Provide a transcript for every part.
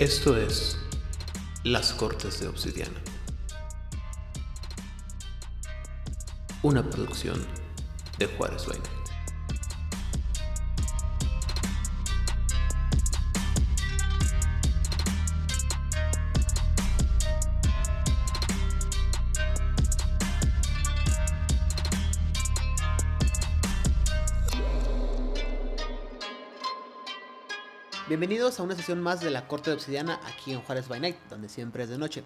Esto es Las Cortes de Obsidiana. Una producción de Juárez Vaina. Bienvenidos a una sesión más de la Corte de Obsidiana aquí en Juárez by Night, donde siempre es de noche.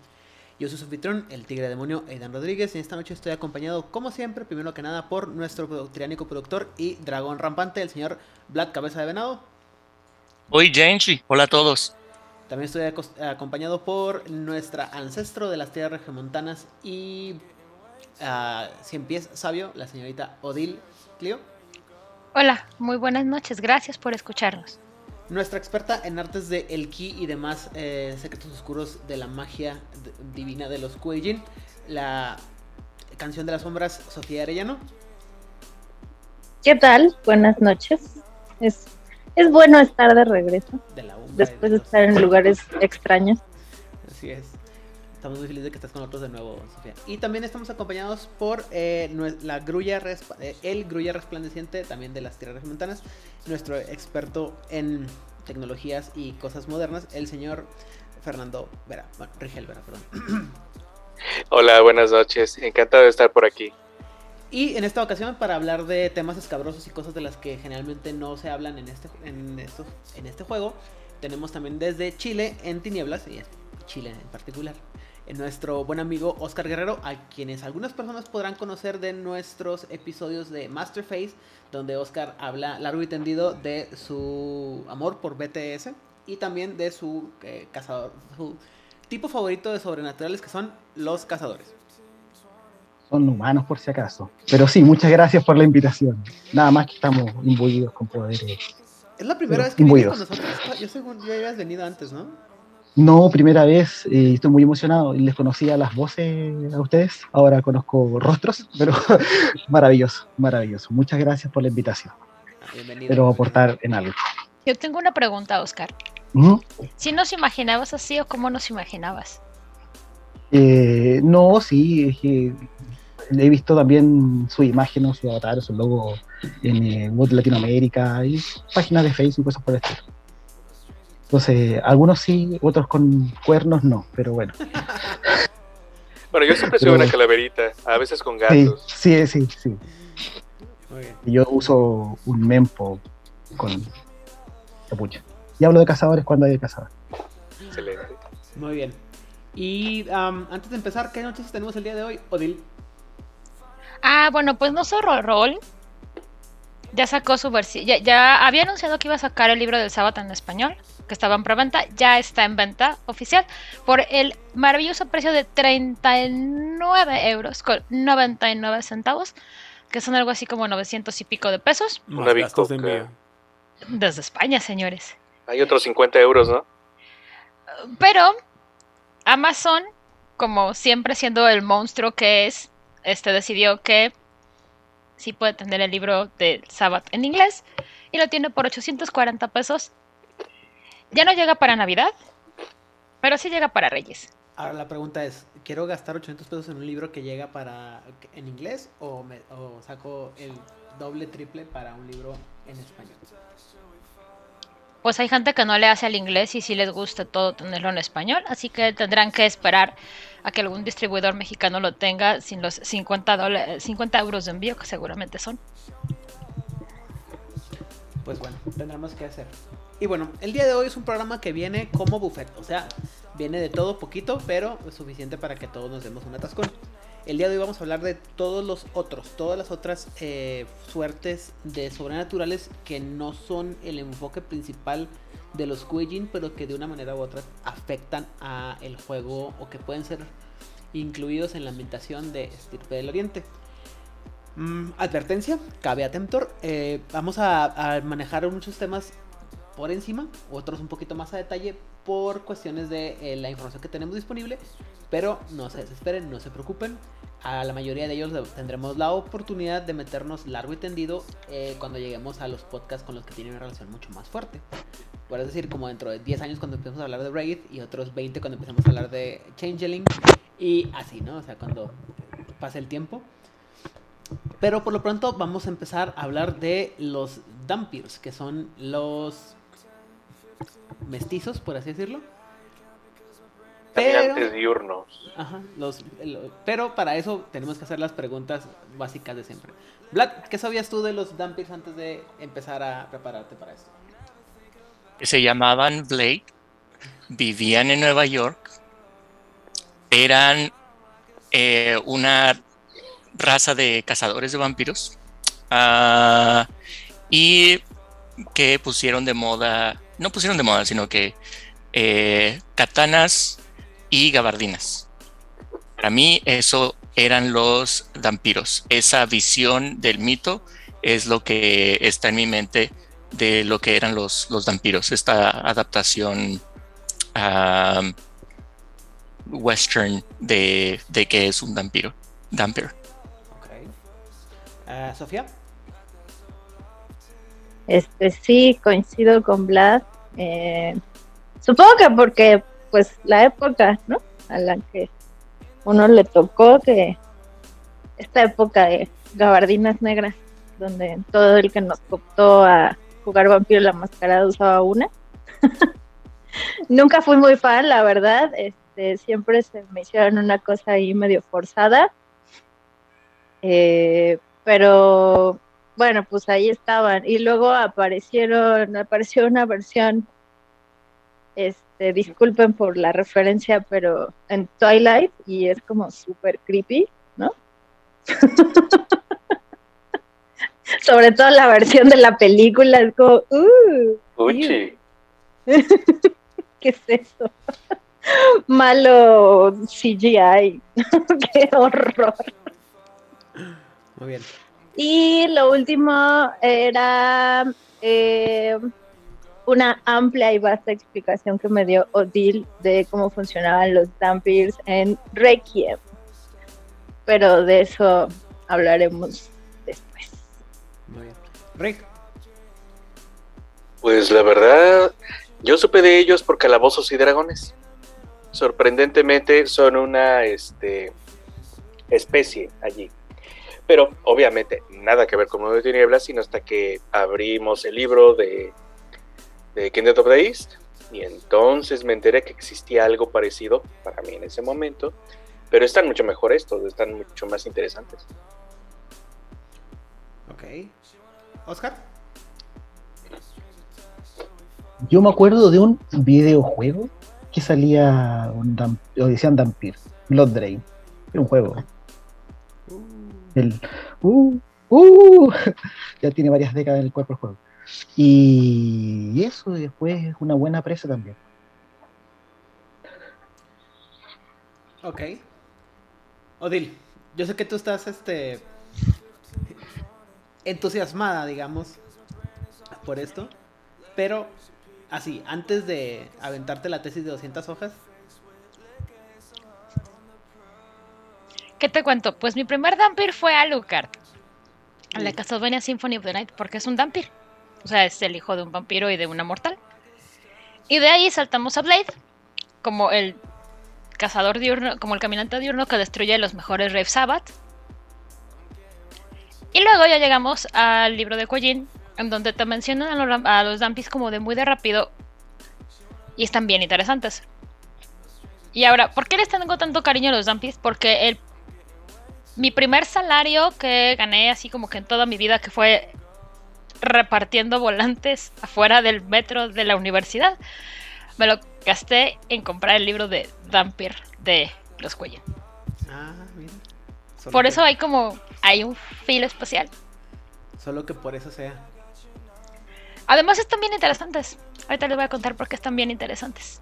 Yo soy su anfitrión, el tigre demonio Aidan Rodríguez, y esta noche estoy acompañado, como siempre, primero que nada, por nuestro tiránico productor y dragón rampante, el señor Black Cabeza de Venado. Hoy Genji, hola a todos. También estoy acompañado por nuestra ancestro de las tierras remontanas y ah, cien pies sabio, la señorita Odil Clio. Hola, muy buenas noches, gracias por escucharnos. Nuestra experta en artes de El Ki y demás eh, secretos oscuros de la magia divina de los Kueijin, la canción de las sombras, Sofía Arellano. ¿Qué tal? Buenas noches. Es, es bueno estar de regreso De la después de estar en lugares extraños. Así es. Estamos muy felices de que estés con nosotros de nuevo, Sofía. Y también estamos acompañados por eh, la grulla eh, el grulla resplandeciente, también de las tierras montanas, nuestro experto en tecnologías y cosas modernas, el señor Fernando Vera, bueno, Rigel Vera, perdón. Hola, buenas noches. Encantado de estar por aquí. Y en esta ocasión para hablar de temas escabrosos y cosas de las que generalmente no se hablan en este, en en este juego, tenemos también desde Chile en Tinieblas, y es Chile en particular, nuestro buen amigo Oscar Guerrero, a quienes algunas personas podrán conocer de nuestros episodios de Masterface, donde Oscar habla largo y tendido de su amor por BTS y también de su eh, cazador, su tipo favorito de sobrenaturales que son los cazadores. son humanos por si acaso. Pero sí, muchas gracias por la invitación. Nada más que estamos imbuidos con poderes. Es la primera Pero vez que vienes con nosotros. Yo según ya habías venido antes, ¿no? No, primera vez, eh, estoy muy emocionado. Les conocía las voces a ustedes, ahora conozco rostros, pero maravilloso, maravilloso. Muchas gracias por la invitación. Bienvenido. Espero aportar en algo. Yo tengo una pregunta, Oscar. Ujú. ¿Si nos imaginabas así o cómo nos imaginabas? Eh, no, sí, es que he visto también su imagen, o su avatar, su logo en eh, Wood Latinoamérica y páginas de Facebook y cosas por el estilo. Entonces, algunos sí, otros con cuernos no, pero bueno. Bueno, yo siempre soy Pero- una calaverita, a veces con Sí, gatos. sí, sí, sí. Muy bien. Yo uso un mempo con capucha. Y hablo de cazadores cuando hay de cazadores. Excelente. Muy bien. Y am, antes de empezar, ¿qué noticias tenemos el día de hoy, Odil? Ah, bueno, pues no solo Roll. Ya sacó su versión. Ya, ya había anunciado que iba a sacar el libro del sábado en español, que estaba en preventa. Ya está en venta oficial por el maravilloso precio de 39 euros con 99 centavos, que son algo así como 900 y pico de pesos. Una bicoca. Desde España, señores. Hay otros 50 euros, ¿no? Pero Amazon, como siempre siendo el monstruo que es, este decidió que sí puede tener el libro del Sabbath en inglés y lo tiene por 840 pesos. Ya no llega para Navidad, pero sí llega para Reyes. Ahora la pregunta es, ¿quiero gastar 800 pesos en un libro que llega para en inglés o, me- o saco el doble, triple para un libro en español? Pues hay gente que no le hace al inglés y sí les gusta todo tenerlo en español, así que tendrán que esperar a que algún distribuidor mexicano lo tenga sin los 50, dola- 50 euros de envío, que seguramente son. Pues bueno, tendremos que hacer. Y bueno, el día de hoy es un programa que viene como buffet, o sea, viene de todo poquito, pero es suficiente para que todos nos demos un atascón. El día de hoy vamos a hablar de todos los otros, todas las otras eh, suertes de sobrenaturales que no son el enfoque principal de los Kuijin, pero que de una manera u otra afectan a el juego o que pueden ser incluidos en la ambientación de Estirpe del Oriente. Mm, advertencia, cabe a Temptor. eh, vamos a, a manejar muchos temas por encima, otros un poquito más a detalle por cuestiones de eh, la información que tenemos disponible. Pero no se desesperen, no se preocupen. A la mayoría de ellos tendremos la oportunidad de meternos largo y tendido eh, cuando lleguemos a los podcasts con los que tienen una relación mucho más fuerte. Por decir, como dentro de 10 años cuando empecemos a hablar de Raid y otros 20 cuando empecemos a hablar de Changeling y así, ¿no? O sea, cuando pase el tiempo. Pero por lo pronto vamos a empezar a hablar de los Dampirs, que son los mestizos, por así decirlo. Caminantes diurnos. Ajá, los, pero para eso tenemos que hacer las preguntas básicas de siempre. Vlad, ¿qué sabías tú de los Dampirs antes de empezar a prepararte para esto? se llamaban Blade, vivían en Nueva York, eran eh, una raza de cazadores de vampiros ah, y que pusieron de moda, no pusieron de moda, sino que eh, katanas y gabardinas. Para mí eso eran los vampiros. Esa visión del mito es lo que está en mi mente de lo que eran los, los vampiros. Esta adaptación western de, de qué es un vampiro. Vampir. Ok. Ah, Sofía, Este sí, coincido con Vlad. Eh, supongo que porque, pues, la época, ¿no? A la que uno le tocó que esta época de gabardinas negras, donde todo el que nos optó a jugar vampiro la mascarada usaba una. Nunca fui muy fan, la verdad. Este, siempre se me hicieron una cosa ahí medio forzada. Eh, pero bueno, pues ahí estaban. Y luego aparecieron, apareció una versión, este, disculpen por la referencia, pero en Twilight, y es como súper creepy, ¿no? Sobre todo la versión de la película, es como, uh, Uchi. ¿qué es eso? Malo CGI, qué horror. muy bien. Y lo último era eh, una amplia y vasta explicación que me dio Odil de cómo funcionaban los Dampirs en Requiem. Pero de eso hablaremos después. Muy bien. Rick, Pues la verdad, yo supe de ellos por calabozos y dragones. Sorprendentemente son una este, especie allí. Pero obviamente nada que ver con Mundo de Tinieblas, sino hasta que abrimos el libro de, de Kingdom of the East. Y entonces me enteré que existía algo parecido para mí en ese momento. Pero están mucho mejor estos, están mucho más interesantes. ok. Oscar, Yo me acuerdo de un videojuego que salía, un decían Dampir, Blood Drain. Era un juego. El, uh, uh, ya tiene varias décadas en el cuerpo el juego. Y eso después es una buena presa también. ok. Odil, yo sé que tú estás, este, entusiasmada, digamos, por esto, pero así, antes de aventarte la tesis de 200 hojas, ¿Qué te cuento? Pues mi primer Dampir fue Alucard, el de Castlevania Symphony of the Night, porque es un Dampir. O sea, es el hijo de un vampiro y de una mortal. Y de ahí saltamos a Blade, como el cazador diurno, como el caminante diurno que destruye los mejores Rave Sabbath. Y luego ya llegamos al libro de Kojin, en donde te mencionan a los, a los Dampis como de muy de rápido. Y están bien interesantes. Y ahora, ¿por qué les tengo tanto cariño a los Dampis? Porque el mi primer salario que gané así como que en toda mi vida, que fue repartiendo volantes afuera del metro de la universidad, me lo gasté en comprar el libro de Dampir de los Cuellen. ah, mira. Solo Por que- eso hay como, hay un feel especial. Solo que por eso sea. Además están bien interesantes. Ahorita les voy a contar por qué están bien interesantes.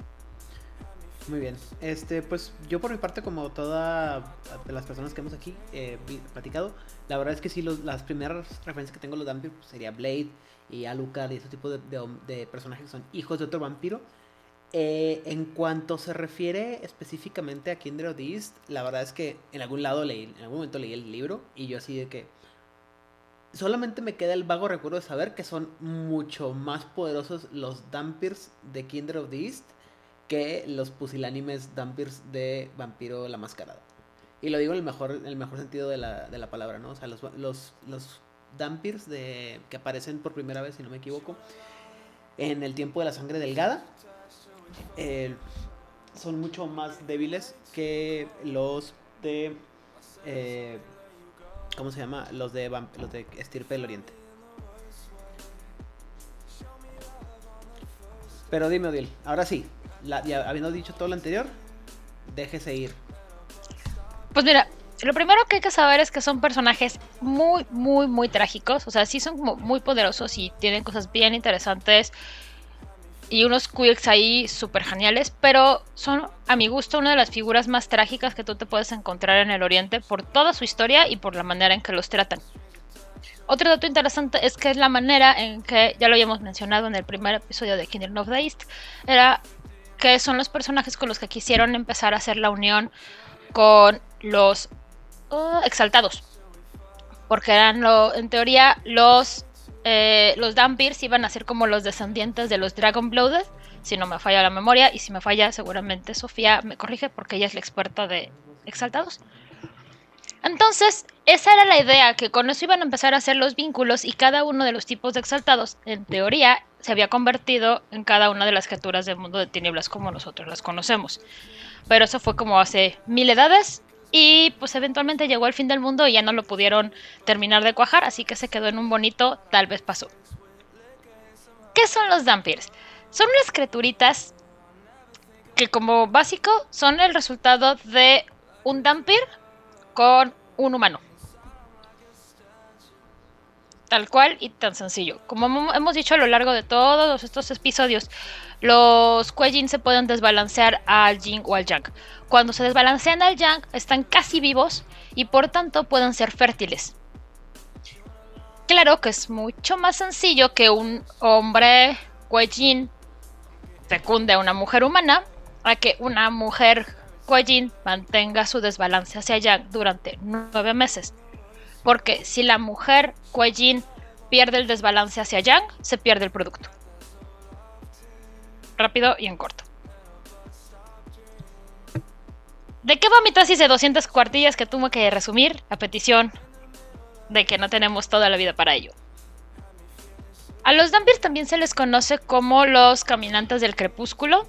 Muy bien. Este, pues yo por mi parte, como todas las personas que hemos aquí eh, platicado, la verdad es que sí, los- las primeras referencias que tengo los vampiros pues, sería Blade y Alucard y ese tipo de, personajes que son hijos de otro vampiro. Eh, en cuanto se refiere específicamente a Kindred of the East, la verdad es que en algún lado leí, en algún momento leí el libro y yo así de que solamente me queda el vago recuerdo de saber que son mucho más poderosos los Dampirs de Kinder of the East que los pusilánimes Dampirs de Vampiro la Mascarada. Y lo digo en el mejor, en el mejor sentido de la, de la palabra, ¿no? O sea, los, los, los de, que aparecen por primera vez, si no me equivoco, en el tiempo de la sangre delgada, eh, son mucho más débiles que los de... eh, ¿Cómo se llama? Los de, vamp- los de Estirpe del Oriente. Pero dime, Odiel, ahora sí, la- habiendo dicho todo lo anterior, déjese ir. Pues mira, lo primero que hay que saber es que son personajes muy, muy, muy trágicos. O sea, sí son como muy poderosos y tienen cosas bien interesantes. Y unos quirks ahí súper geniales. Pero son, a mi gusto, una de las figuras más trágicas que tú te puedes encontrar en el Oriente por toda su historia y por la manera en que los tratan. Otro dato interesante es que es la manera en que, ya lo habíamos mencionado en el primer episodio de Kingdom of the East, era que son los personajes con los que quisieron empezar a hacer la unión con los uh, exaltados. Porque eran, lo, en teoría, los, eh, los iban a ser como los descendientes de los Dragon Blooded, si no me falla la memoria, y si me falla, seguramente Sofía me corrige porque ella es la experta de exaltados. Entonces, esa era la idea, que con eso iban a empezar a hacer los vínculos y cada uno de los tipos de exaltados, en teoría, se había convertido en cada una de las criaturas del mundo de tinieblas como nosotros las conocemos. Pero eso fue como hace mil edades y pues eventualmente llegó el fin del mundo y ya no lo pudieron terminar de cuajar, así que se quedó en un bonito tal vez pasó. ¿Qué son los Dampirs? Son unas criaturitas que como básico son el resultado de un Dampir con un humano. Tal cual y tan sencillo. Como hemo- hemos dicho a lo largo de todos estos episodios, los Kuejin se pueden desbalancear al Yin o al Yang. Cuando se desbalancean al Yang, están casi vivos y por tanto pueden ser fértiles. Claro que es mucho más sencillo que un hombre Kuejin fecunde a una mujer humana a que una mujer Kuejin mantenga su desbalance hacia Yang durante nueve meses. Porque si la mujer Kuejin pierde el desbalance hacia Yang, se pierde el producto. Rápido y en corto. ¿De qué va mi tesis de 200 cuartillas que tuve que resumir a petición de que no tenemos toda la vida para ello? A los Dampirs también se les conoce como los caminantes del crepúsculo.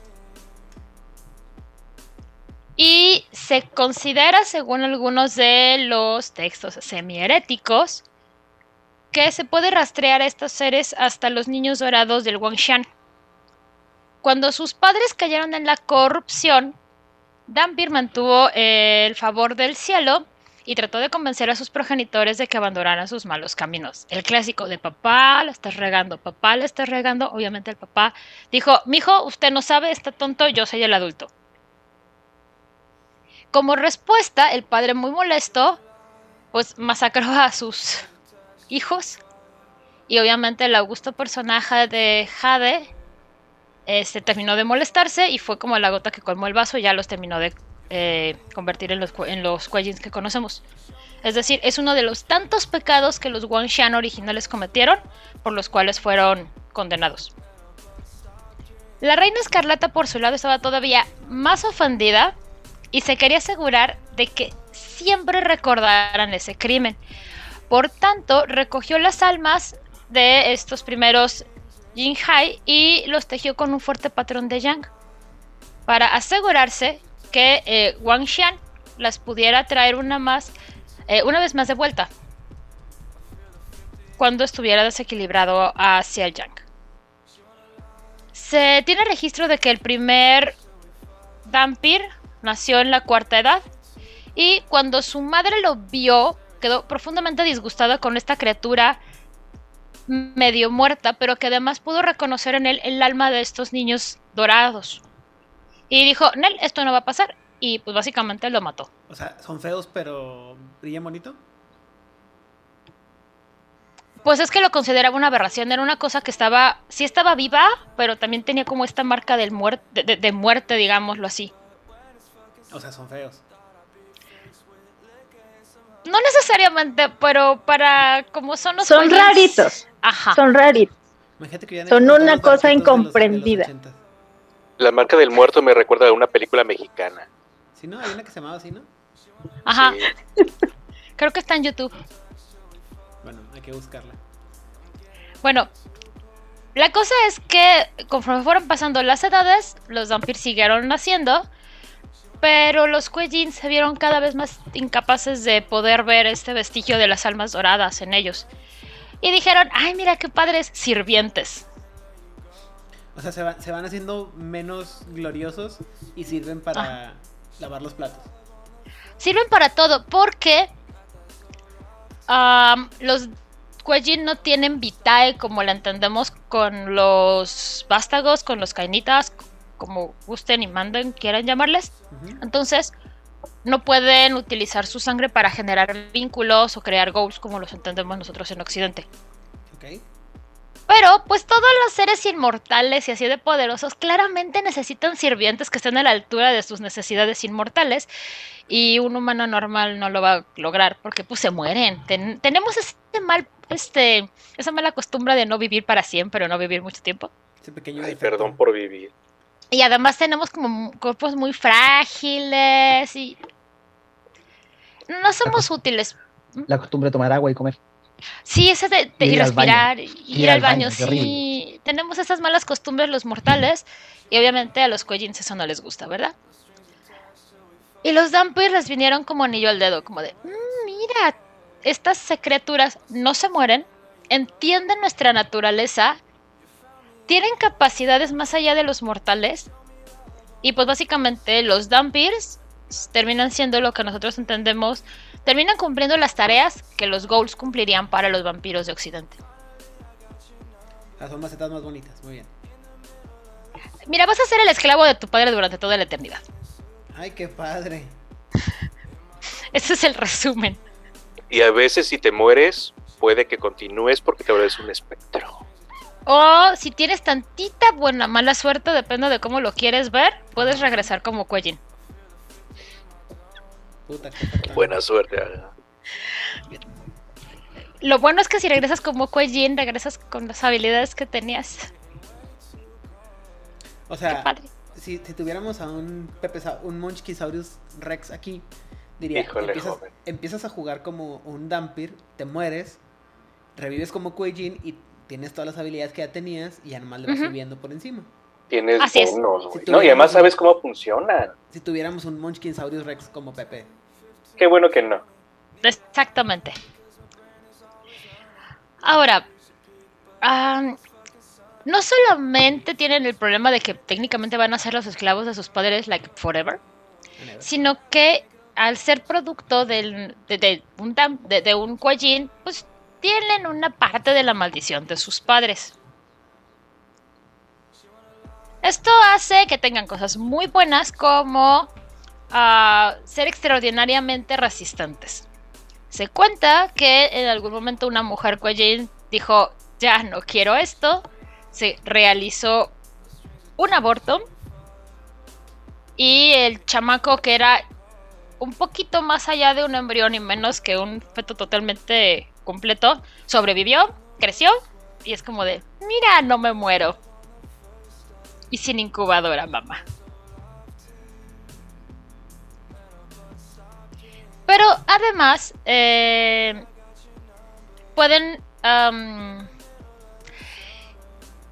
Y se considera, según algunos de los textos semi-heréticos, que se puede rastrear a estos seres hasta los niños dorados del Wangshan. Cuando sus padres cayeron en la corrupción, Dampir mantuvo el favor del cielo y trató de convencer a sus progenitores de que abandonaran sus malos caminos. El clásico de papá, la estás regando, papá, la estás regando. Obviamente el papá dijo, mijo, usted no sabe, está tonto, yo soy el adulto. Como respuesta, el padre muy molesto, pues masacró a sus hijos. Y obviamente el augusto personaje de Jade este, terminó de molestarse y fue como la gota que colmó el vaso y ya los terminó de eh, convertir en los, en que conocemos. Es decir, es uno de los tantos pecados que los Wangshan originales cometieron por los cuales fueron condenados. La reina escarlata por su lado estaba todavía más ofendida y se quería asegurar de que siempre recordaran ese crimen. Por tanto, recogió las almas de estos primeros Jinhai y los tejió con un fuerte patrón de Yang para asegurarse que eh, Wang Xian las pudiera traer una más eh, una vez más de vuelta cuando estuviera desequilibrado hacia el Yang. Se tiene registro de que el primer Dampir nació en la cuarta edad y cuando su madre lo vio quedó profundamente disgustada con esta criatura medio muerta, pero que además pudo reconocer en él el alma de estos niños dorados. Y dijo, Nel, esto no va a pasar. Y pues básicamente lo mató. O sea, son feos, pero brillan bonito. Pues es que lo consideraba una aberración, era una cosa que estaba, sí estaba viva, pero también tenía como esta marca del muer- de, de- de muerte, digámoslo así. O sea, son feos. No necesariamente, pero para como son los Son raritos, Ajá. son raritos. Imagínate que Son una cosa barquitos de los- de los incomprendida. 80s. La marca del muerto me recuerda a una película mexicana. Sí, ¿no? Hay una que se llamaba así, ¿no? Ajá. Sí. Creo que está en YouTube. Bueno, hay que buscarla. Bueno, la cosa es que conforme fueron pasando las edades, los vampiros siguieron naciendo, pero los Quellins se vieron cada vez más incapaces de poder ver este vestigio de las almas doradas en ellos. Y dijeron, ay, mira qué padres sirvientes. O sea, se, va- se van haciendo menos gloriosos y sirven para lavar los platos. Sirven para todo porque los Quellin no tienen vitae como la entendemos con los vástagos, con los cainitas, como gusten y manden, quieran llamarles. Entonces, no pueden utilizar su sangre para generar vínculos o crear goals como los entendemos nosotros en Occidente. Pero, pues todos los seres inmortales y así de poderosos claramente necesitan sirvientes que estén a la altura de sus necesidades inmortales. Y un humano normal no lo va a lograr porque pues se mueren. Ten- tenemos este mal, este, esa mala costumbre de no vivir para siempre o no vivir mucho tiempo. Ese pequeño Ay, perdón por vivir. Y además tenemos como cuerpos muy frágiles y no somos útiles. La costumbre de tomar agua y comer. Sí, ese de, de ir respirar, y ir, al baño, horrible. sí. Tenemos esas malas costumbres los mortales y obviamente a los Quellins eso no les gusta, ¿verdad? Y los Dampir les vinieron como anillo al dedo, como de, "Mm, mira, estas criaturas no se mueren, entienden nuestra naturaleza, tienen capacidades más allá de los mortales y pues básicamente los Dampirs terminan siendo lo que nosotros entendemos terminan cumpliendo las tareas que los Ghouls cumplirían para los vampiros de Occidente. Ah, son macetas más bonitas, muy bien. Mira, vas a ser el esclavo de tu padre durante toda la eternidad. Ay, qué padre. Ese es el resumen. Y a veces si te mueres, puede que continúes porque te vuelves un espectro. O si tienes tantita buena mala suerte, depende de cómo lo quieres ver, puedes regresar como fatal. Buena suerte. ah. Lo bueno es que si regresas como Quellin, regresas con las habilidades que tenías. O Qué sea, padre. si, si tuviéramos a un Pepe, un Munchkisaurus Rex aquí, diría, Híjole, empiezas, a jugar como un Dampir, te mueres, revives como Quajin y tienes todas las habilidades que ya tenías y ya nomás le vas subiendo por encima. Tienes Así es. bonos, güey. No, y además sabes cómo funcionan. Si tuviéramos un Munchkinsaurus Rex como Pepe. Qué bueno que no. Exactamente. Ahora, am, no solamente tienen el problema de que técnicamente van a ser los esclavos de sus padres, like forever, Never. sino que al ser producto del- de, de un, de, de un Quajin, pues tienen una parte de la maldición de sus padres. Esto hace que tengan cosas muy buenas como ah, ser extraordinariamente resistentes. Se cuenta que en algún momento una mujer Quajin dijo, ya no quiero esto, se realizó un aborto y el chamaco que era un poquito más allá de un embrión y menos que un feto totalmente completo, sobrevivió, creció y es como de, mira, no me muero. Y sin incubadora, mamá. Pero además, eh, pueden... am,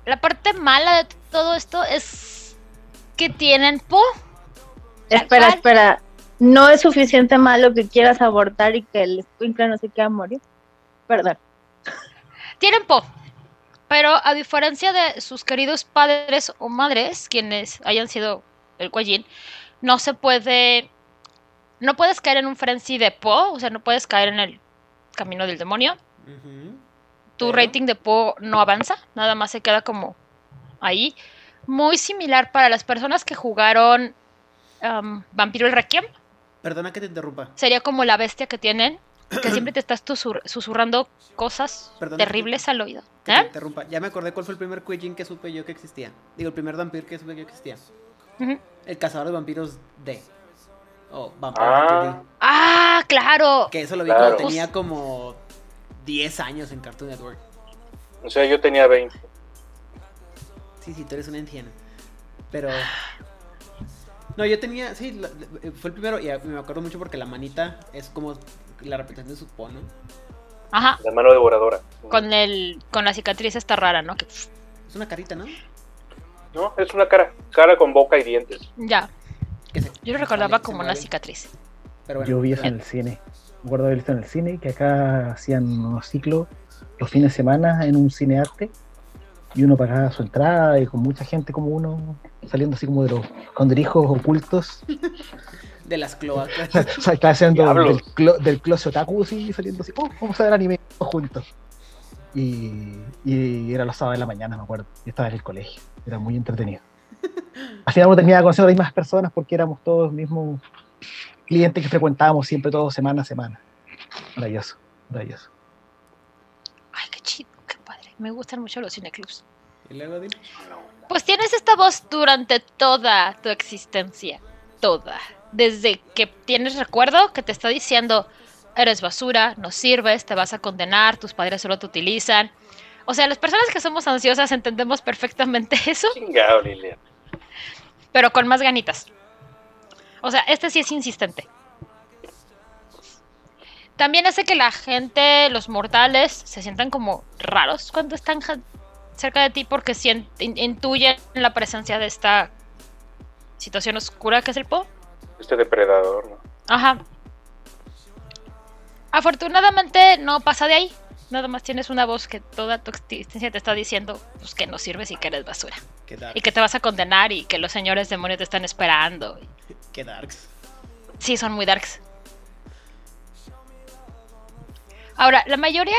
la parte mala de todo esto es que tienen po. Espera, espera. No es suficiente malo que quieras abortar y que el escuincle no se quiera morir. Perdón. Tienen po. Pero a diferencia de sus queridos padres o madres, quienes hayan sido el Quajin, no se puede. No puedes caer en un frenzy de po, o sea, no puedes caer en el camino del demonio. Tu Pero- rating de po no avanza, nada más se queda como ahí. Muy similar para las personas que jugaron um, Vampiro el Requiem. Perdona que te interrumpa. Sería como la bestia que tienen, que siempre te estás susur- susurrando cosas que terribles al oído. Que te ¿Eh? interrumpa. Ya me acordé cuál fue el primer Quajin que supe yo que existía. Digo, el primer Vampir que supe que existía. El cazador de vampiros D. O Vampire Ah. D. Ah, claro. Que eso lo vi Claro. cuando tenía como 10 años en Cartoon Network. O sea, yo tenía 20. Sí, sí, tú eres una anciana. Pero. No, yo tenía. Sí, fue el primero. Y me acuerdo mucho porque la manita es como la repetición de su po, ¿no? Ajá. La mano devoradora. Con el, con la cicatriz esta rara, ¿no? Que, Es una carita, ¿no? No, es una cara. Cara con boca y dientes. ya. Yo lo recordaba como una cicatriz. Pero bueno, Yo vi eso en el cine. Me acuerdo haber visto en el cine que acá hacían unos ciclos los fines de semana en un cine arte y uno pagaba su entrada y con mucha gente como uno saliendo así como de los conderijos ocultos, de las cloacas. o sea, estaba haciendo del, clo del closet otaku así saliendo así, oh, vamos a ver anime juntos. Y, y era los sábados de la mañana, me acuerdo. Yo estaba en el colegio, era muy entretenido. Final uno terminaba conociendo a las mismas personas porque éramos todos mismos clientes que frecuentábamos siempre todos semana a semana. Maravilloso, maravilloso. Ay, qué chido, qué padre. Me gustan mucho los cineclubs. Y luego dile. Pues tienes esta voz durante toda tu existencia. Toda. Desde que tienes recuerdo que te está diciendo, eres basura, no sirves, te vas a condenar, tus padres solo te utilizan. O sea, las personas que somos ansiosas entendemos perfectamente eso, Chingado, Lilian. pero con más ganitas. O sea, este sí es insistente. También hace que la gente, los mortales, se sientan como raros cuando están cerca de ti porque intuyen la presencia de esta situación oscura que es el Po. Este depredador, ¿no? Ajá. Afortunadamente no pasa de ahí. Nada más tienes una voz que toda tu existencia te está diciendo pues, que no sirves y que eres basura. Y que te vas a condenar y que los señores demonios te están esperando. Qué darks. Sí, son muy darks. Ahora, la mayoría,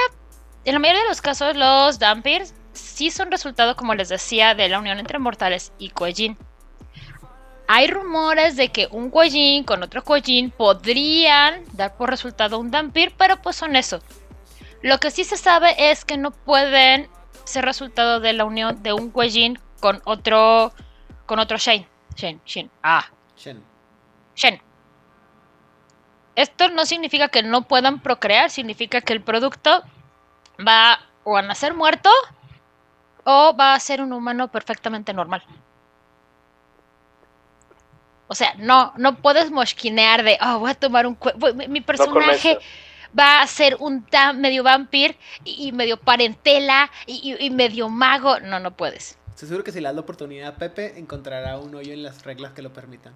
en la mayoría de los casos, los Dampirs sí son resultado, como les decía, de la unión entre mortales y Kuejin. Hay rumores de que un Kuejin con otro Kuejin podrían dar por resultado un Dampir, pero pues son eso. Lo que sí se sabe es que no pueden ser resultado de la unión de un Kuejin con otro con otro Shane. Shane, Shin. Ah, Shen. Shen. Esto no significa que no puedan procrear, significa que el producto va o a nacer muerto o va a ser un humano perfectamente normal. O sea, no, no puedes mosquinear de, oh, voy a tomar un... mi- mi personaje va a ser un medio vampir y, y medio parentela y, y- y medio mago. No, no puedes. Estoy seguro que si le das la oportunidad a Pepe, encontrará un hoyo en las reglas que lo permitan.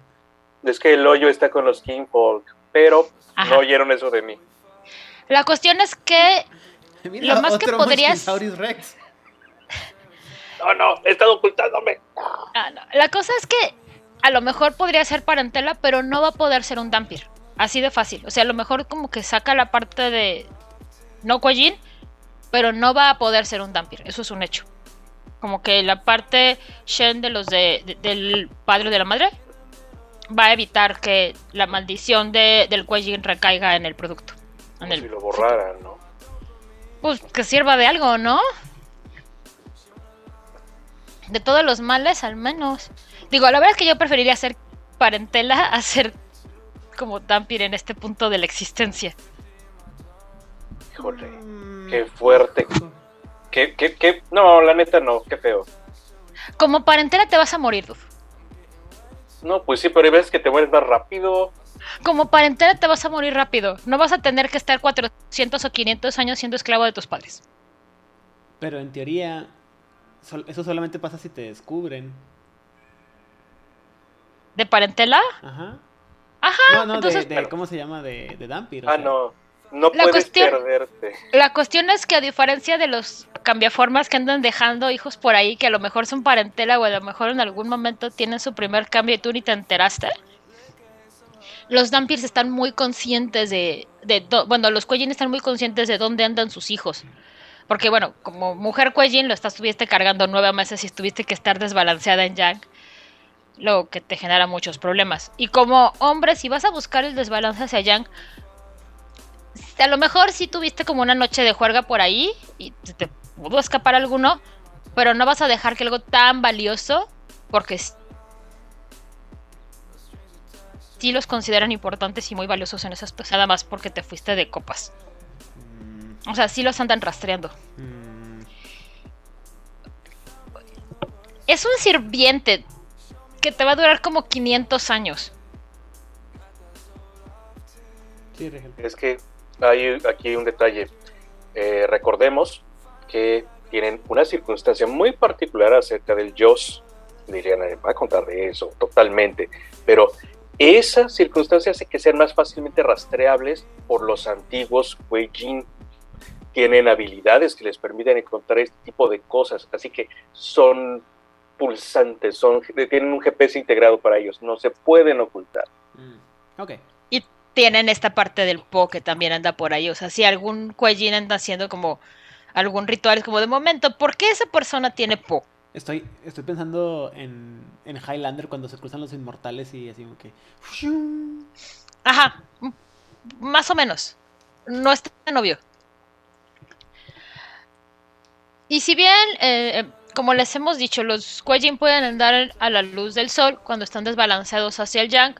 Es que el hoyo está con los Kingfolk, pero Ajá. no oyeron eso de mí. La cuestión es que Mira, Lo más que podrías- Rex. No, no, he estado ocultándome. Ah, no. La cosa es que a lo mejor podría ser parentela, pero no va a poder ser un Dampir. Así de fácil. O sea, a lo mejor como que saca la parte de no Kuejin, pero no va a poder ser un Dampir. Eso es un hecho. Como que la parte Shen de los de, de- del padre o de la madre va a evitar que la maldición de, del Kuejin recaiga en el producto. En Como el si lo borraran, ¿no? pues que sirva de algo, ¿no? De todos los males, al menos. Digo, la verdad es que yo preferiría ser parentela a ser como Dampir en este punto de la existencia. Híjole. Mm, Qué fuerte. ¿Qué, qué, qué? No, la neta no, qué feo. Como parentela te vas a morir, dude. No, pues sí, pero hay veces que te mueres más rápido. Como parentela te vas a morir rápido. No vas a tener que estar 400 o 500 años siendo esclavo de tus padres. Pero en teoría, eso solamente pasa si te descubren. ¿De parentela? Ajá. Ajá, No, no, entonces- de, de- ¿cómo se llama? De, de Dampir. Ah, sea. no. No La puedes cuestión- perderte. La cuestión es que a diferencia de los cambiaformas que andan dejando hijos por ahí, que a lo mejor son parentela o a lo mejor en algún momento tienen su primer cambio y tú ni te enteraste, los Dampirs están muy conscientes de, de do- bueno, los Kuejin están muy conscientes de dónde andan sus hijos. Porque bueno, como mujer Kuejin lo estás, estuviste cargando nueve meses y tuviste que estar desbalanceada en Yang, lo que te genera muchos problemas. Y como hombre, si vas a buscar el desbalance hacia Yang, a lo mejor sí tuviste como una noche de juerga por ahí y te pudo escapar alguno, pero no vas a dejar que algo tan valioso, porque sí los consideran importantes y muy valiosos en esas nada más porque te fuiste de copas. Mm, O sea, sí los andan rastreando. mm, Es un sirviente que te va a durar como 500 años. Es que hay aquí un detalle. Eh, recordemos que tienen una circunstancia muy particular acerca del Joss. Dirían, "Eh, va a contar de eso totalmente. Pero esa circunstancia hace que sean más fácilmente rastreables por los antiguos Weijin. Tienen habilidades que les permiten encontrar este tipo de cosas. Así que son pulsantes, son, tienen un GPS integrado para ellos. No se pueden ocultar. Mm, Ok. Tienen esta parte del Po que también anda por ahí. O sea, si algún Kuejin anda haciendo como algún ritual, es como de momento, ¿por qué esa persona tiene Po? Estoy, estoy pensando en, en Highlander cuando se cruzan los inmortales y así como que. Ajá, más o menos. No es tan obvio. Y si bien, eh, como les hemos dicho, los Kuejin pueden andar a la luz del sol cuando están desbalanceados hacia el Yang,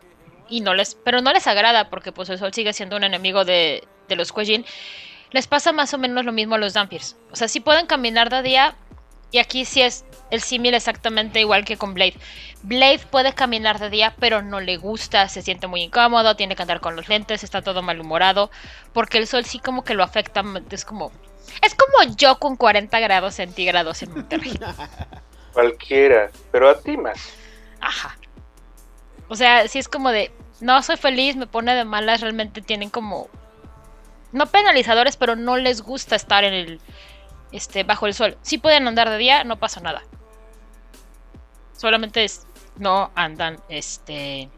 y no les, pero no les agrada porque pues el sol sigue siendo un enemigo de, de los Kuejin. Les pasa más o menos lo mismo a los Dampirs. O sea, sí pueden caminar de día, y aquí sí es el símil exactamente igual que con Blade. Blade puede caminar de día, pero no le gusta, se siente muy incómodo, tiene que andar con los lentes, está todo malhumorado, porque el sol sí como que lo afecta, es como... Es como yo con 40 grados centígrados en Monterrey. Cualquiera, pero a ti más. Ajá. O sea, sí es como de, no soy feliz, me pone de malas, realmente tienen como... No penalizadores, pero no les gusta estar en el... Este, bajo el sol. Sí pueden andar de día, no pasa nada. Solamente es, no andan, este...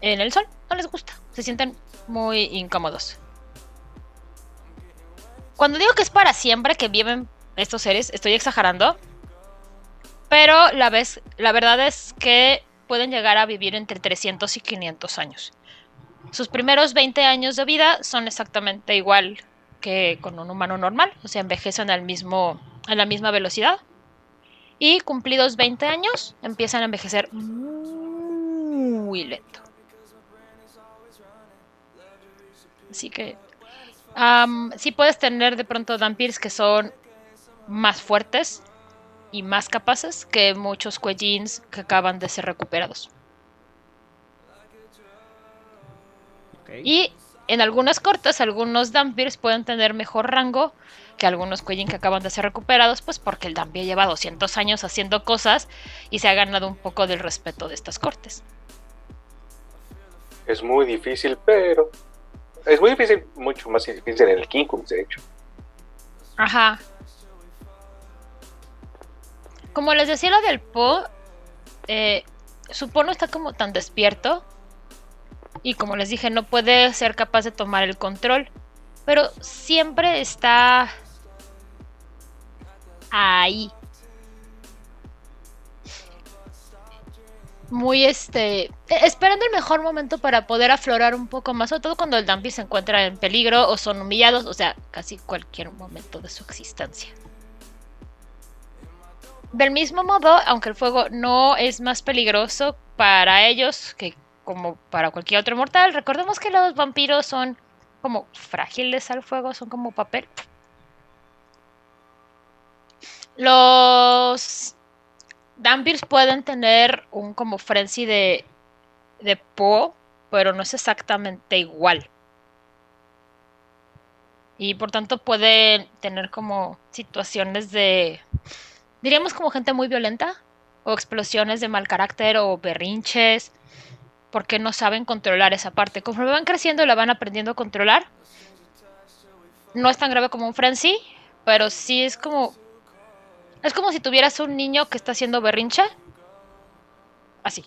En el sol, no les gusta. Se sienten muy incómodos. Cuando digo que es para siempre que viven estos seres, estoy exagerando. Pero la, vez, la verdad es que pueden llegar a vivir entre 300 y 500 años. Sus primeros 20 años de vida son exactamente igual que con un humano normal, o sea, envejecen al mismo, a la misma velocidad. Y cumplidos 20 años, empiezan a envejecer muy lento. Así que am, sí puedes tener de pronto Dampirs que son más fuertes y más capaces que muchos Kuejins que acaban de ser recuperados. Y en algunas cortes, algunos Dampirs pueden tener mejor rango que algunos Kuejin que acaban de ser recuperados, pues porque el Dampir lleva 200 años haciendo cosas y se ha ganado un poco del respeto de estas cortes. Es muy difícil, pero. Es muy difícil, mucho más difícil en el Kingdoms, de hecho. Ajá. Como les decía lo del Po, eh, su Po no está como tan despierto. Y como les dije, no puede ser capaz de tomar el control. Pero siempre está ahí. Muy este. eh, Esperando el mejor momento para poder aflorar un poco más. Sobre todo cuando el Dumpy se encuentra en peligro o son humillados. O sea, casi cualquier momento de su existencia. Del mismo modo, aunque el fuego no es más peligroso para ellos que como para cualquier otro mortal, recordemos que los vampiros son como frágiles al fuego, son como papel. Los Dampirs pueden tener un como frenzy de, de Po, pero no es exactamente igual. Y por tanto pueden tener como situaciones de, diríamos como gente muy violenta, o explosiones de mal carácter, o berrinches, porque no saben controlar esa parte. Conforme van creciendo, la van aprendiendo a controlar. No es tan grave como un frenzy, pero sí es como es como si tuvieras un niño que está haciendo berrinche. Así.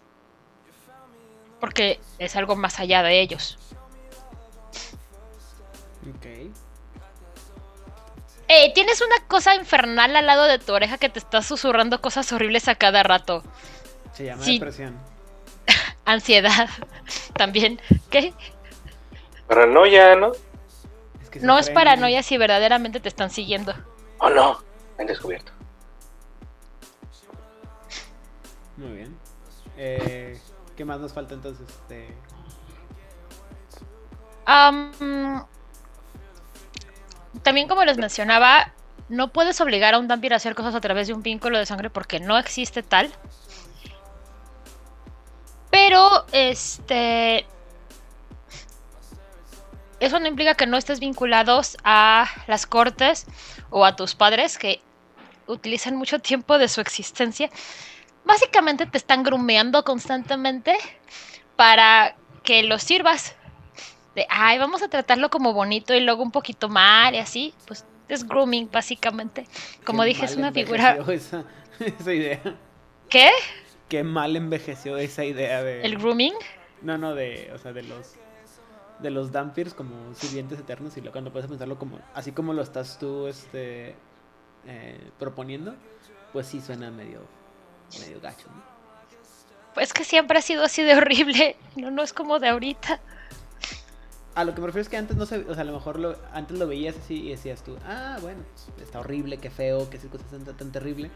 Porque es algo más allá de ellos. Ok. Eh, tienes una cosa infernal al lado de tu oreja que te está susurrando cosas horribles a cada rato. Se llama Sí. depresión. Ansiedad. También. ¿Qué? Paranoia, ¿no? Es No es paranoia si verdaderamente te están siguiendo. Oh no, me han descubierto. Muy bien. Eh, ¿Qué más nos falta entonces? Am, también como les mencionaba, no puedes obligar a un vampiro a hacer cosas a través de un vínculo de sangre porque no existe tal. Pero, este... Eso no implica que no estés vinculados a las cortes o a tus padres que utilizan mucho tiempo de su existencia. Básicamente te están grumeando constantemente para que los sirvas de, ay, vamos a tratarlo como bonito y luego un poquito mal y así, pues es grooming básicamente. Como qué dije, es una figura... Esa, esa idea. ¿Qué? Qué mal envejeció esa idea de. ¿El grooming? No, no, de. O sea, de los. De los Dampirs como sirvientes eternos. Y lo, cuando puedes pensarlo como. Así como lo estás tú, este. eh, proponiendo. Pues sí suena medio. Medio gacho, ¿no? Pues que siempre ha sido así de horrible. No, no es como de ahorita. A lo que me refiero es que antes no se. O sea, a lo mejor lo, antes lo veías así y decías tú. Ah, bueno, está horrible, qué feo, qué cosa tan, tan terrible.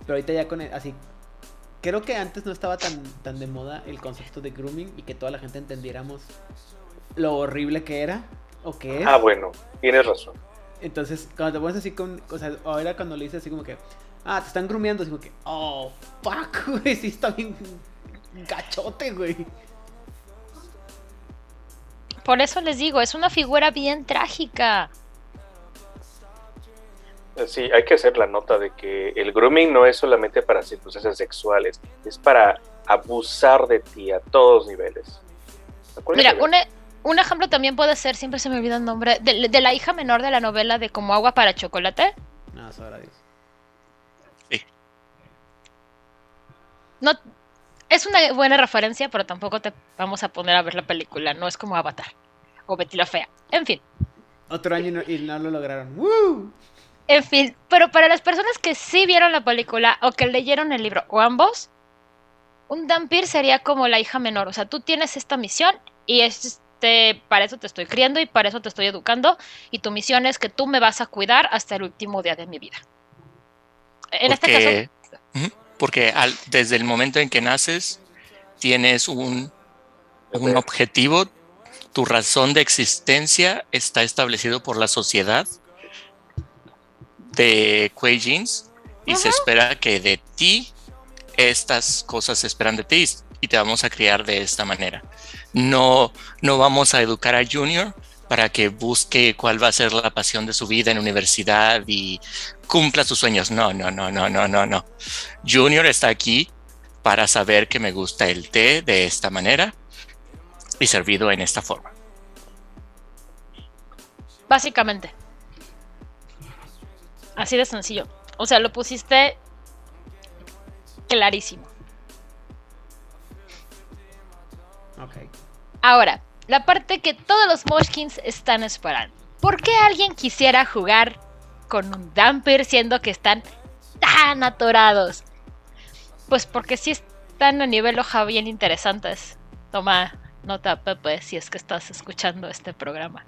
Pero ahorita ya con. el- así. Creo que antes no estaba tan, tan de moda el concepto de grooming y que toda la gente entendiéramos lo horrible que era o que es. Ah, bueno, tienes razón. Entonces, cuando te pones así con. O sea, ahora cuando le dices así como que. Ah, te están grumeando, así como que. Oh, fuck, güey. Sí, está bien gachote, güey. Por eso les digo, es una figura bien trágica. Sí, hay que hacer la nota de que el grooming no es solamente para circunstancias sexuales, es para abusar de ti a todos niveles. Mira, e- un ejemplo también puede ser, siempre se me olvida el nombre, de, de la hija menor de la novela de Como agua para chocolate. No, sabrá Dios. No, es una buena referencia, pero tampoco te vamos a poner a ver la película. No es como Avatar o Betty la Fea. En fin, Otro año y no, y no lo lograron. ¡Woo! en fin. Pero para las personas que sí vieron la película o que leyeron el libro o ambos, un Dampir sería como la hija menor. O sea, tú tienes esta misión y este, para eso te estoy criando y para eso te estoy educando. Y tu misión es que tú me vas a cuidar hasta el último día de mi vida. En este caso, porque, al- desde el momento en que naces tienes un, un objetivo, tu razón de existencia está establecido por la sociedad de Kuei Jeans y se espera que de ti estas cosas se esperan de ti y te vamos a criar de esta manera. No, no vamos a educar a Junior para que busque cuál va a ser la pasión de su vida en universidad y cumpla sus sueños. No, no, no, no, no, no, no. Junior está aquí para saber que me gusta el té de esta manera y servido en esta forma. Básicamente. Así de sencillo. O sea, lo pusiste clarísimo. Ok. Ahora, la parte que todos los Moshkins están esperando. ¿Por qué alguien quisiera jugar con un Damper siendo que están tan atorados? Pues porque sí están a nivel hoja bien interesantes. Toma nota, Pepe, si es que estás escuchando este programa.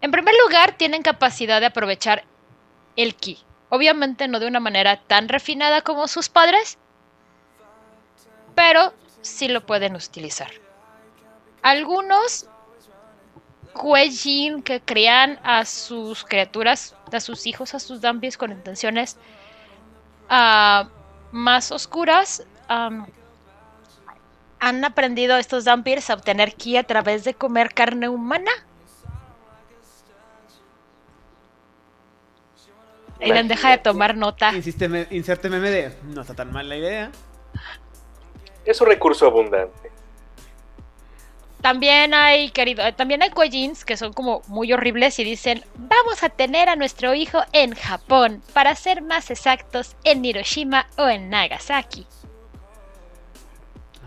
En primer lugar, tienen capacidad de aprovechar el ki. Obviamente no de una manera tan refinada como sus padres, pero sí lo pueden utilizar. Algunos Kuejin que crían a sus criaturas, a sus hijos, a sus Dampis con intenciones ah, más oscuras, han aprendido estos Dampirs a obtener ki a través de comer carne humana. Aidan, deja de tomar nota. Insiste, me- inserte meme de. No está tan mal la idea. Es un recurso abundante. También hay, querido, eh, también hay Kuejins que son como muy horribles y dicen, vamos a tener a nuestro hijo en Japón, para ser más exactos, en Hiroshima o en Nagasaki.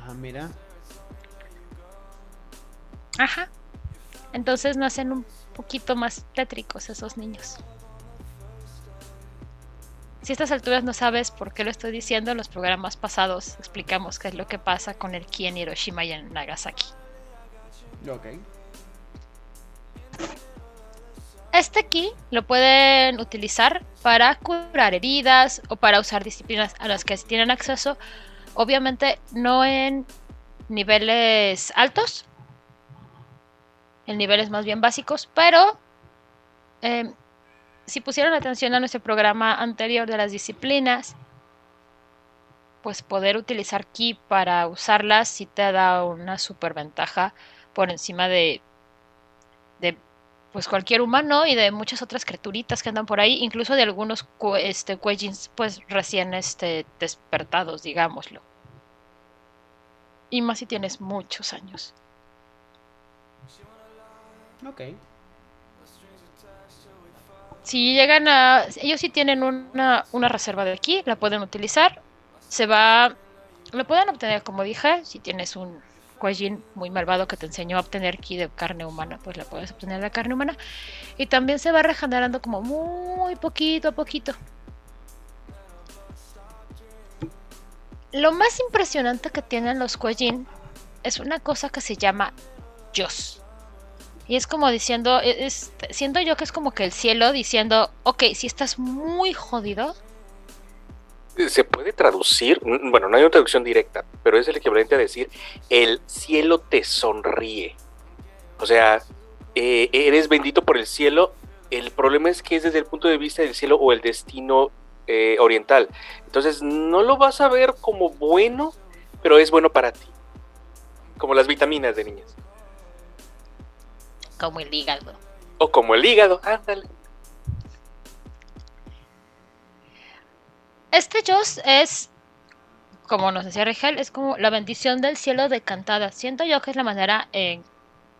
Ah, mira. Ajá. Entonces nacen un poquito más tétricos esos niños. Si a estas alturas no sabes por qué lo estoy diciendo, en los programas pasados explicamos qué es lo que pasa con el ki en Hiroshima y en Nagasaki. Ok. Este ki lo pueden utilizar para curar heridas o para usar disciplinas a las que tienen acceso Obviamente no en niveles altos, en niveles más bien básicos, pero eh, si pusieron atención a nuestro programa anterior de las disciplinas, pues poder utilizar ki para usarlas sí te da una superventaja por encima de, de pues cualquier humano y de muchas otras criaturitas que andan por ahí, incluso de algunos este pues recién este despertados, digámoslo. Y más si tienes muchos años. Ok. Si llegan a. Ellos sí tienen una, una reserva de aquí, la pueden utilizar. Se va. Lo pueden obtener, como dije, si tienes un Kuejin muy malvado que te enseñó a obtener ki de carne humana, pues la puedes obtener de carne humana. Y también se va regenerando como muy poquito a poquito. Lo más impresionante que tienen los Kuejin es una cosa que se llama Yos. Y es como diciendo, e- es, siento yo que es como que el cielo diciendo, ok, si estás muy jodido, Se puede traducir, bueno, no hay una traducción directa, pero es el equivalente a decir, el cielo te sonríe. O sea, eh, eres bendito por el cielo. El problema es que es desde el punto de vista del cielo o el destino eh, oriental. Entonces, no lo vas a ver como bueno, pero es bueno para ti. Como las vitaminas de niñas. Como el hígado. O como el hígado, ándale. Este Joss es, como nos decía Rigel, es como la bendición del cielo decantada. Siento yo que es la manera en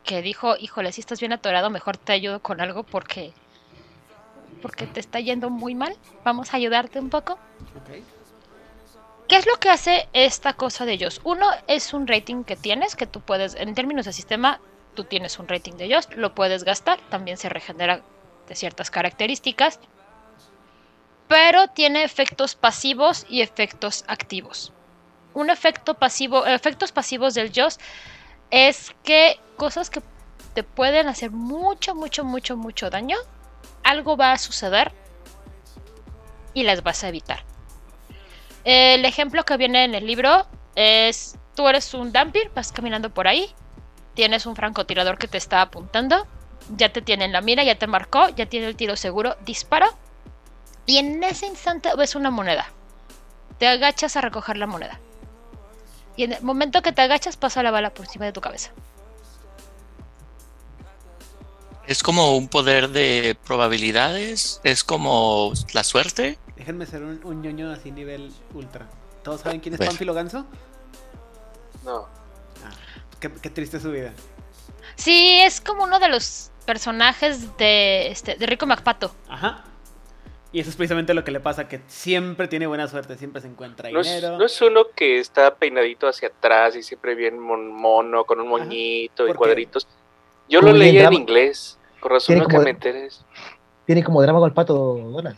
que dijo, híjole, si estás bien atorado, mejor te ayudo con algo porque porque te está yendo muy mal. Vamos a ayudarte un poco. ¿Qué es lo que hace esta cosa de Joss? Uno es un rating que tienes, que tú puedes, en términos de sistema, tú tienes un rating de Joss, lo puedes gastar, también se regenera de ciertas características, pero tiene efectos pasivos y efectos activos. Un efecto pasivo, efectos pasivos del Joss es que cosas que te pueden hacer mucho, mucho, mucho, mucho daño, algo va a suceder y las vas a evitar. El ejemplo que viene en el libro es, tú eres un Dampir, vas caminando por ahí, tienes un francotirador que te está apuntando, ya te tiene en la mira, ya te marcó, ya tiene el tiro seguro, dispara, y en ese instante ves una moneda. Te agachas a recoger la moneda. Y en el momento que te agachas pasa la bala por encima de tu cabeza. Es como un poder de probabilidades, es como la suerte. Déjenme ser un, un ñoño así nivel ultra. ¿Todos saben quién es. Pánfilo Ganso? No. Qué, qué triste su vida. Sí, es como uno de los personajes de, este, de Rico MacPato. Ajá. Y eso es precisamente lo que le pasa, que siempre tiene buena suerte, siempre se encuentra No es, no es uno que está peinadito hacia atrás y siempre bien mon- mono, con un Ajá. moñito y cuadritos. Yo lo leía en inglés. Por razón nunca como- me enteré. Tiene como drama con el pato Donald.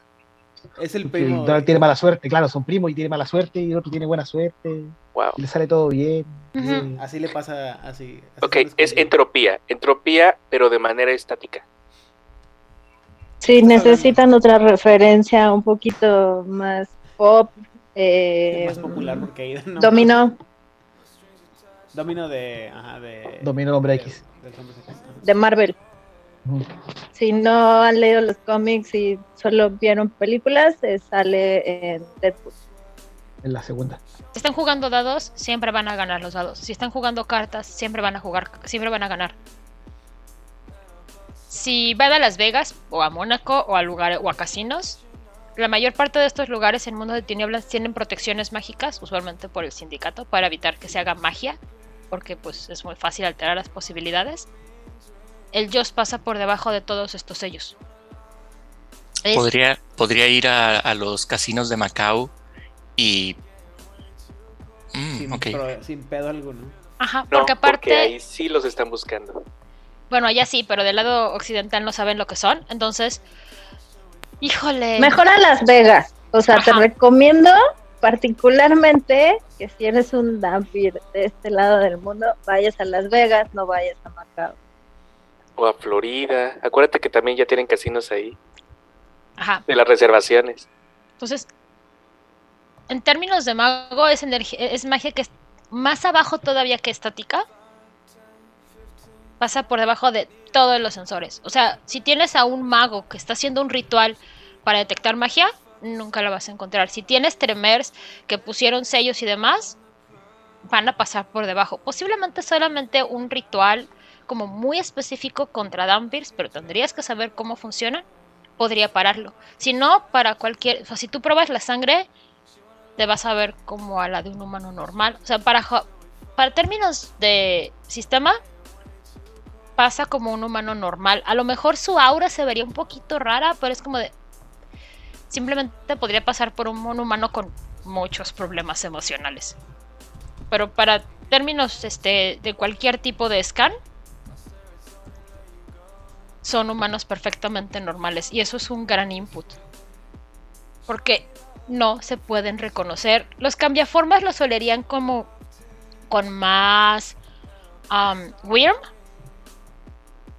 Es el primo. Donald tiene mala suerte, claro, son primos y tiene mala suerte y el otro tiene buena suerte. Wow. Y le sale todo bien. Así le pasa así. así Ok, es entropía. Entropía, pero de manera estática. Sí, necesitan otra referencia un poquito más pop. eh, es más popular porque ahí no- Dominó Domino de. Ajá, de. Dominó el hombre de- X. de Marvel. Si no han leído los cómics y solo vieron películas, eh, sale en Deadpool. En la segunda. Si están jugando dados, siempre van a ganar los dados. Si están jugando cartas, siempre van a jugar, siempre van a ganar. Si van a Las Vegas, o a Mónaco, o a lugares, o a casinos, la mayor parte de estos lugares en Mundo de Tinieblas tienen protecciones mágicas, usualmente por el sindicato, para evitar que se haga magia, porque pues es muy fácil alterar las posibilidades. El Joss pasa por debajo de todos estos sellos. Es- Podría, podría ir a, a los casinos de Macao y... Mm, Sin, ok. pro- sin pedo alguno. Ajá, No, porque aparte... ahí sí los están buscando. Bueno, allá sí, pero del lado occidental no saben lo que son. Entonces, híjole. Mejor a Las Vegas. O sea, te recomiendo particularmente que si eres un Dampir de este lado del mundo, vayas a Las Vegas, no vayas a Macao. O a Florida. Acuérdate que también ya tienen casinos ahí. Ajá. De las reservaciones. Entonces, en términos de mago, es, energía, es magia que es más abajo todavía que estática. Pasa por debajo de todos los sensores. O sea, si tienes a un mago que está haciendo un ritual para detectar magia, nunca lo vas a encontrar. Si tienes tremers que pusieron sellos y demás, van a pasar por debajo. Posiblemente solamente un ritual como muy específico contra Dampirs, pero tendrías que saber cómo funciona, podría pararlo. Si no, para cualquier, si tú pruebas la sangre, te vas a ver como a la de un humano normal. O sea, para, para términos de sistema, pasa como un humano normal. A lo mejor su aura se vería un poquito rara, pero es como de... Simplemente podría pasar por un, un humano con muchos problemas emocionales. Pero para términos este, de cualquier tipo de scan, son humanos perfectamente normales. Y eso es un gran input. Porque no se pueden reconocer. Los cambiaformas los olerían como con más um, Wyrm,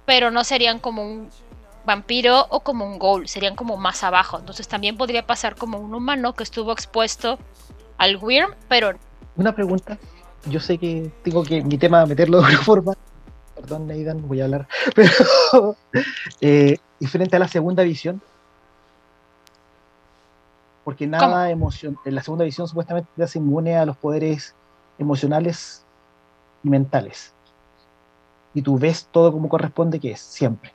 pero no serían como un vampiro o como un ghoul, serían como más abajo. Entonces también podría pasar como un humano que estuvo expuesto al Wyrm, pero Una pregunta. Yo sé que tengo que mi tema meterlo de alguna forma. Perdón, Neidan, voy a hablar. Pero, eh, diferente a la segunda visión. Porque nada emoción. En la segunda visión supuestamente te hace inmune a los poderes emocionales y mentales. Y tú ves todo como corresponde que es, siempre.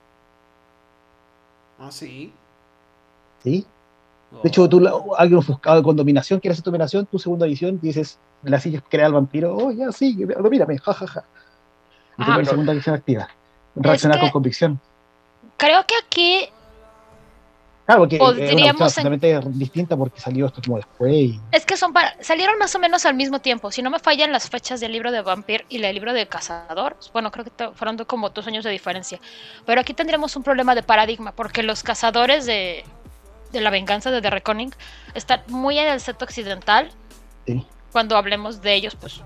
Ah, sí. ¿Sí? De hecho, tú, alguien ofuscado con dominación, quieres hacer dominación, tu segunda visión, dices, la silla crea al vampiro, oh, ya, sí, domíname, jajaja. Y Ah, la segunda visión activa. Reaccionar con convicción. creo que aquí Claro, porque Podríamos es una en- distinta porque salió esto como después. y- Es que son para. Salieron más o menos al mismo tiempo. Si no me fallan las fechas del libro de Vampir y el libro de Cazador. Bueno, creo que fueron como dos años de diferencia. Pero aquí tendremos un problema de paradigma. Porque los cazadores de, de la venganza de The Reckoning están muy en el set occidental. Sí. Cuando hablemos de ellos, pues.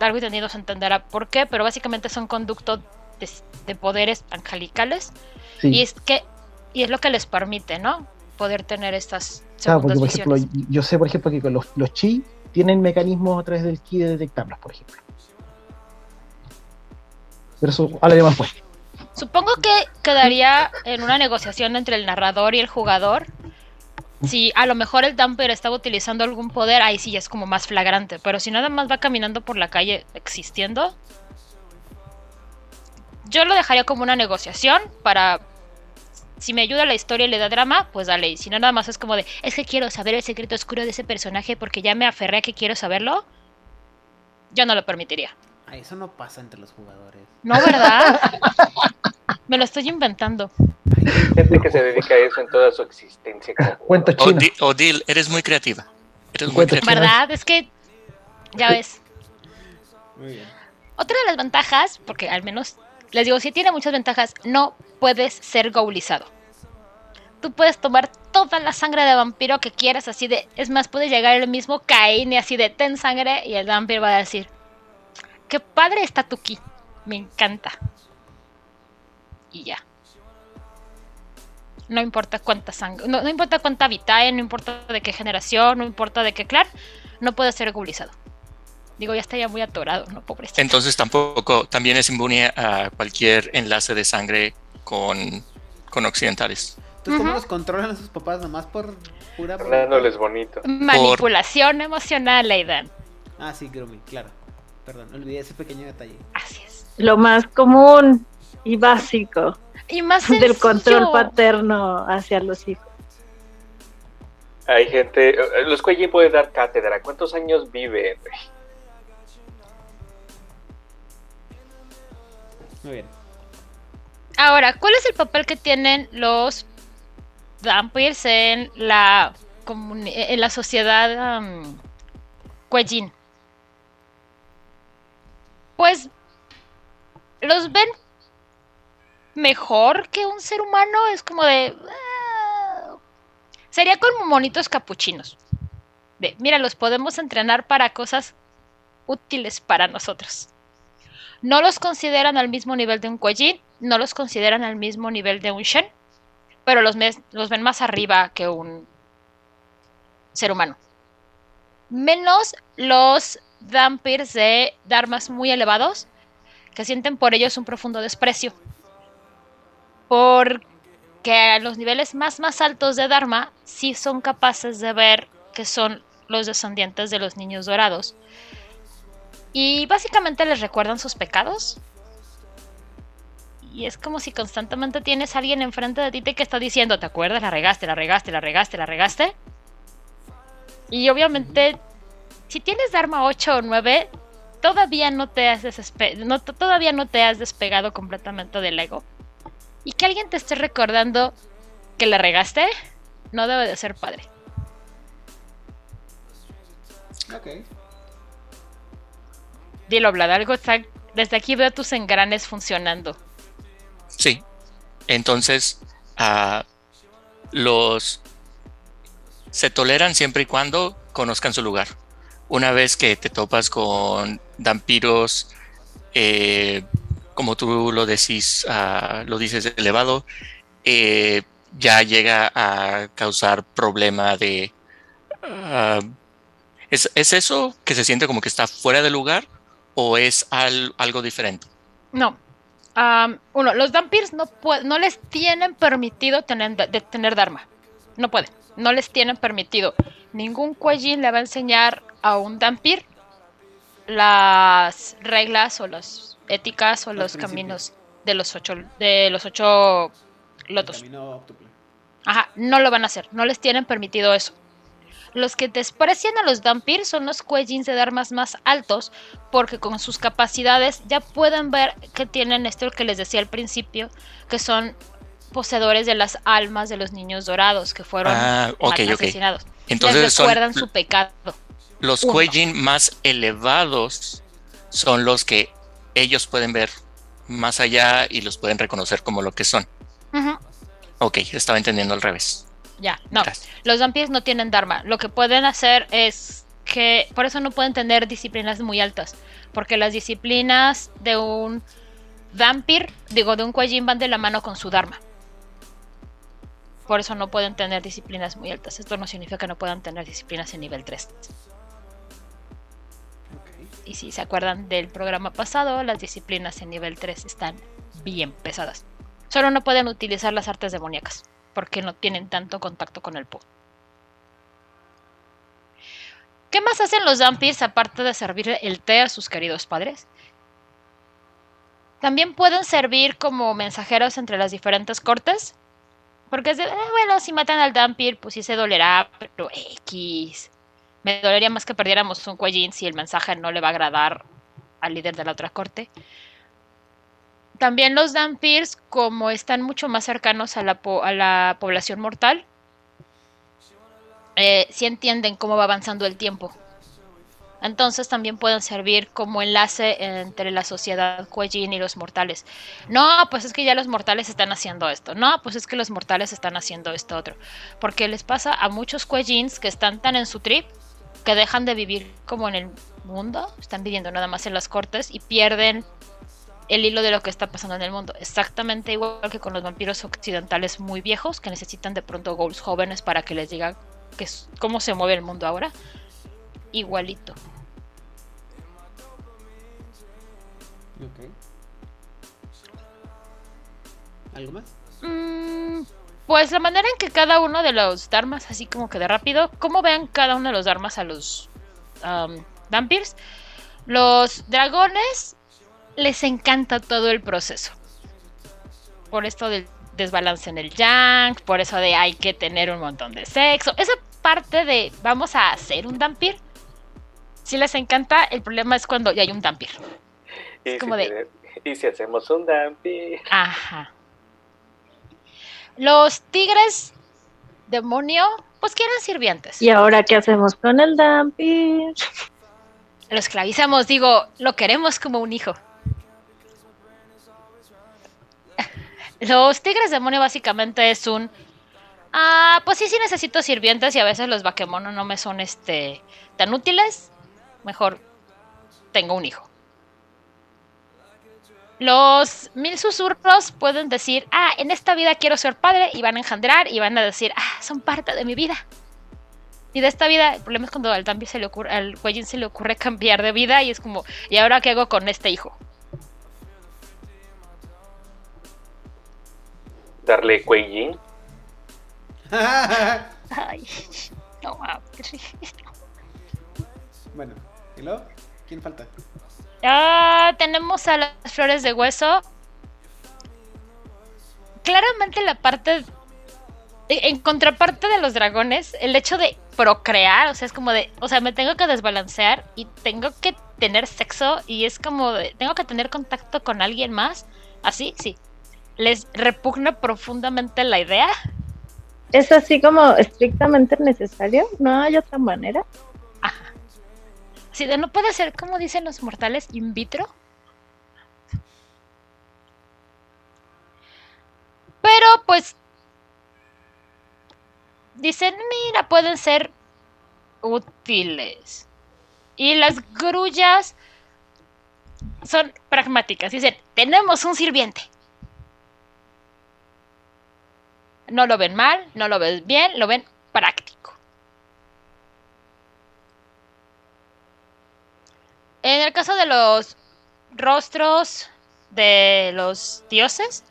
Largo y tendido se entenderá por qué. Pero básicamente son conductos de, de poderes angelicales. Sí. Y es que. Y es lo que les permite, ¿no? Poder tener estas. Claro, porque segundas por ejemplo, visiones. yo sé por ejemplo que con los, los chi tienen mecanismos a través del ki de detectarlos, por ejemplo. Pero eso hablaremos después. Supongo que quedaría en una negociación entre el narrador y el jugador. Si a lo mejor el Damper estaba utilizando algún poder, ahí sí ya es como más flagrante. Pero si nada más va caminando por la calle existiendo, yo lo dejaría como una negociación para. Si me ayuda la historia y le da drama, pues dale. Y si no, nada más es como de, es que quiero saber el secreto oscuro de ese personaje porque ya me aferré a que quiero saberlo, yo no lo permitiría. Ah, eso no pasa entre los jugadores. No, ¿verdad? me lo estoy inventando. Gente que se dedica a eso en toda su existencia. como Cuentos O chinos. Di- Odil, eres muy creativa. Eres muy Cuento creativa. chino. ¿Verdad? Es que, ya ves. Muy bien. Otra de las ventajas, porque al menos les digo, si tiene muchas ventajas, no puedes ser goulizado. Tú puedes tomar toda la sangre de vampiro que quieras, así de. Es más, puedes llegar el mismo Caín y así de ten sangre, y el vampiro va a decir: ¡Qué padre está tu ki! Me encanta. Y ya. No importa cuánta sangre, no, no importa cuánta vitae, no importa de qué generación, no importa de qué clan, no puede ser goulizado. Digo, ya estaría muy atorado, ¿no? Pobrecito. Entonces tampoco, también es inmune a cualquier enlace de sangre con, con occidentales. Entonces, ¿cómo los controlan sus papás? Nomás por pura. Hablándoles bonito. Manipulación emocional, Aidan. Ah, sí, Grumi, claro. Perdón, olvidé ese pequeño detalle. Así es. Lo más común y básico Y más del sencillo. control paterno hacia los hijos. Hay gente, eh, los Cuellín pueden dar cátedra. ¿Cuántos años viven? Muy bien. Ahora, ¿cuál es el papel que tienen los vampires en la en la sociedad um, Cuellín? Pues los ven mejor que un ser humano, es como de ah, sería como monitos capuchinos. De, mira, los podemos entrenar para cosas útiles para nosotros. No los consideran al mismo nivel de un Kuei-Jin, no los consideran al mismo nivel de un Shen, pero los, los ven más arriba que un ser humano. menos los Dampirs de Dharmas muy elevados, que sienten por ellos un profundo desprecio. Porque a los niveles más más altos de Dharma sí son capaces de ver que son los descendientes de los niños dorados. Y básicamente les recuerdan sus pecados. Y es como si constantemente tienes a alguien enfrente de ti que está diciendo, ¿te acuerdas? La regaste, la regaste, la regaste, la regaste. Y obviamente, si tienes Dharma 8 o 9, todavía no te has, no, todavía no te has despegado completamente del ego. Y que alguien te esté recordando que la regaste, no debe de ser padre. Ok. Dilo, Vlad, algo está... Desde aquí veo tus engranes funcionando. Sí. Entonces, ah, los se toleran siempre y cuando conozcan su lugar. Una vez que te topas con vampiros, eh, como tú lo decís, ah, lo dices elevado, eh, ya llega a causar problema de... ah, ¿es, ¿Es eso que se siente como que está fuera de lugar o es al- algo diferente? No. Am, uno, los Dampirs no, no les tienen permitido tener, de tener Dharma. No pueden. No les tienen permitido. Ningún Kuejin le va a enseñar a un Dampir las reglas o las éticas o Los caminos de los ocho, de los ocho lotos. Ajá, no lo van a hacer, no les tienen permitido eso. Los que desprecian a los Dampir son los Kuejins de Dharmas más altos, porque con sus capacidades ya pueden ver que tienen esto que les decía al principio, que son poseedores de las almas de los niños dorados que fueron Ah, ok, mat- ok. asesinados. Entonces les son recuerdan su pecado. los. Kuejin más elevados son los que ellos pueden ver más allá y los pueden reconocer como lo que son. Ujú, Ok, estaba entendiendo al revés. Ya, no. Gracias. Los Dampirs no tienen Dharma. Lo que pueden hacer es que. Por eso no pueden tener disciplinas muy altas. Porque las disciplinas de un Vampir, digo, de un Kuejin van de la mano con su Dharma. Por eso no pueden tener disciplinas muy altas. Esto no significa que no puedan tener disciplinas en nivel 3. Ok. Y si se acuerdan del programa pasado, las disciplinas en nivel 3 están bien pesadas. Solo no pueden utilizar las artes demoníacas. Porque no tienen tanto contacto con el Po. ¿Qué más hacen los Dampirs aparte de servir el té a sus queridos padres? También pueden servir como mensajeros entre las diferentes cortes. Porque "Eh, bueno, si matan al Dampir, pues sí se dolerá, pero X. Me dolería más que perdiéramos un Kuejin si el mensaje no le va a agradar al líder de la otra corte. También los Dampirs, como están mucho más cercanos a la, po- a la población mortal, eh, sí entienden cómo va avanzando el tiempo. Entonces también pueden servir como enlace entre la sociedad Kuejin y los mortales. No, pues es que ya los mortales están haciendo esto. No, pues es que los mortales están haciendo esto otro. Porque les pasa a muchos Kuejins que están tan en su trip que dejan de vivir como en el mundo, están viviendo nada más en las cortes y pierden el hilo de lo que está pasando en el mundo. Exactamente igual que con los vampiros occidentales muy viejos que necesitan de pronto goals jóvenes para que les digan que cómo se mueve el mundo ahora. Igualito. ¿Algo más? Mm, pues la manera en que cada uno de los Dharmas, así como que de rápido, ¿cómo vean cada uno de los Dharmas a los um? Los dragones les encanta todo el proceso. Por esto del desbalance en el yang, por eso de hay que tener un montón de sexo. Esa parte de vamos a hacer un Dampir. Si les encanta, el problema es cuando ya hay un Dampir. Y, como si, de- y si hacemos un dampi. Ajá. Los tigres demonio, pues quieren sirvientes. ¿Y ahora qué hacemos con el Dampir? Lo esclavizamos, digo, lo queremos como un hijo. Los tigres demonio básicamente es un... Ah, pues sí, sí necesito sirvientes y a veces los vaquemonos no me son este tan útiles. Mejor tengo un hijo. Los mil susurros pueden decir, ah, en esta vida quiero ser padre y van a engendrar y van a decir, ah, son parte de mi vida. Y de esta vida, el problema es cuando al se le ocurre, al se le ocurre cambiar de vida y es como, ¿y ahora qué hago con este hijo? Darle Kuei Ay, no, qué triste. bueno, ¿y luego? ¿Quién falta? Ah, tenemos a las flores de hueso. Claramente la parte... En contraparte de los dragones, el hecho de procrear, o sea, es como de, o sea, me tengo que desbalancear y tengo que tener sexo y es como de, tengo que tener contacto con alguien más. Así, sí. Les repugna profundamente la idea. Es así como estrictamente necesario, no hay otra manera. No puede ser, como dicen los mortales, in vitro. Pero pues dicen, mira, pueden ser útiles. Y las grullas son pragmáticas. Dicen, tenemos un sirviente. No lo ven mal, no lo ven bien, lo ven práctico. En el caso de los rostros de los dioses,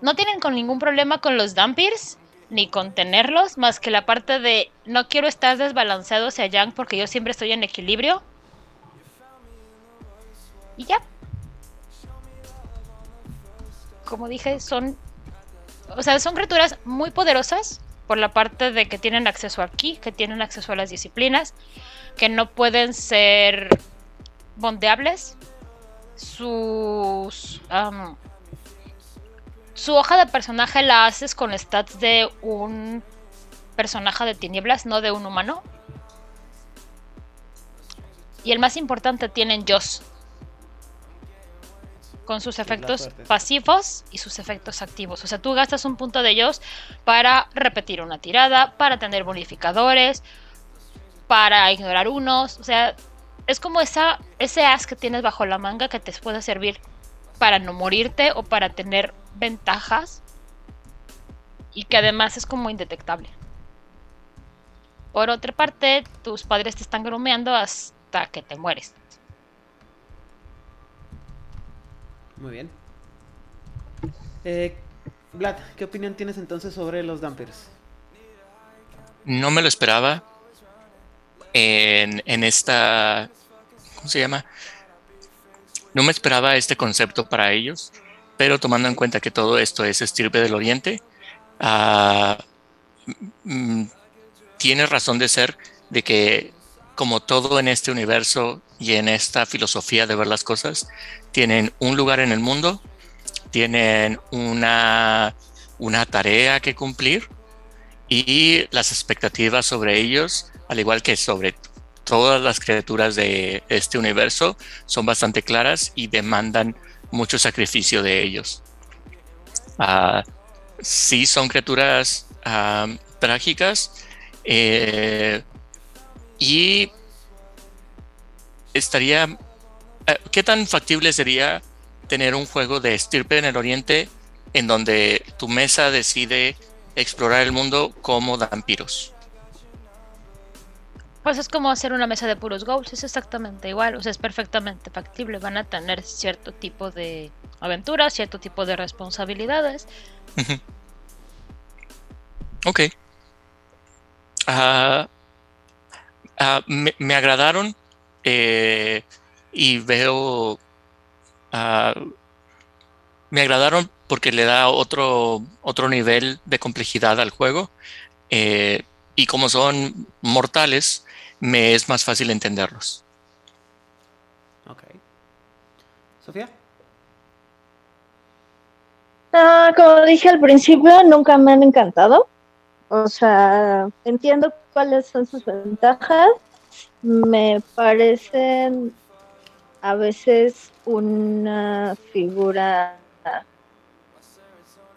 no tienen con ningún problema con los Dampirs ni con tenerlos, más que la parte de no quiero estar desbalanceado hacia Yang porque yo siempre estoy en equilibrio. Y ya. Como dije, son. O sea, son criaturas muy poderosas por la parte de que tienen acceso aquí, que tienen acceso a las disciplinas, que no pueden ser bondeables. Sus. su hoja de personaje la haces con stats de un personaje de tinieblas, no de un humano. Y el más importante tienen Joss. Con sus efectos pasivos y sus efectos activos. O sea, tú gastas un punto de Joss para repetir una tirada, para tener bonificadores, para ignorar unos. O sea, es como esa, ese as que tienes bajo la manga que te puede servir para no morirte o para tener ventajas y que además es como indetectable. Por otra parte, tus padres te están grumeando hasta que te mueres. Muy bien. Eh, Vlad, ¿qué opinión tienes entonces sobre los Dampers? No me lo esperaba en, esta... ¿Cómo se llama? No me esperaba este concepto para ellos, pero tomando en cuenta que todo esto es estirpe del Oriente, ah, mm, tiene razón de ser de que como todo en este universo y en esta filosofía de ver las cosas, tienen un lugar en el mundo, tienen una, una tarea que cumplir y las expectativas sobre ellos, al igual que sobre todas las criaturas de este universo, son bastante claras y demandan mucho sacrificio de ellos. Ah, sí son criaturas ah, trágicas eh, y estaría... eh, ¿Qué tan factible sería tener un juego de estirpe en el oriente en donde tu mesa decide explorar el mundo como vampiros? Pues es como hacer una mesa de puros goals, es exactamente igual, o sea, es perfectamente factible. Van a tener cierto tipo de aventuras, cierto tipo de responsabilidades. Ok. Ah, ah, me, me agradaron eh, y veo... ah, me agradaron porque le da otro, otro nivel de complejidad al juego. eh, y como son mortales, me es más fácil entenderlos. Ok. Sofía. Ah, como dije al principio, nunca me han encantado. O sea, entiendo cuáles son sus ventajas. Me parecen a veces una figura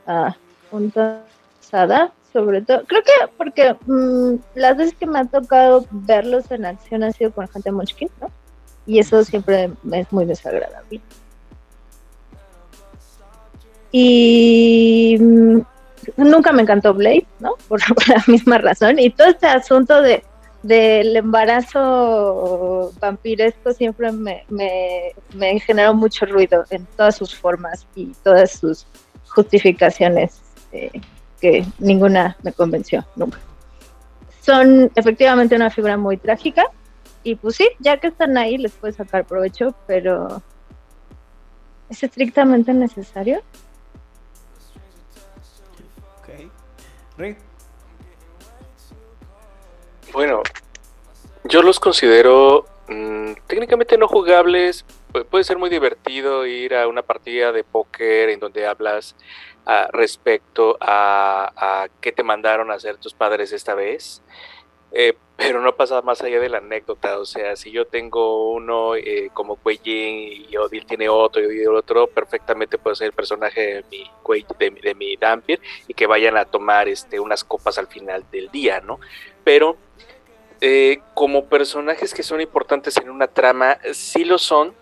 ah, un tanto sobre todo. Creo que porque mm, las veces que me ha tocado verlos en acción ha sido con gente Munchkin, ¿no? Y eso siempre es muy desagradable. Y mm, nunca me encantó Blade, ¿no? Por, por la misma razón. Y todo este asunto de del embarazo vampiresco siempre me, me, me generó mucho ruido en todas sus formas y todas sus justificaciones eh, que ninguna me convenció nunca. Son efectivamente una figura muy trágica y pues sí, ya que están ahí les puedes sacar provecho, pero ¿es estrictamente necesario? Ok. Rick, Bueno, yo los considero mm, técnicamente no jugables. Pu- Puede ser muy divertido ir a una partida de póker en donde hablas ah, respecto a, qué te mandaron a hacer tus padres esta vez. Eh, pero no pasa más allá de la anécdota. O sea, si yo tengo uno eh, como Kuei Jin y Odil tiene otro y Odil otro, perfectamente puede ser el personaje de mi, de, de mi Dampir y que vayan a tomar este, unas copas al final del día, ¿no? Pero eh, como personajes que son importantes en una trama, sí lo son,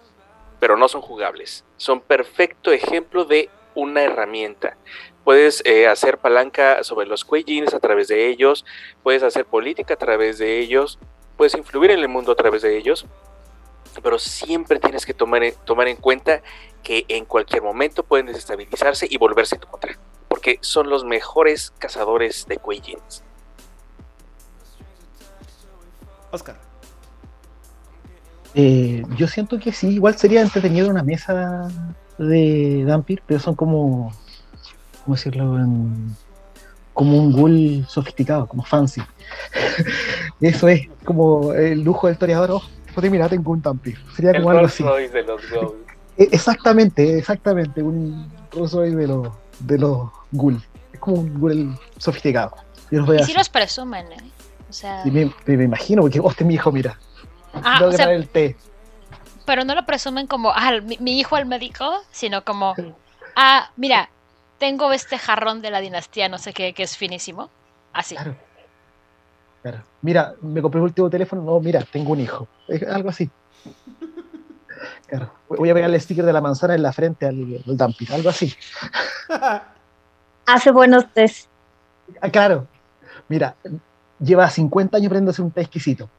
pero no son jugables. Son perfecto ejemplo de una herramienta. Puedes eh, hacer palanca sobre los Kuei-Jins a través de ellos, puedes hacer política a través de ellos, puedes influir en el mundo a través de ellos, pero siempre tienes que tomar tomar en cuenta que en cualquier momento pueden desestabilizarse y volverse en tu contra, porque son los mejores cazadores de Kuei-Jins. Oscar. Eh, yo siento que sí, igual sería entretenido una mesa de Dampir, pero son como, ¿cómo decirlo? En- como un ghoul sofisticado, como fancy. Eso es como el lujo del historiador. Oh, pues mira, tengo un Dampir. Sería como algo así. de los. E- Exactamente, exactamente, un Rolls Royce de los, de los ghoul. Es como un ghoul sofisticado. Yo los Y si los presumen, ¿eh? O sea, Y me, me- me imagino, porque hostia, mi hijo, mira, ah, tengo o sea, el té. pero no lo presumen como, ah, mi, mi hijo al médico, sino como, ah, mira, tengo este jarrón de la dinastía, no sé qué, que es finísimo. Así. Claro. Claro. Mira, me compré el último teléfono. No, mira, tengo un hijo. Es algo así. Claro. Voy a pegarle el sticker de la manzana en la frente al, al Dumpy. Algo así. Hace buenos test. Ah, claro. Mira, lleva 50 años aprendiendo a hacer un té exquisito.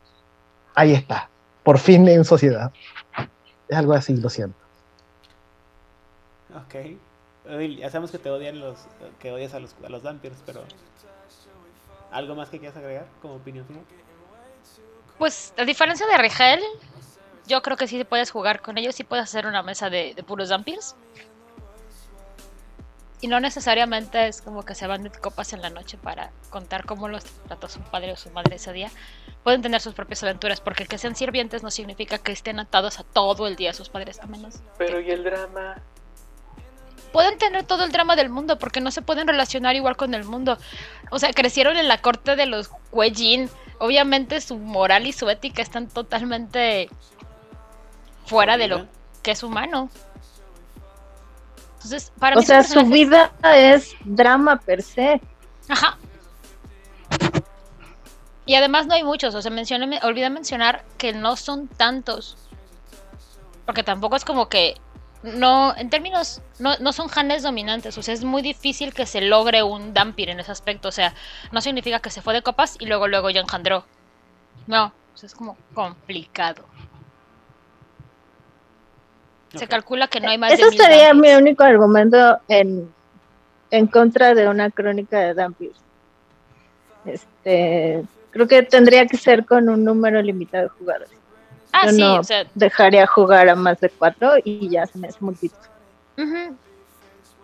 Ahí está. Por fin en sociedad. Es algo así, lo siento. ok. Ya sabemos que te odian los. que odias a los, a los Vampirs, pero. ¿Algo más que quieras agregar como opinión final? Pues, a diferencia de Rigel, yo creo que sí puedes jugar con ellos, sí puedes hacer una mesa de, de puros Vampirs. Y no necesariamente es como que se van de copas en la noche para contar cómo los trató su padre o su madre ese día. Pueden tener sus propias aventuras, porque el que sean sirvientes no significa que estén atados a todo el día a sus padres, a menos. Pero ¿y el drama? Pueden tener todo el drama del mundo, porque no se pueden relacionar igual con el mundo. O sea, crecieron en la corte de los Kuei-Jin. Obviamente su moral y su ética están totalmente fuera de lo que es humano. Entonces, para O sea, su vida es drama per se. Ajá. Y además no hay muchos, o sea, mencioné, me- olvidé mencionar que no son tantos. Porque tampoco es como que no, en términos, no, no son Hanes dominantes, o sea, es muy difícil que se logre un Dampir en ese aspecto, o sea, no significa que se fue de copas y luego luego ya engendró. No, o sea, es como complicado. Se calcula que no hay más Ese de sería mi único argumento en, en contra de una crónica de Dampir. Este, creo que tendría que ser con un número limitado de jugadores. Ah, yo sí, no- o sea, Dejaría jugar a más de cuatro y ya se me hace multitud. Ujú.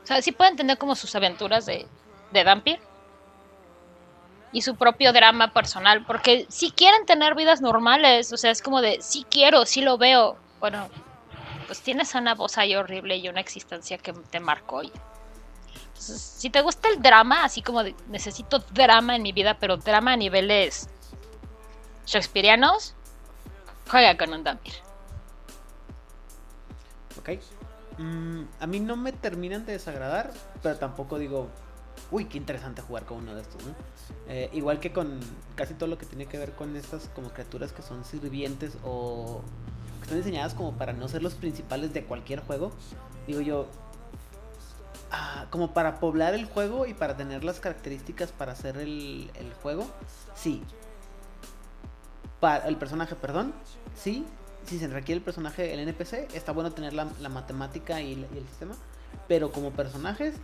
O sea, sí pueden tener como sus aventuras de, de Vampir. Y su propio drama personal. Porque si quieren tener vidas normales. O sea, es como de, sí quiero, sí lo veo. Bueno, pues tienes una voz ahí horrible y una existencia que te marcó. y- si te gusta el drama, así como necesito drama en mi vida, pero drama a niveles shakespearianos, juega con un Vampir. Ok. Mm, a mí no me terminan de desagradar, pero tampoco digo, uy, qué interesante jugar con uno de estos, ¿no? Eh, igual que con casi todo lo que tiene que ver con estas como criaturas que son sirvientes o están diseñadas como para no ser los principales de cualquier juego. Digo yo, ah, como para poblar el juego y para tener las características para hacer el, juego, sí. Para el personaje, perdón, sí. Si se requiere el personaje, el NPC, está bueno tener la, matemática y, y el sistema. Pero como personajes,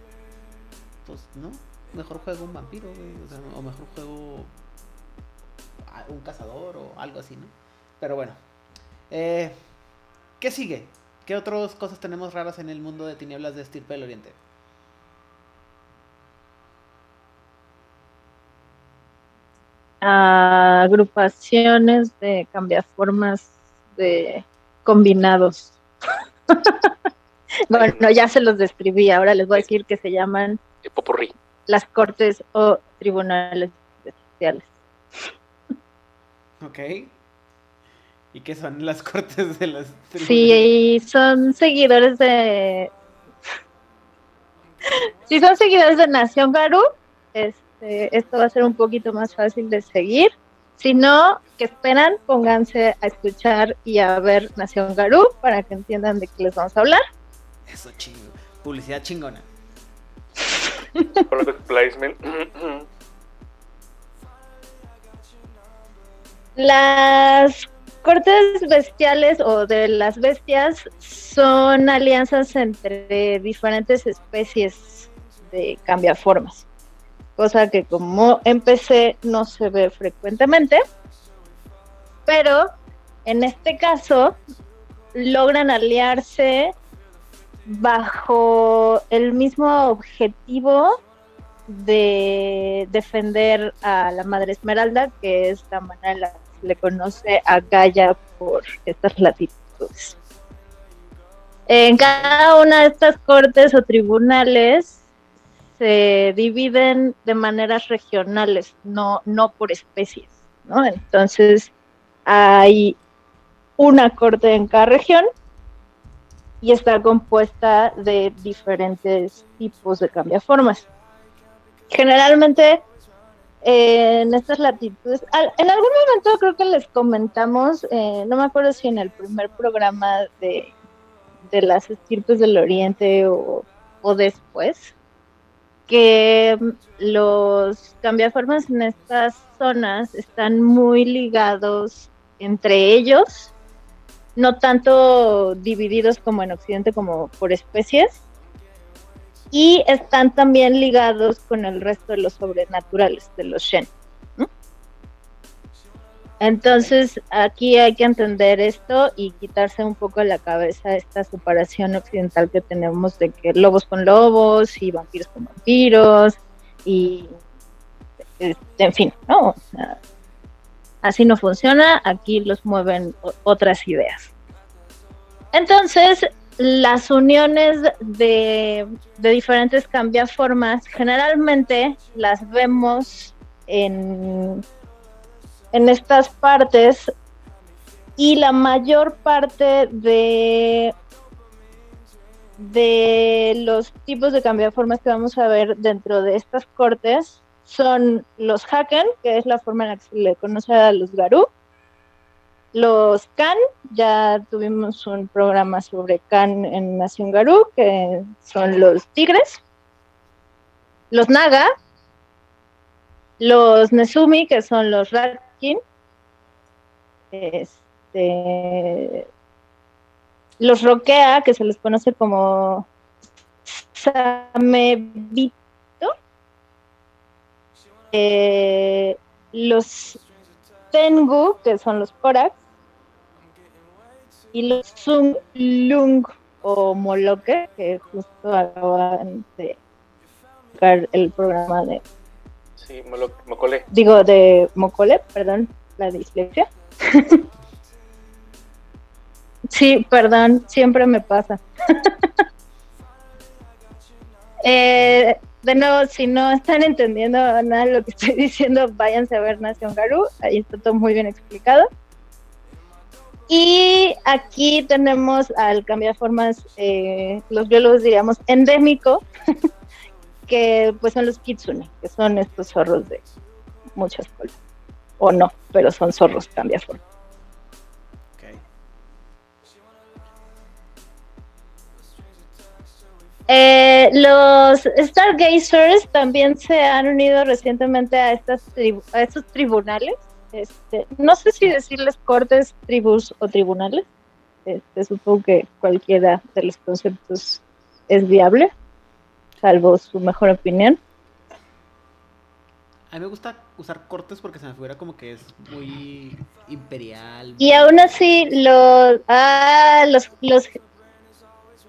pues no. Mejor juego un vampiro. O, o mejor juego a- un cazador o algo así, ¿no? Pero bueno. Eh, ¿Qué sigue? ¿Qué otras cosas tenemos raras en el mundo de tinieblas de Estirpe del Oriente? agrupaciones de cambiaformas de combinados. bueno, ya se los describí, ahora les voy a decir que se llaman las cortes o tribunales especiales. Ok. ¿Y qué son las cortes de las Sí, son seguidores de. Si son seguidores de Nación Garú, este, esto va a ser un poquito más fácil de seguir. Si no, que esperan, pónganse a escuchar y a ver Nación Garú para que entiendan de qué les vamos a hablar. Eso chingo. Publicidad chingona. Product placement. Las cortes bestiales o de las bestias son alianzas entre diferentes especies de cambiaformas, cosa que como en PC no se ve frecuentemente, pero en este caso logran aliarse bajo el mismo objetivo de defender a la Madre Esmeralda, que es la manera en la le conoce a Gaia por estas latitudes. En cada una de estas cortes o tribunales se dividen de maneras regionales, no, no por especies, ¿no? Entonces hay una corte en cada región y está compuesta de diferentes tipos de cambiaformas. Generalmente en estas latitudes, al- en algún momento creo que les comentamos, eh, no me acuerdo si en el primer programa de, de las estirpes del Oriente o, o después, que mm, los cambiaformas en estas zonas están muy ligados entre ellos, no tanto divididos como en Occidente como por especies, y están también ligados con el resto de los sobrenaturales, de los Shen. Entonces, aquí hay que entender esto y quitarse un poco de la cabeza esta separación occidental que tenemos de que lobos con lobos y vampiros con vampiros y este, en fin, ¿no? Así no funciona, aquí los mueven otras ideas. Entonces, las uniones de, de diferentes cambiaformas generalmente las vemos en, en estas partes y la mayor parte de, de los tipos de cambiaformas que vamos a ver dentro de estas cortes son los Haken, que es la forma en la que se le conoce a los Garú, los Kan, ya tuvimos un programa sobre Kan en Nación Garú, que son los tigres. Los Naga, los Nezumi, que son los Ratkin. Este, los Rokea, que se les conoce como Samebito. Eh, los Tengu, que son los Korak, y los Sung Lung o Moloke, que justo acaban de sacar el programa de, Sí, colé. digo, de Mokole, perdón, la dislexia. sí, perdón, siempre me pasa. Eh, de nuevo, si no están entendiendo nada de lo que estoy diciendo, váyanse a ver Nación Garú, ahí está todo muy bien explicado. Y aquí tenemos al cambiaformas, eh, los biólogos diríamos endémico, que pues son los kitsune, que son estos zorros de muchas colas. O no, pero son zorros cambiaformas. Eh, los Stargazers también se han unido recientemente a, estas tribu- a estos tribunales. Este, no sé si decirles cortes, tribus o tribunales. Este, supongo que cualquiera de los conceptos es viable, salvo su mejor opinión. A mí me gusta usar cortes porque se me figura como que es muy imperial. Y aún así, los. Ah, los. los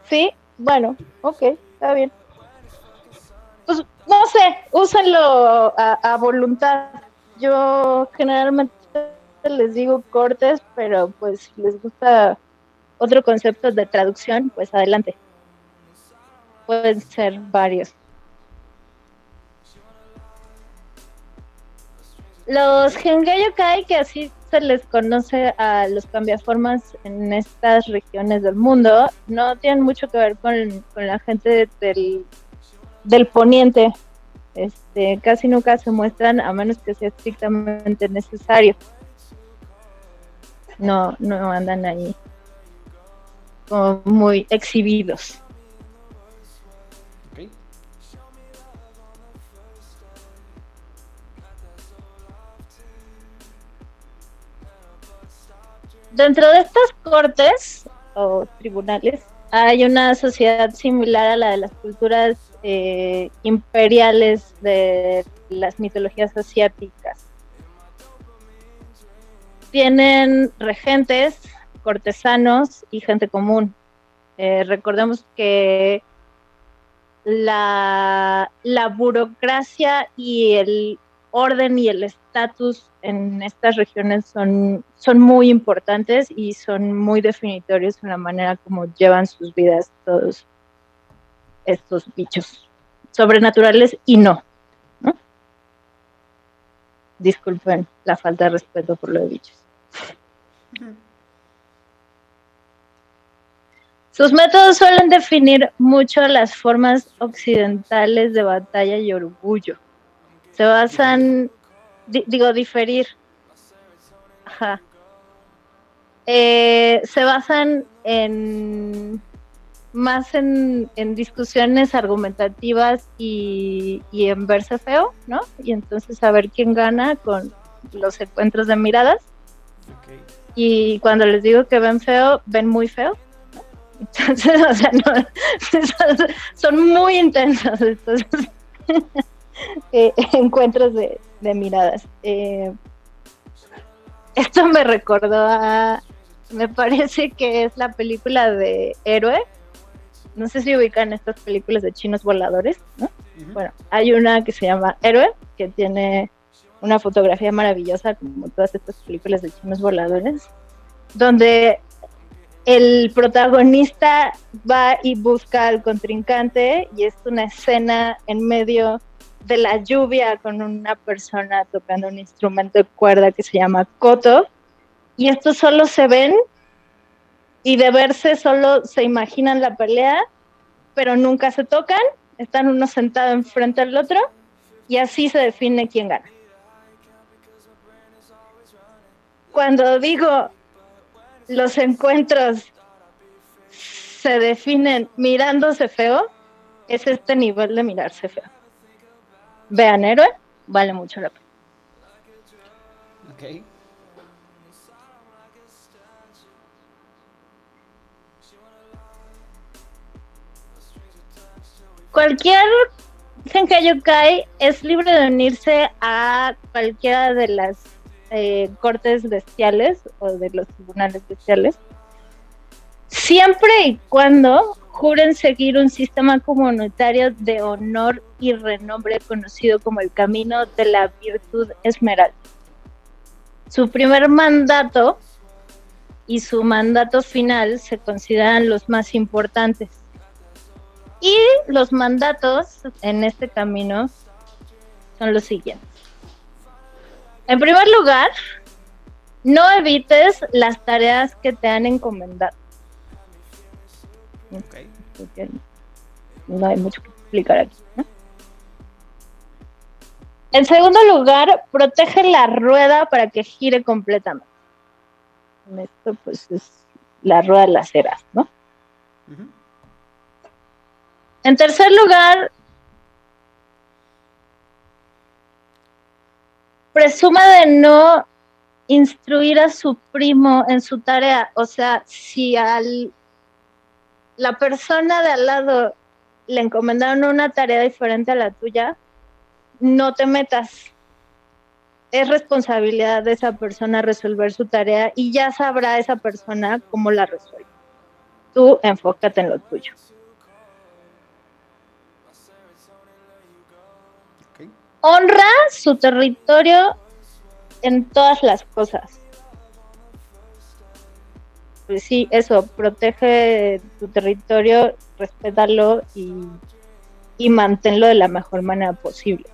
sí, bueno, ok, está bien. Pues no sé, úsenlo a, a voluntad. Yo generalmente les digo cortes, pero pues si les gusta otro concepto de traducción, pues adelante. Pueden ser varios. Los Gengayokai, que así se les conoce a los cambiaformas en estas regiones del mundo, no tienen mucho que ver con, con la gente del, del poniente. Este, casi nunca se muestran a menos que sea estrictamente necesario. No, no andan ahí como muy exhibidos. Dentro de estas cortes o tribunales hay una sociedad similar a la de las culturas eh, imperiales de las mitologías asiáticas. Tienen regentes, cortesanos y gente común. Eh, recordemos que la, la burocracia y el orden y el estatus en estas regiones son, son muy importantes y son muy definitorios en la manera como llevan sus vidas todos estos bichos sobrenaturales y no. ¿no? Disculpen la falta de respeto por lo de bichos. Sus métodos suelen definir mucho las formas occidentales de batalla y orgullo. Se basan, di- digo, diferir. Ajá. Eh, se basan en más en, en discusiones argumentativas y, y en verse feo, ¿no? Y entonces saber quién gana con los encuentros de miradas. Y cuando les digo que ven feo, ven muy feo. ¿no? Entonces, o sea, no, son, muy intensos estos eh, encuentros de, de miradas. Eh, esto me recordó a, me parece que es la película de Héroe. No sé si ubican estas películas de chinos voladores, ¿no? Bueno, hay una que se llama Héroe, que tiene una fotografía maravillosa, como todas estas películas de chinos voladores, donde el protagonista va y busca al contrincante y es una escena en medio de la lluvia con una persona tocando un instrumento de cuerda que se llama koto y estos solo se ven y de verse solo se imaginan la pelea pero nunca se tocan están uno sentado enfrente del otro y así se define quién gana cuando digo los encuentros se definen mirándose feo, es este nivel de mirarse feo. Vean héroe, vale mucho la pena. Ok. Cualquier Genkai es libre de unirse a cualquiera de las eh, cortes bestiales o de los tribunales bestiales, siempre y cuando juren seguir un sistema comunitario de honor y renombre conocido como el camino de la virtud esmeralda. Su primer mandato y su mandato final se consideran los más importantes. Y los mandatos en este camino son los siguientes. En primer lugar, no evites las tareas que te han encomendado. Ok. porque no hay mucho que explicar aquí. ¿no? En segundo lugar, protege la rueda para que gire completamente. Esto pues es la rueda de las eras, ¿no? En tercer lugar, presuma de no instruir a su primo en su tarea. O sea, si al la persona de al lado le encomendaron una tarea diferente a la tuya, no te metas. Es responsabilidad de esa persona resolver su tarea y ya sabrá esa persona cómo la resuelve. Tú enfócate en lo tuyo. Honra su territorio en todas las cosas. Pues sí, eso, protege tu territorio, respétalo y, y manténlo de la mejor manera posible.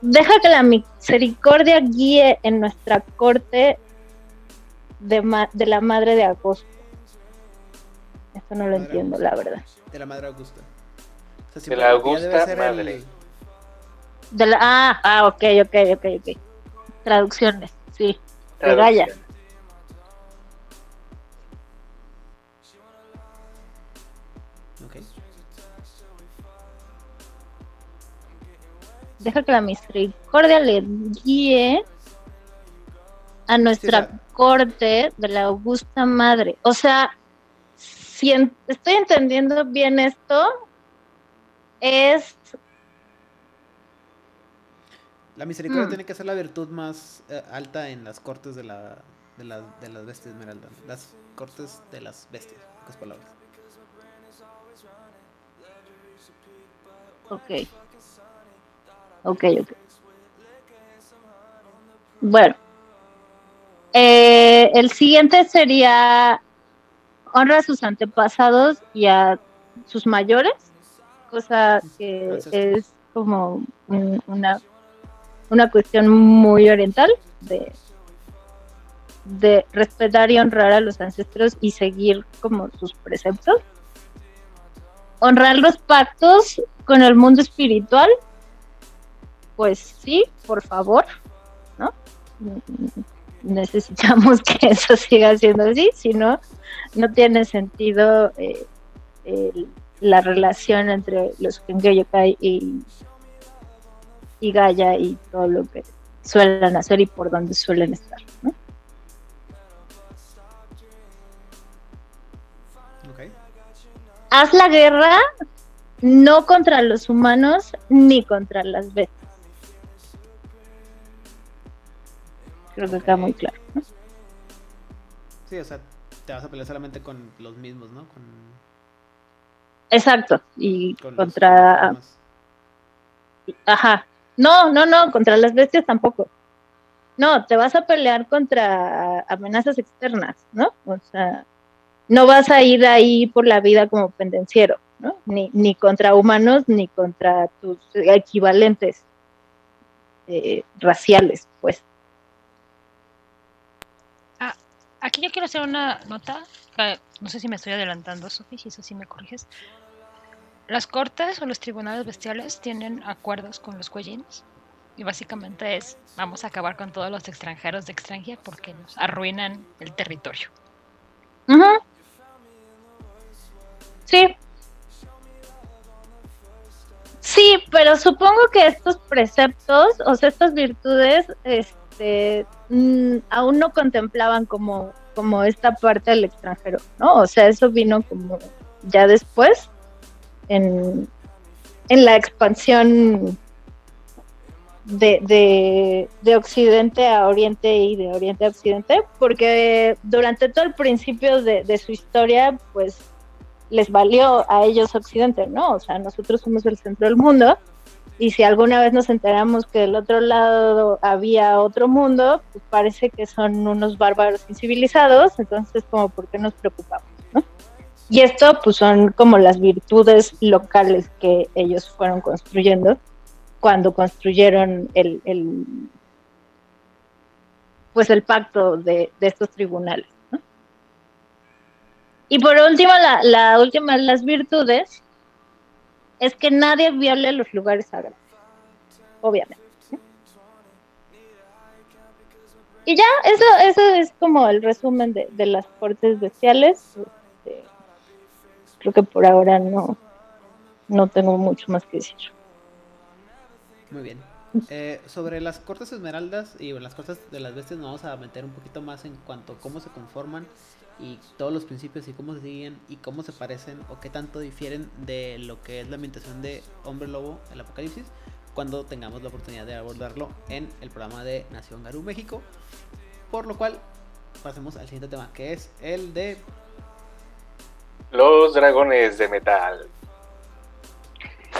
Deja que la misericordia guíe en nuestra corte de, ma- de la madre de agosto. Esto no lo Madre entiendo, Augusta. la verdad. De la madre Augusta. O sea, De la Augusta ser madre. De la, ah, ah, ok, ok, ok, ok. Traducciones, sí. De Gaia. Ok. Deja que la misericordia le guíe a nuestra Sí, corte de la augusta madre. O sea, si en- estoy entendiendo bien esto, es La misericordia Mm. tiene que ser la virtud más eh, alta en las cortes de la de, la, de las bestias esmeralda. Las cortes de las bestias, en pocas palabras. Ok. Ok, ok. Bueno. Eh, el siguiente sería honra a sus antepasados y a sus mayores, cosa que es como un- una, una cuestión muy oriental de, de respetar y honrar a los ancestros y seguir como sus preceptos. Honrar los pactos con el mundo espiritual, pues sí, por favor, ¿no? Necesitamos que eso siga siendo así, si no, no tiene sentido eh, la relación entre los Yokai y, y Gaia y todo lo que suelen hacer y por dónde suelen estar, ¿no? Haz la guerra no contra los humanos ni contra las bestias. Creo que queda muy claro. ¿no? Sí, o sea, te vas a pelear solamente con los mismos, ¿no? Con, Exacto. Y con contra. Ajá. No, no, no, contra las bestias tampoco. No, te vas a pelear contra amenazas externas, ¿no? O sea, no vas a ir ahí por la vida como pendenciero, ¿no? Ni, ni contra humanos, ni contra tus equivalentes eh, raciales, pues. Aquí yo quiero hacer una nota, no sé si me estoy adelantando, Sofi, si eso sí me corriges. Las cortes o los tribunales bestiales tienen acuerdos con los cuellines y básicamente es vamos a acabar con todos los extranjeros de extranjera porque nos arruinan el territorio. Ujú. Sí. Sí, pero supongo que estos preceptos, o sea, estas virtudes, este, mm, aún no contemplaban como, como esta parte del extranjero, ¿no? O sea, eso vino como ya después, en, en la expansión de, de, de Occidente a Oriente y de Oriente a Occidente, porque durante todo el principio de, de su historia, pues les valió a ellos Occidente, ¿no? O sea, nosotros somos el centro del mundo y si alguna vez nos enteramos que del otro lado había otro mundo, pues parece que son unos bárbaros incivilizados, entonces como por qué nos preocupamos. Y esto pues son como las virtudes locales que ellos fueron construyendo cuando construyeron el, el pues el pacto de, estos tribunales. ¿no? Y por último, la, la última de las virtudes es que nadie viole los lugares sagrados, obviamente. Y ya, eso, eso es como el resumen de, de las cortes bestiales. Creo que por ahora no, no tengo mucho más que decir. Muy bien. Eh, sobre las cortes esmeraldas y las cortes de las bestias nos vamos a meter un poquito más en cuanto a cómo se conforman y todos los principios y cómo se siguen y cómo se parecen o qué tanto difieren de lo que es la ambientación de Hombre Lobo, el Apocalipsis, cuando tengamos la oportunidad de abordarlo en el programa de Nación Garú México. Por lo cual, pasemos al siguiente tema, que es el de... Los dragones de metal.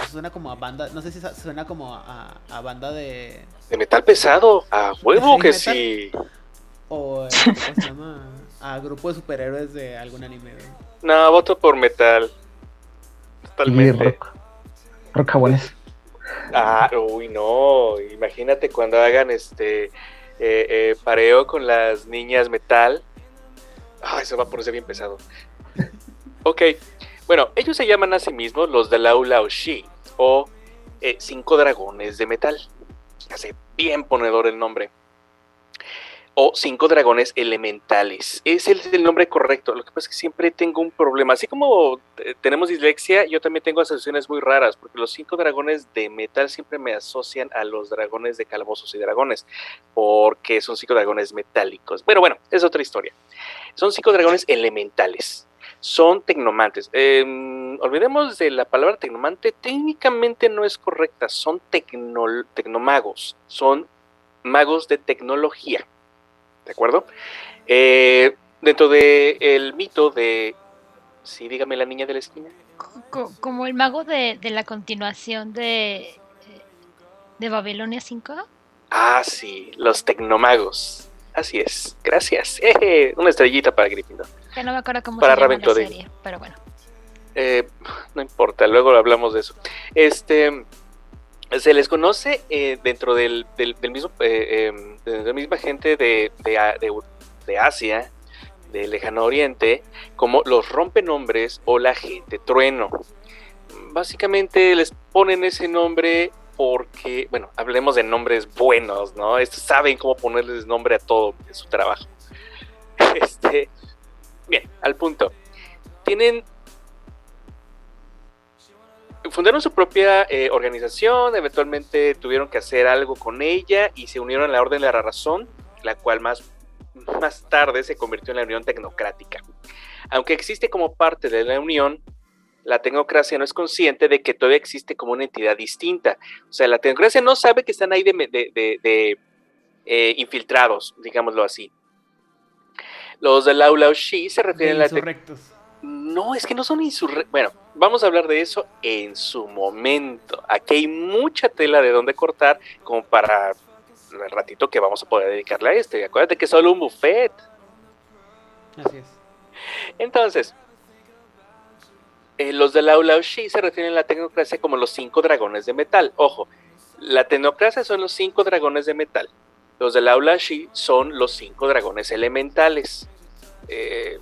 Suena como a banda, no sé si suena como a, a banda de... De metal pesado, a huevo que sí. O, ¿cómo se llama? A grupo de superhéroes de algún anime. No, voto por metal. Totalmente. rock. Rock. Ah, uy, no. Imagínate cuando hagan este eh, eh, pareo con las niñas metal. Ah, eso va a ponerse bien pesado. Ok. Bueno, ellos se llaman a sí mismos los de Lao Lao Shi o eh, Cinco Dragones de Metal. Hace bien ponedor el nombre o cinco dragones elementales. Es el nombre correcto. Lo que pasa es que siempre tengo un problema. Así como eh, tenemos dislexia, yo también tengo asociaciones muy raras, porque los cinco dragones de metal siempre me asocian a los dragones de calabozos y dragones, porque son cinco dragones metálicos. Bueno, bueno, es otra historia. Son cinco dragones elementales. Son tecnomantes. Em, olvidemos de la palabra tecnomante, técnicamente no es correcta. Son tecnomagos. Son magos de tecnología. ¿de acuerdo? Eh, dentro del el mito de... Sí, dígame la niña de la esquina. Como el mago de, la continuación de, de Babilonia 5. Ah, sí, los tecnomagos. Así es, gracias. una estrellita para Gryffindor. Ya no me acuerdo cómo para se llama la serie, pero bueno. Eh, no importa, luego hablamos de eso. Este, se les conoce eh, dentro del, del, mismo, eh, em, de la misma gente de, de, Asia, del lejano oriente, como los rompenombres o la gente trueno. Básicamente les ponen ese nombre porque, bueno, hablemos de nombres buenos, ¿no? Estos saben cómo ponerles nombre a todo en su trabajo. Este, bien, al punto. Tienen fundaron su propia eh, organización, eventualmente tuvieron que hacer algo con ella y se unieron a la Orden de la Razón, la cual más, más tarde se convirtió en la Unión Tecnocrática. Aunque existe como parte de la Unión, la tecnocracia no es consciente de que todavía existe como una entidad distinta. O sea, la tecnocracia no sabe que están ahí de, eh, infiltrados, digámoslo así. Los de Lao Lao Shi se refieren a la... No, es que no son insurrectos. Bueno, vamos a hablar de eso en su momento. Aquí hay mucha tela de donde cortar como para el ratito que vamos a poder dedicarle a este. Acuérdate que es solo un buffet. Así es. Entonces, eh, los de Lao Lao Shi se refieren a la tecnocracia como los cinco dragones de metal. Ojo, la tecnocracia son los cinco dragones de metal. Los de Lao Lao Shi son los cinco dragones elementales. Eh,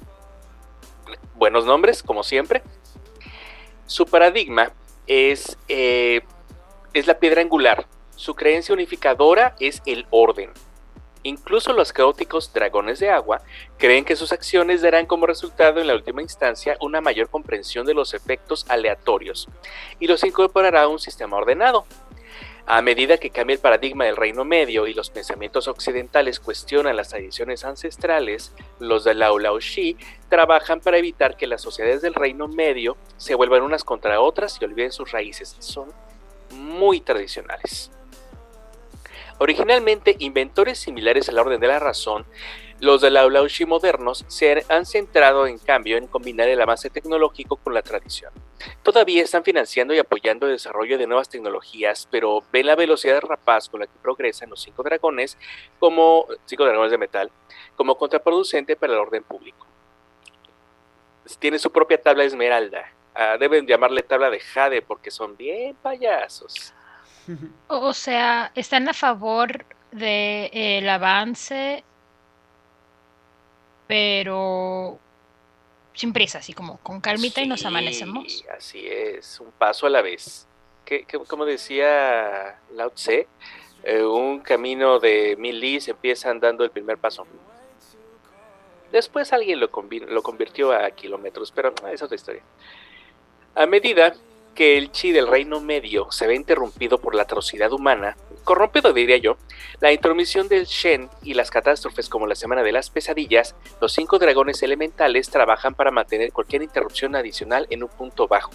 buenos nombres, como siempre. Su paradigma es, eh, es la piedra angular. Su creencia unificadora es el orden. Incluso los caóticos dragones de agua creen que sus acciones darán como resultado en la última instancia una mayor comprensión de los efectos aleatorios y los incorporará a un sistema ordenado. A medida que cambia el paradigma del Reino Medio y los pensamientos occidentales cuestionan las tradiciones ancestrales, los de Lao Lao Shi trabajan para evitar que las sociedades del Reino Medio se vuelvan unas contra otras y olviden sus raíces. Son muy tradicionales. Originalmente, inventores similares a la Orden de la Razón los de la Laushi modernos se han centrado en cambio en combinar el avance tecnológico con la tradición. Todavía están financiando y apoyando el desarrollo de nuevas tecnologías, pero ven la velocidad rapaz con la que progresan los cinco dragones como cinco dragones de metal como contraproducente para el orden público. Tiene su propia tabla esmeralda. Ah, deben llamarle tabla de jade porque son bien payasos. O sea, están a favor del avance pero sin prisa, así como con calmita y nos amanecemos. Así es, un paso a la vez. Que, como decía Lao Tse, eh, un camino de mil lis empieza andando el primer paso. Después alguien lo, lo convirtió a kilómetros, pero es otra historia. A medida que el chi del reino medio se ve interrumpido por la atrocidad humana, corrompido diría yo, la intromisión del Shen y las catástrofes como la Semana de las Pesadillas, los cinco dragones elementales trabajan para mantener cualquier interrupción adicional en un punto bajo.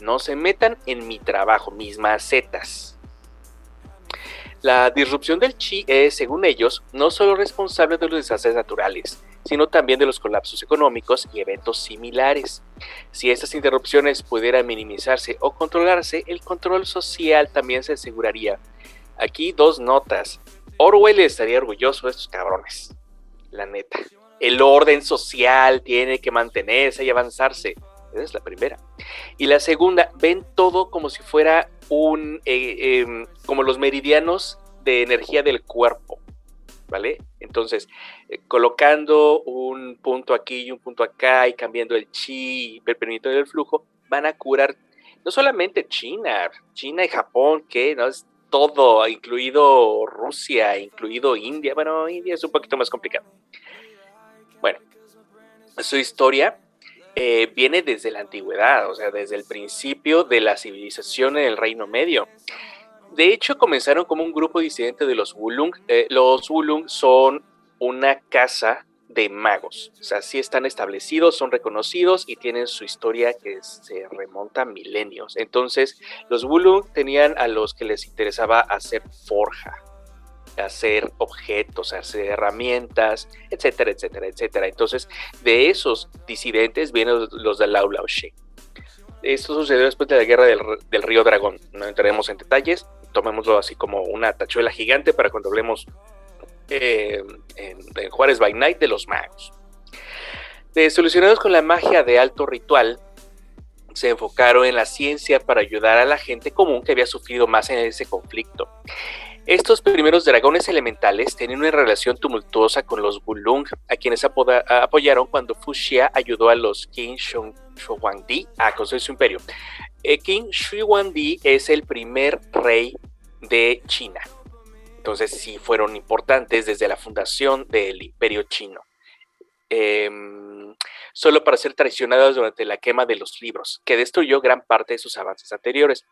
No se metan en mi trabajo, mis macetas. La disrupción del chi es, según ellos, no solo responsable de los desastres naturales, sino también de los colapsos económicos y eventos similares. Si estas interrupciones pudieran minimizarse o controlarse, el control social también se aseguraría. Aquí dos notas. Orwell estaría orgulloso de estos cabrones. La neta. El orden social tiene que mantenerse y avanzarse. Esa es la primera. Y la segunda, ven todo como si fuera un, eh, em, como los meridianos de energía del cuerpo, ¿vale? Entonces, eh, colocando un punto aquí y un punto acá y cambiando el chi, permitiendo el flujo, van a curar no solamente China, China y Japón, que no es todo, incluido Rusia, incluido India. Bueno, India es un poquito más complicado. Bueno, su historia eh, viene desde la antigüedad, o sea, desde el principio de la civilización en el Reino Medio. De hecho, comenzaron como un grupo disidente de los Wulung. Eh, los Wulung son una casa de magos, o sea, sí están establecidos, son reconocidos y tienen su historia que se remonta a milenios. Entonces, los Wulung tenían a los que les interesaba hacer forja, hacer objetos, hacer herramientas, etcétera, etcétera, etcétera. Entonces, de esos disidentes vienen los, de Lao Lao She. Esto sucedió después de la guerra del, río Dragón. No entraremos en detalles, tomémoslo así como una tachuela gigante para cuando hablemos eh, en, Juárez by Night de los magos. solucionados con la magia de alto ritual, se enfocaron en la ciencia para ayudar a la gente común que había sufrido más en ese conflicto. Estos primeros dragones elementales tenían una relación tumultuosa con los Gulung, a quienes apoyaron cuando Fuxia ayudó a los Qin Shuangdi a construir su imperio. Eh, Qin Shuangdi es el primer rey de China. Entonces sí fueron importantes desde la fundación del imperio chino. Em, solo para ser traicionados durante la quema de los libros, que destruyó gran parte de sus avances anteriores.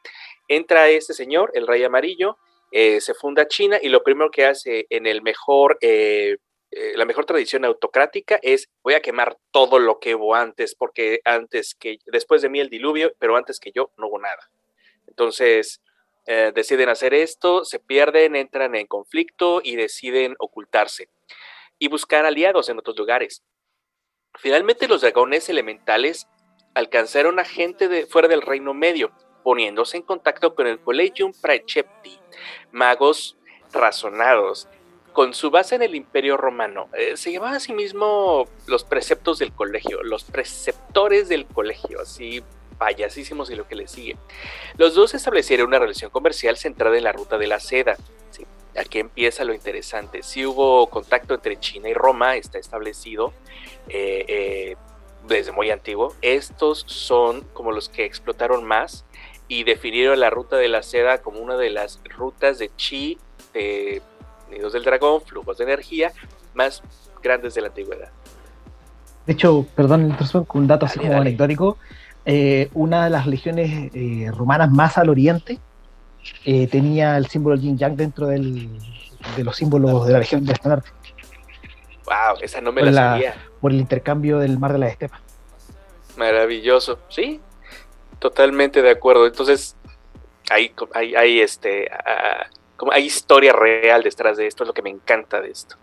Entra este señor, el rey amarillo, eh, se funda China y lo primero que hace en eh, eh, la mejor tradición autocrática es voy a quemar todo lo que hubo antes, porque antes que, después de mí el diluvio, pero antes que yo no hubo nada. Entonces, deciden hacer esto, se pierden, entran en conflicto y deciden ocultarse y buscar aliados en otros lugares. Finalmente los dragones elementales alcanzaron a gente de, fuera del reino medio, poniéndose en contacto con el Collegium Praecepti, magos razonados, con su base en el Imperio Romano. Eh, se llamaba a sí mismo los preceptos del colegio, los preceptores del colegio, así payasísimos y lo que le sigue. Los dos establecieron una relación comercial centrada en la ruta de la seda. aquí empieza lo interesante. Si hubo contacto entre China y Roma, está establecido. Eh, eh, desde muy antiguo. Estos son como los que explotaron más y definieron la ruta de la seda como una de las rutas de chi, de nidos del dragón, flujos de energía más grandes de la antigüedad. De hecho, perdón, con un dato así como anecdótico, eh, una de las legiones eh, romanas más al oriente eh, tenía el símbolo yin yang dentro del, de los símbolos de la legión de estandarte. Wow, esa no me la, sabía. Por el intercambio del mar de la estepa. Maravilloso, sí, Totalmente de acuerdo. Entonces, hay, hay, este, como hay historia real detrás de esto, es lo que me encanta de esto.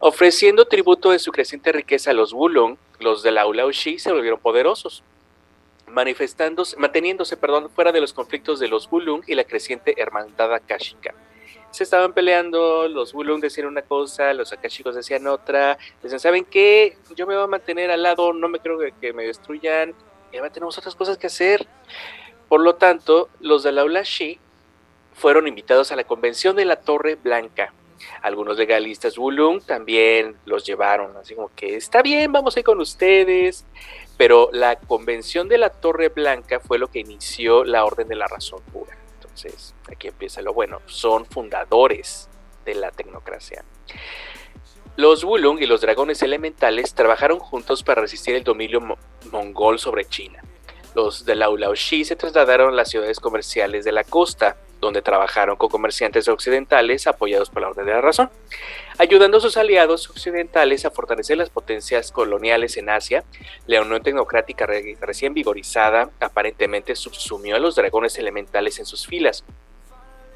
Ofreciendo tributo de su creciente riqueza a los Wulong, los de la Shi se volvieron poderosos, manifestándose, manteniéndose perdón, fuera de los conflictos de los Wulong y la creciente hermandad akashika. Se estaban peleando, los Wulong decían una cosa, los akashicos decían otra, decían, ¿saben qué? Yo me voy a mantener al lado, no me creo que me destruyan, y ahora tenemos otras cosas que hacer. Por lo tanto, los de la Aula Shi fueron invitados a la convención de la Torre Blanca. Algunos legalistas Wulung también los llevaron, así como que está bien, vamos a con ustedes. Pero la convención de la Torre Blanca fue lo que inició la Orden de la Razón Pura. Entonces, aquí empieza lo bueno. Son fundadores de la tecnocracia. Los Wulung y los dragones elementales trabajaron juntos para resistir el dominio mongol sobre China. Los de Laulaushi se trasladaron a las ciudades comerciales de la costa, donde trabajaron con comerciantes occidentales apoyados por la Orden de la Razón, ayudando a sus aliados occidentales a fortalecer las potencias coloniales en Asia. La Unión Tecnocrática re- recién vigorizada aparentemente subsumió a los dragones elementales en sus filas.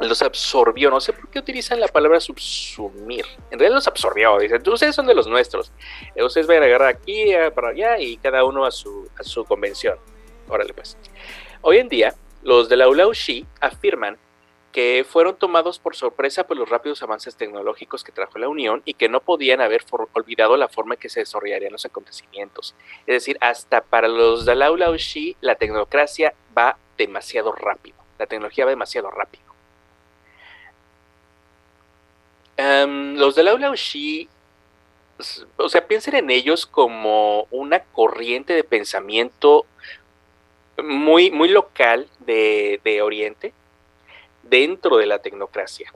Los absorbió, no sé por qué utilizan la palabra subsumir. En realidad los absorbió, dicen, ustedes son de los nuestros. Eh, Ustedes van a agarrar aquí, eh, para allá y cada uno a su, a su convención. Órale pues. Hoy en día, los de la Ulaushi afirman que fueron tomados por sorpresa por los rápidos avances tecnológicos que trajo la Unión y que no podían haber olvidado la forma en que se desarrollarían los acontecimientos. Es decir, hasta para los de la Ulaushi, la tecnocracia va demasiado rápido. La tecnología va demasiado rápido. Em, los de la Ulaushi, s- o sea, piensen en ellos como una corriente de pensamiento muy, muy local de, de Oriente dentro de la tecnocracia.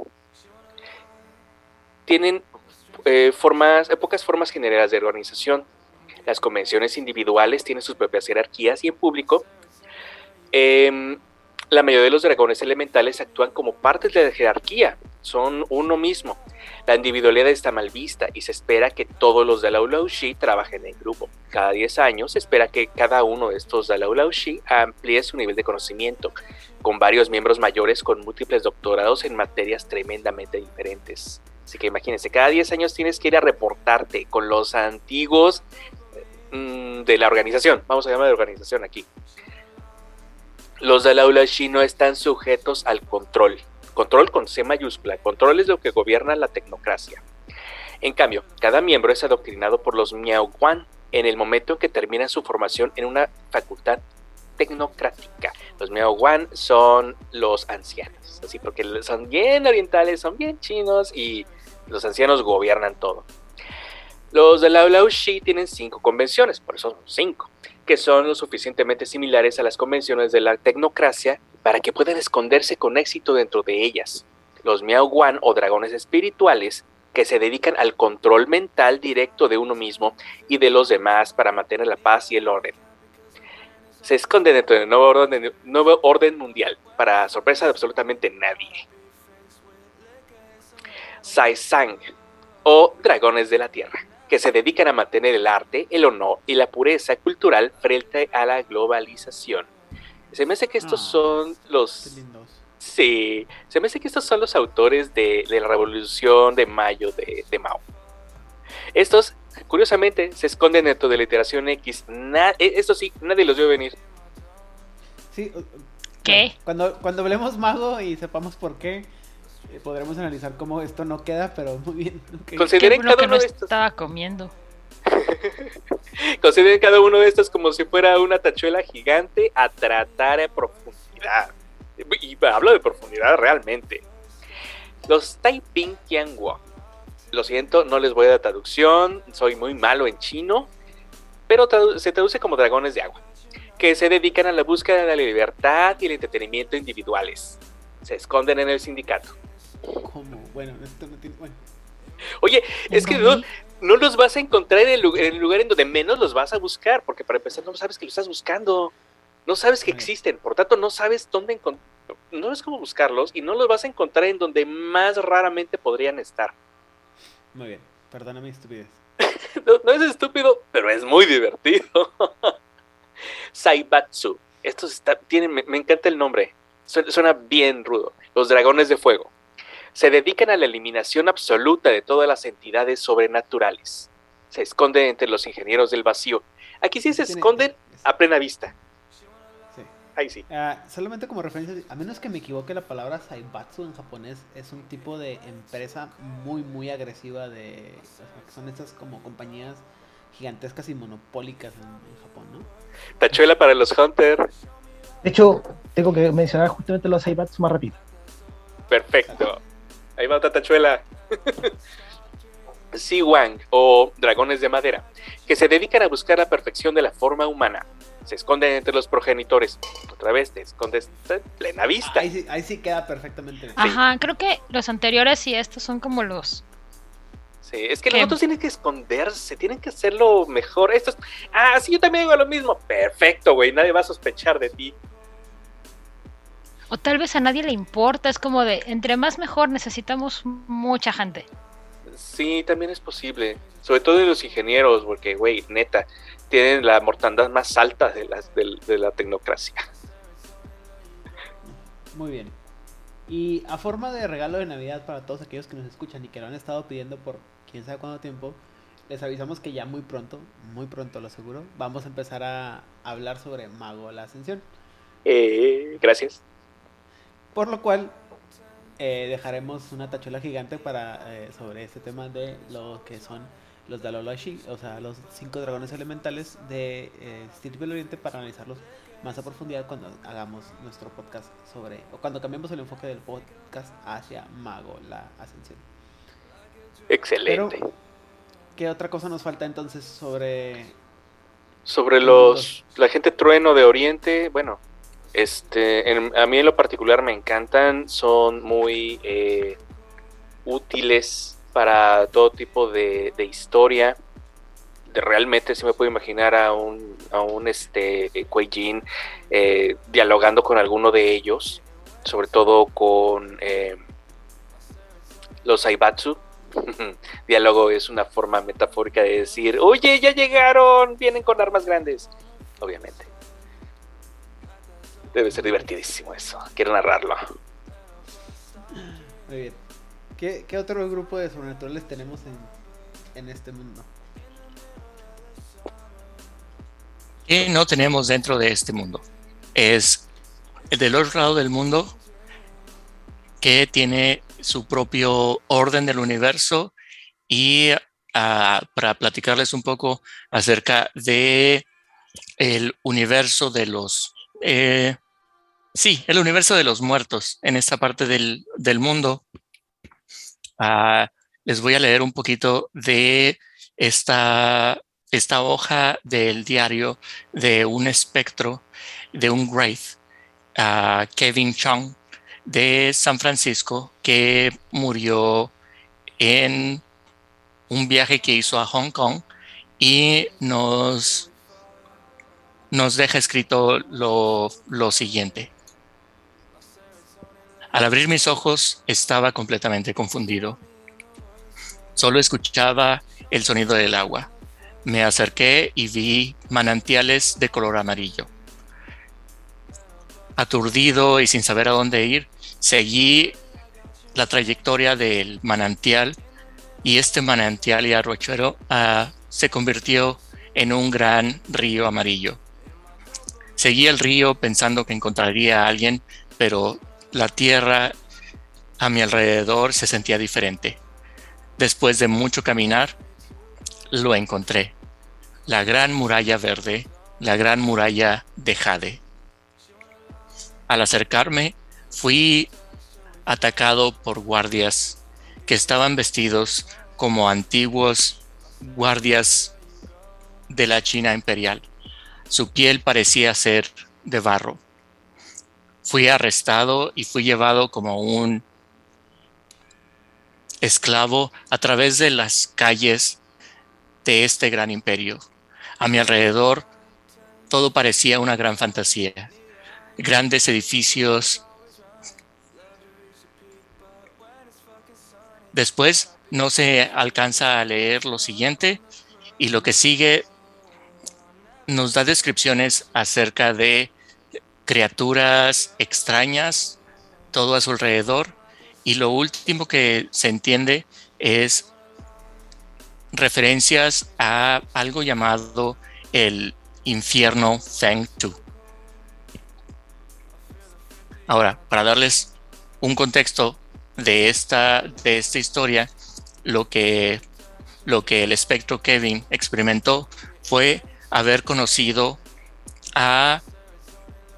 Tienen eh, formas, pocas formas generales de organización. Las convenciones individuales tienen sus propias jerarquías y en público. em, la mayoría de los dragones elementales actúan como partes de la jerarquía, son uno mismo. La individualidad está mal vista y se espera que todos los Ulaushi trabajen en grupo. Cada 10 años se espera que cada uno de estos Ulaushi amplíe su nivel de conocimiento, con varios miembros mayores con múltiples doctorados en materias tremendamente diferentes. Así que imagínense, cada 10 años tienes que ir a reportarte con los antiguos mm, de la organización. Vamos a llamar de organización aquí. Los Ulaushi no están sujetos al control. Control con C mayúscula. Control es lo que gobierna la tecnocracia. En cambio, cada miembro es adoctrinado por los Miaoguan en el momento en que termina su formación en una facultad tecnocrática. Los Miaoguan son los ancianos, así porque son bien orientales, son bien chinos y los ancianos gobiernan todo. Los de la Laoshi tienen cinco convenciones, por eso son cinco, que son lo suficientemente similares a las convenciones de la tecnocracia para que puedan esconderse con éxito dentro de ellas. Los Miaoguan o dragones espirituales que se dedican al control mental directo de uno mismo y de los demás para mantener la paz y el orden. Se esconden dentro del nuevo orden, nuevo orden mundial, para sorpresa de absolutamente nadie. Saisang, o dragones de la tierra, que se dedican a mantener el arte, el honor y la pureza cultural frente a la globalización. Se me hace que estos Ah, son los. Sí, se me hace que estos son los autores de, de la revolución de mayo de, de Mao. Estos, curiosamente, se esconden dentro de la iteración X. Na- eh, esto sí, nadie los vio venir. Sí. ¿Qué? Cuando, cuando hablemos mago y sepamos por qué, podremos analizar cómo esto no queda, pero muy bien. ok. ¿Qué Consideren cada que uno no de estos. estaba comiendo? Consideren cada uno de estos como si fuera una tachuela gigante a tratar a profundidad. Y hablo de profundidad realmente. Los Taiping Tianguo. Lo siento, no les voy a dar traducción, soy muy malo en chino, pero tradu- se traduce como dragones de agua, que se dedican a la búsqueda de la libertad y el entretenimiento individuales. Se esconden en el sindicato. ¿Cómo? Bueno, esto no tiene. Bueno, Oye, es que no, los vas a encontrar en el, lu- en el lugar en donde menos los vas a buscar, porque para empezar no sabes que lo estás buscando, no sabes que existen, por tanto no sabes dónde no sabes cómo buscarlos y no los vas a encontrar en donde más raramente podrían estar. muy bien. Perdona mi estupidez. No, no es estúpido, pero es muy divertido. Saibatsu. Estos está, tienen, me, me encanta el nombre. Suena, suena bien rudo. Los dragones de fuego. Se dedican a la eliminación absoluta de todas las entidades sobrenaturales. Se esconden entre los ingenieros del vacío. Aquí sí se esconden es- a plena vista. sí. Ahí sí. Ah, solamente como referencia, a menos que me equivoque, la palabra Saibatsu en japonés es un tipo de empresa muy, muy agresiva de... o sea, que son estas como compañías gigantescas y monopólicas en, en Japón, ¿no? Tachuela para los Hunter. De hecho, tengo que mencionar justamente los Saibats más rápido. Perfecto. Ahí va otra tachuela. Wang o dragones de madera, que se dedican a buscar la perfección de la forma humana. Se esconden entre los progenitores. Otra vez te escondes en plena vista. Ahí sí, ahí sí queda perfectamente. Ajá, creo que los anteriores y estos son como los Sí. Sí, es que ¿Qué? los otros tienen que esconderse, tienen que hacerlo mejor. Estos, ah, sí, yo también hago lo mismo. Perfecto, güey, nadie va a sospechar de ti. O tal vez a nadie le importa, es como de, entre más mejor, necesitamos mucha gente. Sí, también es posible. Sobre todo de los ingenieros, porque, güey, neta, tienen la mortandad más alta de, las, de, de la tecnocracia. Muy bien. Y a forma de regalo de Navidad para todos aquellos que nos escuchan y que lo han estado pidiendo por quién sabe cuánto tiempo, les avisamos que ya muy pronto, muy pronto lo aseguro, vamos a empezar a hablar sobre Mago la Ascensión. Eh, gracias. Por lo cual eh, dejaremos una tachuela gigante para eh, sobre este tema de lo que son los Dalolashi, o sea, los cinco dragones elementales de eh, Steel del Oriente para analizarlos más a profundidad cuando hagamos nuestro podcast sobre, o cuando cambiemos el enfoque del podcast hacia Mago, la Ascensión. Excelente. Pero, ¿qué otra cosa nos falta entonces sobre... Sobre los la gente trueno de Oriente, bueno, este, en- a mí en lo particular me encantan, son muy eh, útiles para todo tipo de, historia. Realmente sí me puedo imaginar a un, a un este, Kuei Jin, eh, dialogando con alguno de ellos, sobre todo con eh, los Aibatsu. Diálogo es una forma metafórica de decir, oye, ya llegaron, vienen con armas grandes. Obviamente. Debe ser divertidísimo eso. Quiero narrarlo. Muy bien. ¿Qué, qué otro grupo de sobrenaturales tenemos en, en este mundo? que no tenemos dentro de este mundo. Es el del otro lado del mundo que tiene su propio orden del universo y ah, para platicarles un poco acerca de el universo de los eh, sí el universo de los muertos en esta parte del, del mundo Ah, les voy a leer un poquito de esta esta hoja del diario de un espectro, de un Wraith, a Kevin Chung, de San Francisco, que murió en un viaje que hizo a Hong Kong y nos, nos deja escrito lo, lo siguiente. Al abrir mis ojos estaba completamente confundido. Solo escuchaba el sonido del agua. Me acerqué y vi manantiales de color amarillo. Aturdido y sin saber a dónde ir, seguí la trayectoria del manantial y este manantial y arrochuelo ah, se convirtió en un gran río amarillo. Seguí el río pensando que encontraría a alguien, pero la tierra a mi alrededor se sentía diferente. Después de mucho caminar, lo encontré. La gran muralla verde, la gran muralla de Jade. Al acercarme, fui atacado por guardias que estaban vestidos como antiguos guardias de la China imperial. Su piel parecía ser de barro. Fui arrestado y fui llevado como un esclavo a través de las calles de este gran imperio. A mi alrededor todo parecía una gran fantasía. Grandes edificios. Después no se alcanza a leer lo siguiente y lo que sigue nos da descripciones acerca de criaturas extrañas, todo a su alrededor y lo último que se entiende es referencias a algo llamado el infierno Feng Tu. Ahora, para darles un contexto de esta, de esta historia, lo que, lo que el espectro Kevin experimentó fue haber conocido a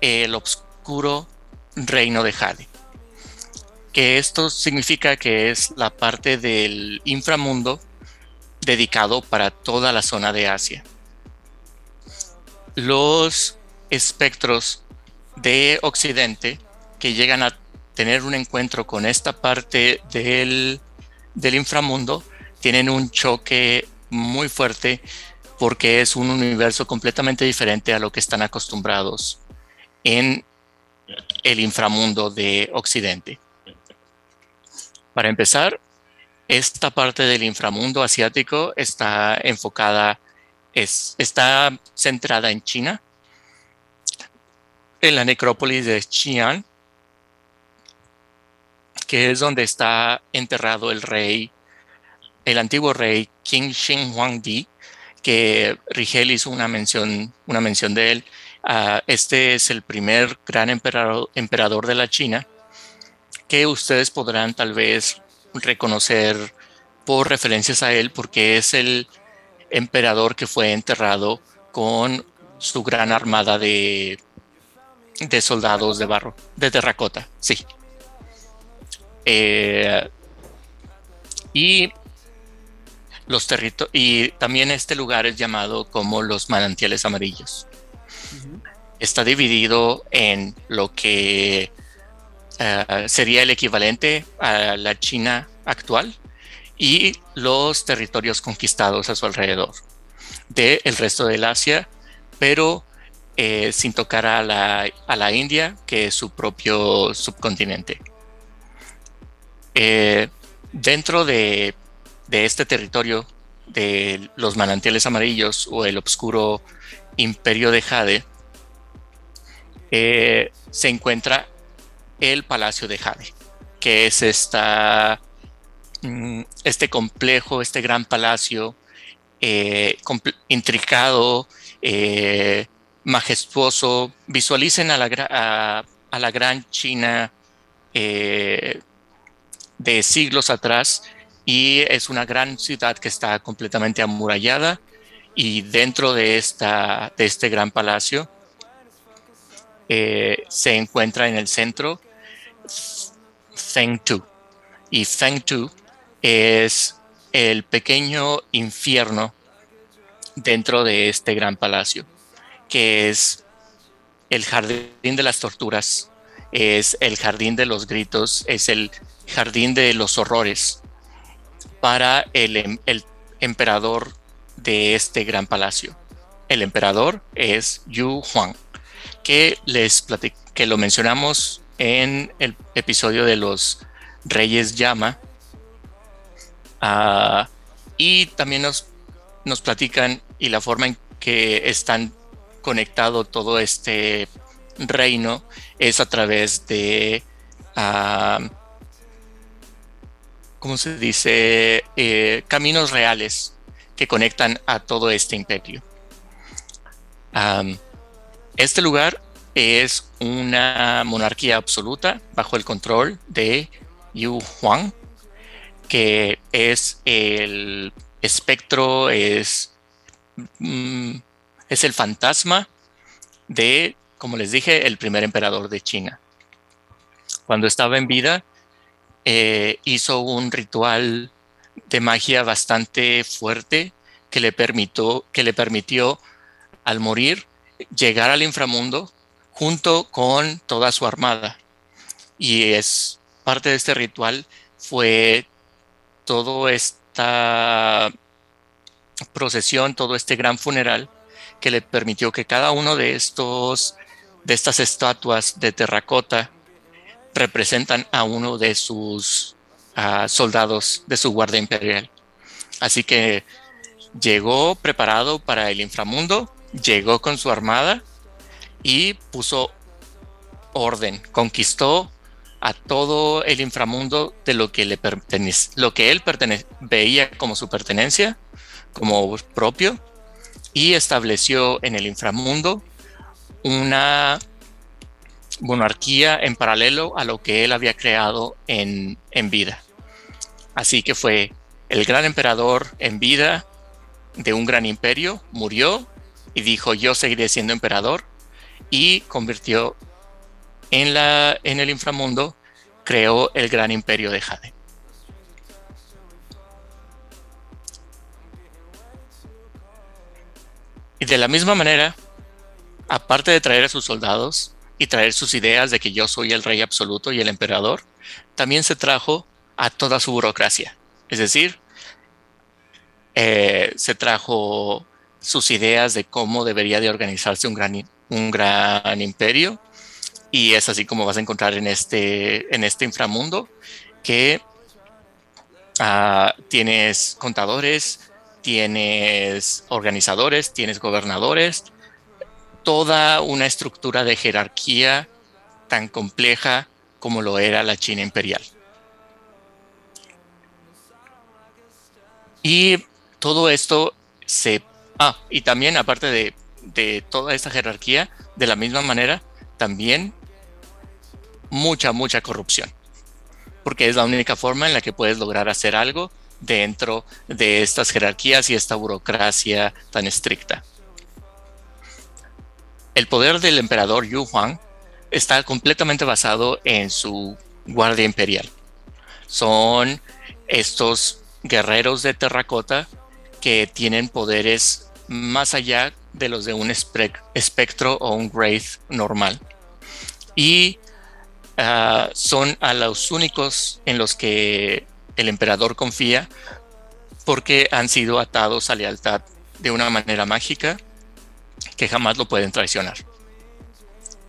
el oscuro reino de Jade. Que esto significa que es la parte del inframundo dedicado para toda la zona de Asia. Los espectros de Occidente que llegan a tener un encuentro con esta parte del, del inframundo tienen un choque muy fuerte porque es un universo completamente diferente a lo que están acostumbrados en el inframundo de Occidente. Para empezar, esta parte del inframundo asiático está enfocada, es, está centrada en China, en la necrópolis de Xi'an, que es donde está enterrado el rey, el antiguo rey Qin Shi Huangdi, que Rigel hizo una mención, una mención de él. Uh, este es el primer gran emperador, emperador de la China que ustedes podrán tal vez reconocer por referencias a él porque es el emperador que fue enterrado con su gran armada de, de soldados de barro, de terracota, sí. Eh, y los territorios y también este lugar es llamado como los manantiales amarillos. Está dividido en lo que uh, sería el equivalente a la China actual y los territorios conquistados a su alrededor del el resto del Asia, pero eh, sin tocar a la, a la India, que es su propio subcontinente. Eh, dentro de, de, este territorio de los manantiales amarillos o el oscuro imperio de Jade, eh, se encuentra el Palacio de Jade, que es esta, mm, este complejo, este gran palacio eh, intricado, eh, majestuoso. Visualicen a la, a, la gran China de siglos atrás y es una gran ciudad que está completamente amurallada y dentro de, esta, de este gran palacio eh, se encuentra en el centro Feng Tu y Feng Tu es el pequeño infierno dentro de este gran palacio que es el jardín de las torturas es el jardín de los gritos es el jardín de los horrores para el, em, el emperador de este gran palacio. El emperador es Yu Huang, que les que lo mencionamos en el episodio de los Reyes Llama. Uh, y también nos, nos platican y la forma en que están conectado todo este reino es a través de uh, ¿cómo se dice? Eh, caminos reales que conectan a todo este imperio. Um, este lugar es una monarquía absoluta bajo el control de Yu Huang, que es el espectro, es, mm, es el fantasma de, como les dije, el primer emperador de China. Cuando estaba en vida, eh, hizo un ritual de magia bastante fuerte que le, permitió, que le permitió al morir llegar al inframundo junto con toda su armada. Y es parte de este ritual fue toda esta procesión, todo este gran funeral que le permitió que cada uno de estos de estas estatuas de terracota representan a uno de sus soldados de su guardia imperial. Así que llegó preparado para el inframundo, llegó con su armada y puso orden, conquistó a todo el inframundo de lo que le pertenece, lo que él veía como su pertenencia, como propio, y estableció en el inframundo una monarquía en paralelo a lo que él había creado en, en vida. Así que fue el gran emperador en vida de un gran imperio, murió y dijo yo seguiré siendo emperador y convirtió en, la, en el inframundo, creó el gran imperio de Jade. Y de la misma manera, aparte de traer a sus soldados, y traer sus ideas de que yo soy el rey absoluto y el emperador, también se trajo a toda su burocracia. Es decir, eh, se trajo sus ideas de cómo debería de organizarse un gran, un gran imperio. Y es así como vas a encontrar en este, en este inframundo que ah, tienes contadores, tienes organizadores, tienes gobernadores, toda una estructura de jerarquía tan compleja como lo era la China imperial. Y todo esto se... Ah, y también aparte de, de toda esta jerarquía, de la misma manera, también mucha, mucha corrupción. Porque es la única forma en la que puedes lograr hacer algo dentro de estas jerarquías y esta burocracia tan estricta. El poder del emperador Yu Huang está completamente basado en su guardia imperial. Son estos guerreros de terracota que tienen poderes más allá de los de un espectro o un wraith normal. Y ah, son a los únicos en los que el emperador confía porque han sido atados a lealtad de una manera mágica que jamás lo pueden traicionar.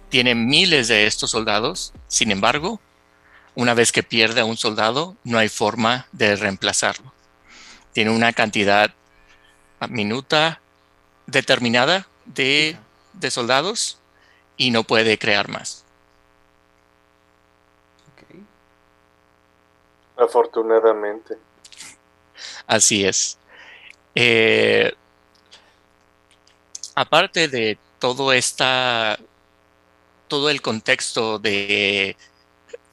Tiene miles de estos soldados, sin embargo, una vez que pierde a un soldado, no hay forma de reemplazarlo. Tiene una cantidad minuta determinada de, de soldados y no puede crear más. Afortunadamente. Así es. Eh, aparte de todo esta, todo el contexto de,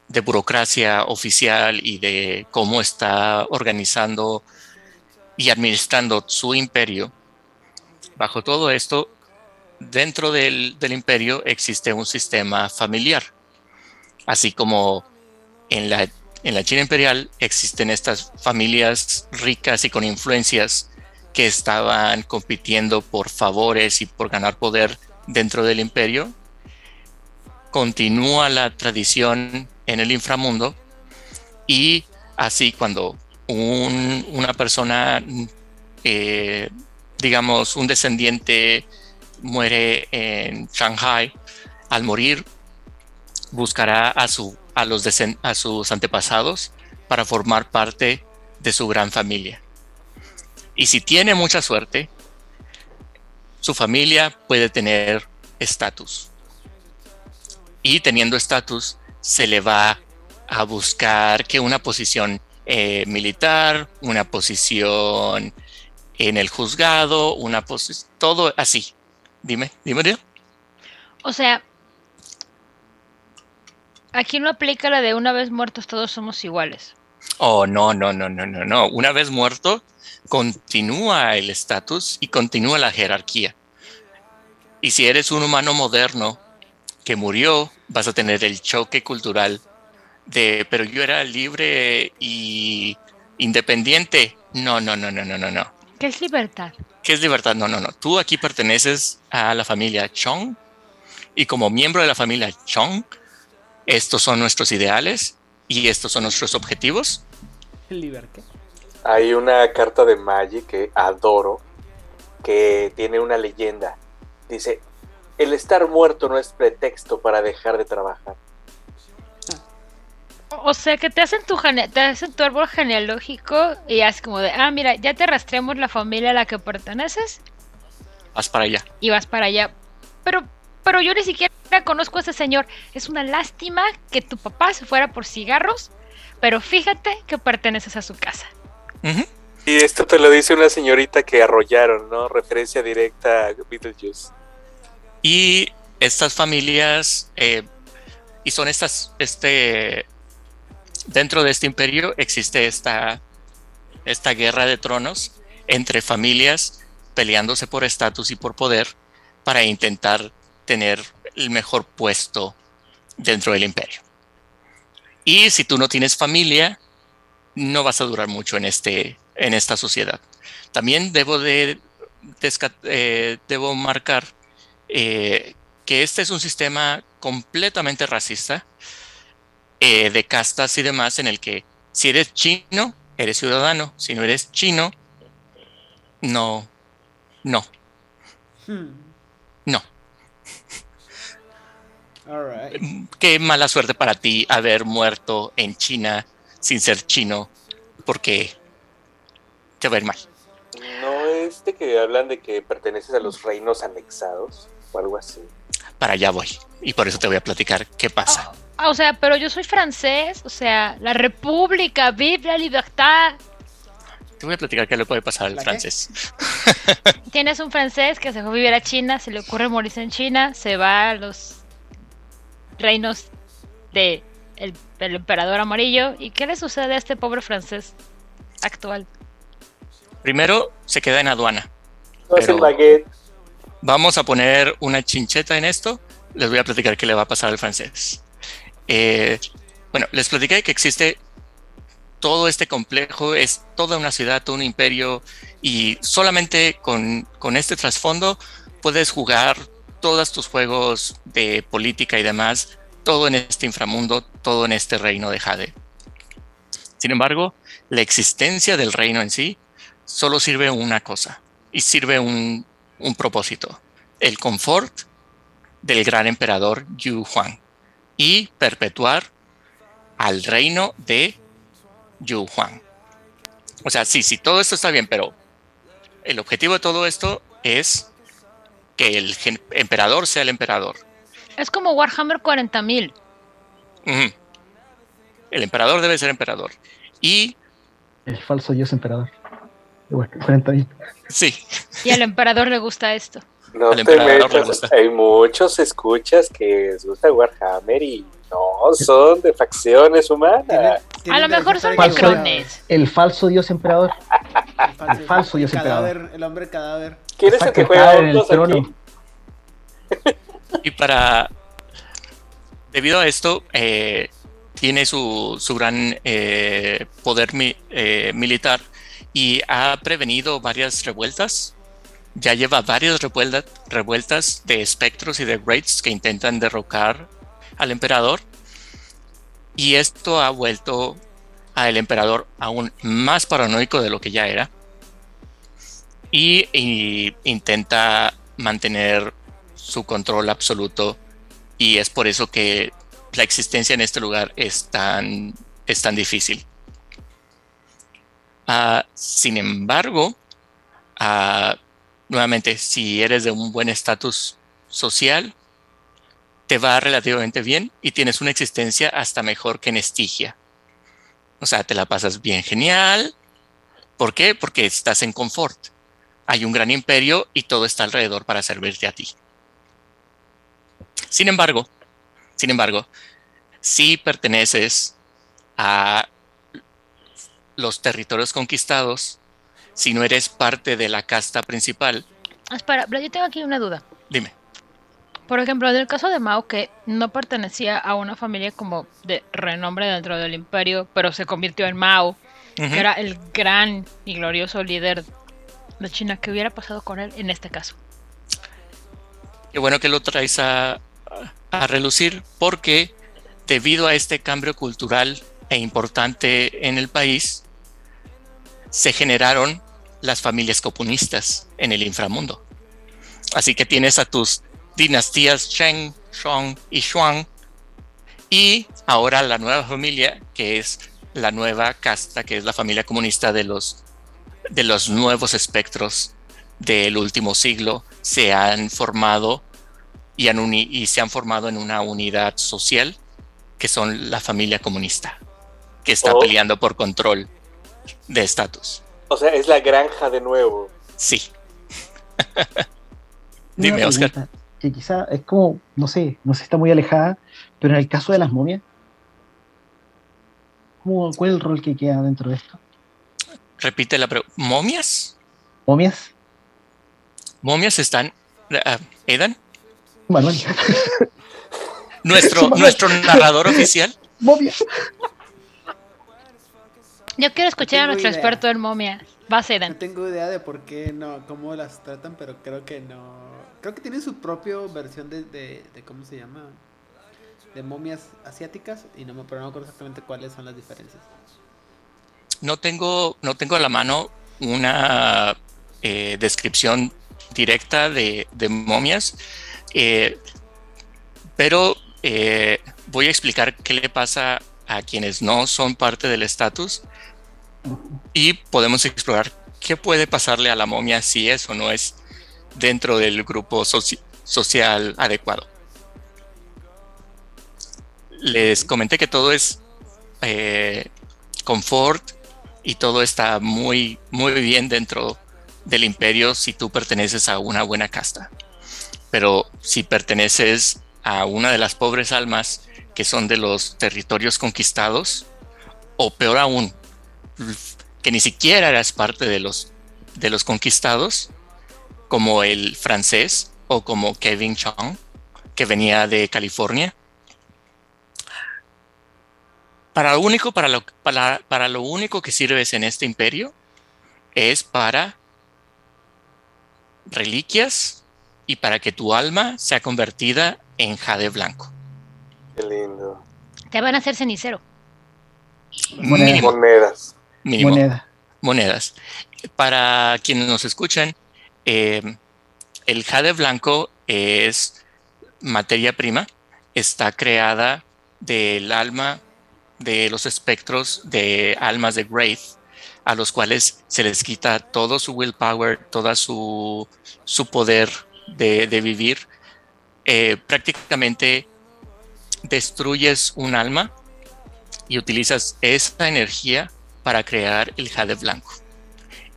de burocracia oficial y de cómo está organizando y administrando su imperio, bajo todo esto, dentro del, del, imperio existe un sistema familiar, así como en la, en la China imperial existen estas familias ricas y con influencias que estaban compitiendo por favores y por ganar poder dentro del imperio. Continúa la tradición en el inframundo y así cuando un, una persona, eh, digamos, un descendiente muere en Shanghai, al morir buscará a, su, a, los a sus antepasados para formar parte de su gran familia. Y si tiene mucha suerte, su familia puede tener estatus. Y teniendo estatus, se le va a buscar que una posición eh, militar, una posición en el juzgado, una posición, todo así. Dime, dime. O sea, aquí no aplica la de una vez muertos todos somos iguales. Oh, no, no, no, no, no, no. Una vez muerto, continúa el estatus y continúa la jerarquía. Y si eres un humano moderno que murió, vas a tener el choque cultural de, pero yo era libre y independiente. No, no, no, no, no, no, no. ¿Qué es libertad? ¿Qué es libertad? No, no, no. Tú aquí perteneces a la familia Chong y como miembro de la familia Chong, estos son nuestros ideales y estos son nuestros objetivos. ¿Libertad? Hay una carta de Magic que adoro, que tiene una leyenda. Dice, el estar muerto no es pretexto para dejar de trabajar. O sea que te hacen tu te hacen tu árbol genealógico y es como de, ah, mira, ya te rastreamos la familia a la que perteneces. Vas para allá. Y vas para allá. Pero, pero yo ni siquiera conozco a ese señor. Es una lástima que tu papá se fuera por cigarros, pero fíjate que perteneces a su casa. Y esto te lo dice una señorita que arrollaron, ¿no? Referencia directa a Beetlejuice. Y estas familias, eh, y son estas, este, dentro de este imperio existe esta, esta guerra de tronos entre familias peleándose por estatus y por poder para intentar tener el mejor puesto dentro del imperio. Y si tú no tienes familia, no vas a durar mucho en, este, en esta sociedad. También debo, de, eh, debo marcar eh, que este es un sistema completamente racista eh, de castas y demás en el que si eres chino, eres ciudadano. Si no eres chino, No, no, Hmm. no. Qué mala suerte para ti haber muerto en China sin ser chino, porque te va a ir mal. ¿No es de que hablan de que perteneces a los reinos anexados o algo así? Para allá voy. Y por eso te voy a platicar qué pasa. Ah, o sea, pero yo soy francés, o sea, la república, vive la libertad. Te voy a platicar qué le puede pasar al francés. Tienes un francés que se fue a vivir a China, se le ocurre morirse en China, se va a los reinos de el, el emperador amarillo. ¿Y qué le sucede a este pobre francés actual? Primero se queda en aduana. No es el Pero- baguette. Vamos a poner una chincheta en esto. Les voy a platicar qué le va a pasar al francés. Eh, bueno, les platiqué que existe todo este complejo, es toda una ciudad, todo un imperio, y solamente con, con este trasfondo puedes jugar todos tus juegos de política y demás, todo en este inframundo, todo en este reino de Jade. Sin embargo, la existencia del reino en sí solo sirve una cosa, y sirve un, un propósito, el confort del gran emperador Yu Huang y perpetuar al reino de Yu Huang. O sea, sí, sí, todo esto está bien, pero el objetivo de todo esto es que el emperador sea el emperador. Es como Warhammer 40.000. Ujú. El emperador debe ser emperador. Y El falso dios emperador. Bueno, 40 mil. sí, Y al emperador le gusta esto. No Al te emperador metas. gusta. Hay muchos escuchas que les gusta Warhammer y no son de facciones humanas. Tienen- A lo mejor son necrones. El falso dios emperador. El falso, El falso dios cadáver, el hombre cadáver. ¿Quién es el que juega en el trono. aquí? Y para. Debido a esto, eh, tiene su, su gran eh, poder mi- eh, militar y ha prevenido varias revueltas. Ya lleva varias revuelta- revueltas de espectros y de raids que intentan derrocar al emperador. Y esto ha vuelto al emperador aún más paranoico de lo que ya era. Y, y intenta mantener su control absoluto y es por eso que la existencia en este lugar es tan, es tan difícil. Ah, sin embargo, ah, nuevamente, si eres de un buen estatus social, te va relativamente bien y tienes una existencia hasta mejor que en Estigia. O sea, te la pasas bien genial. ¿Por qué? Porque estás en confort. Hay un gran imperio y todo está alrededor para servirte a ti. Sin embargo, sin embargo, si perteneces a los territorios conquistados, si no eres parte de la casta principal, Espera, pero yo tengo aquí una duda. dime, Por ejemplo, en el caso de Mao, que no pertenecía a una familia como de renombre dentro del imperio, pero se convirtió en Mao, que era el gran y glorioso líder de China, ¿qué hubiera pasado con él en este caso? qué bueno que lo traes a, a relucir, porque debido a este cambio cultural e importante en el país, se generaron las familias comunistas en el inframundo. Así que tienes a tus dinastías Sheng, Shang y Xuan, y ahora la nueva familia, que es la nueva casta, que es la familia comunista de los, de los nuevos espectros del último siglo, se han formado y, han uni- y se han formado en una unidad social que son la familia comunista, que está Oh. peleando por control de estatus. O sea, es la granja de nuevo. Sí. Dime, Oscar. Que quizá es como, no sé, no sé, está muy alejada, pero en el caso de las momias, ¿cómo- ¿cuál es el rol que queda dentro de esto? Repite la pregunta. ¿Momias? ¿Momias? ¿Momias están... ah, Edan? Manuel. Nuestro, nuestro narrador oficial. ¿Momias? Yo quiero escuchar a nuestro idea. experto en momia. Va, No Sedan. tengo idea de por qué no, cómo las tratan, pero creo que no. Creo que tienen su propia versión de, de, de cómo se llama, de momias asiáticas y no me, pero no recuerdo exactamente cuáles son las diferencias. No tengo, no tengo a la mano una eh, descripción directa de, de momias, eh, pero eh, voy a explicar qué le pasa a quienes no son parte del estatus y podemos explorar qué puede pasarle a la momia si es o no es dentro del grupo soci- social adecuado. Les comenté que todo es eh, confort y todo está muy, muy bien dentro del imperio si tú perteneces a una buena casta. Pero si perteneces a una de las pobres almas que son de los territorios conquistados, o peor aún, que ni siquiera eras parte de los, de los conquistados, como el francés o como Kevin Chong, que venía de California. Para lo único, para lo, para, para lo único que sirves en este imperio es para reliquias y para que tu alma sea convertida en jade blanco. Qué lindo. Te van a hacer cenicero. Monedas. Mínimo. Moneda. monedas. Para quienes nos escuchan, eh, el jade blanco es materia prima, está creada del alma de los espectros de almas de Wraith, a los cuales se les quita todo su willpower, toda su, su poder de, de vivir. Eh, prácticamente destruyes un alma y utilizas esa energía para crear el jade blanco.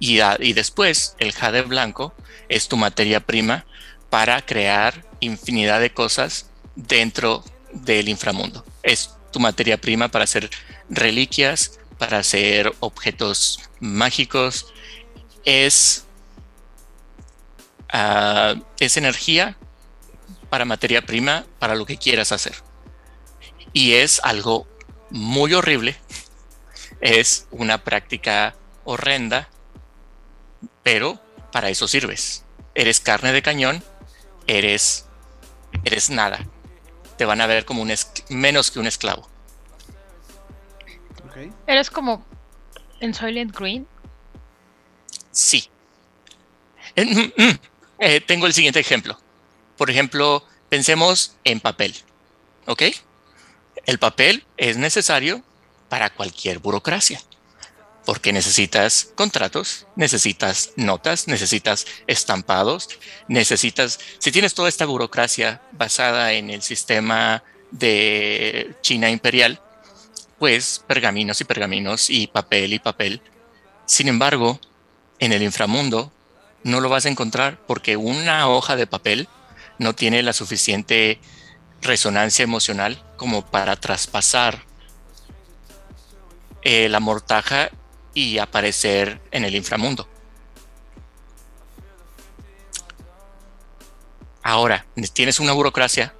Y, después el jade blanco es tu materia prima para crear infinidad de cosas dentro del inframundo. Es tu materia prima para hacer reliquias, para hacer objetos mágicos. Es, ah, es energía para materia prima para lo que quieras hacer. Y es algo muy horrible es una práctica horrenda, pero para eso sirves. Eres carne de cañón, eres, eres nada. Te van a ver como un menos que un esclavo. Eres como en Soylent Green. Sí. Eh, mm, mm. Eh, tengo el siguiente ejemplo. Por ejemplo, pensemos en papel. ¿Ok? El papel es necesario para cualquier burocracia. Porque necesitas contratos, necesitas notas, necesitas estampados, necesitas, si tienes toda esta burocracia basada en el sistema de China imperial, pues pergaminos y pergaminos y papel y papel. Sin embargo, en el inframundo no lo vas a encontrar porque una hoja de papel no tiene la suficiente resonancia emocional como para traspasar eh, la mortaja y aparecer en el inframundo. Ahora, tienes una burocracia,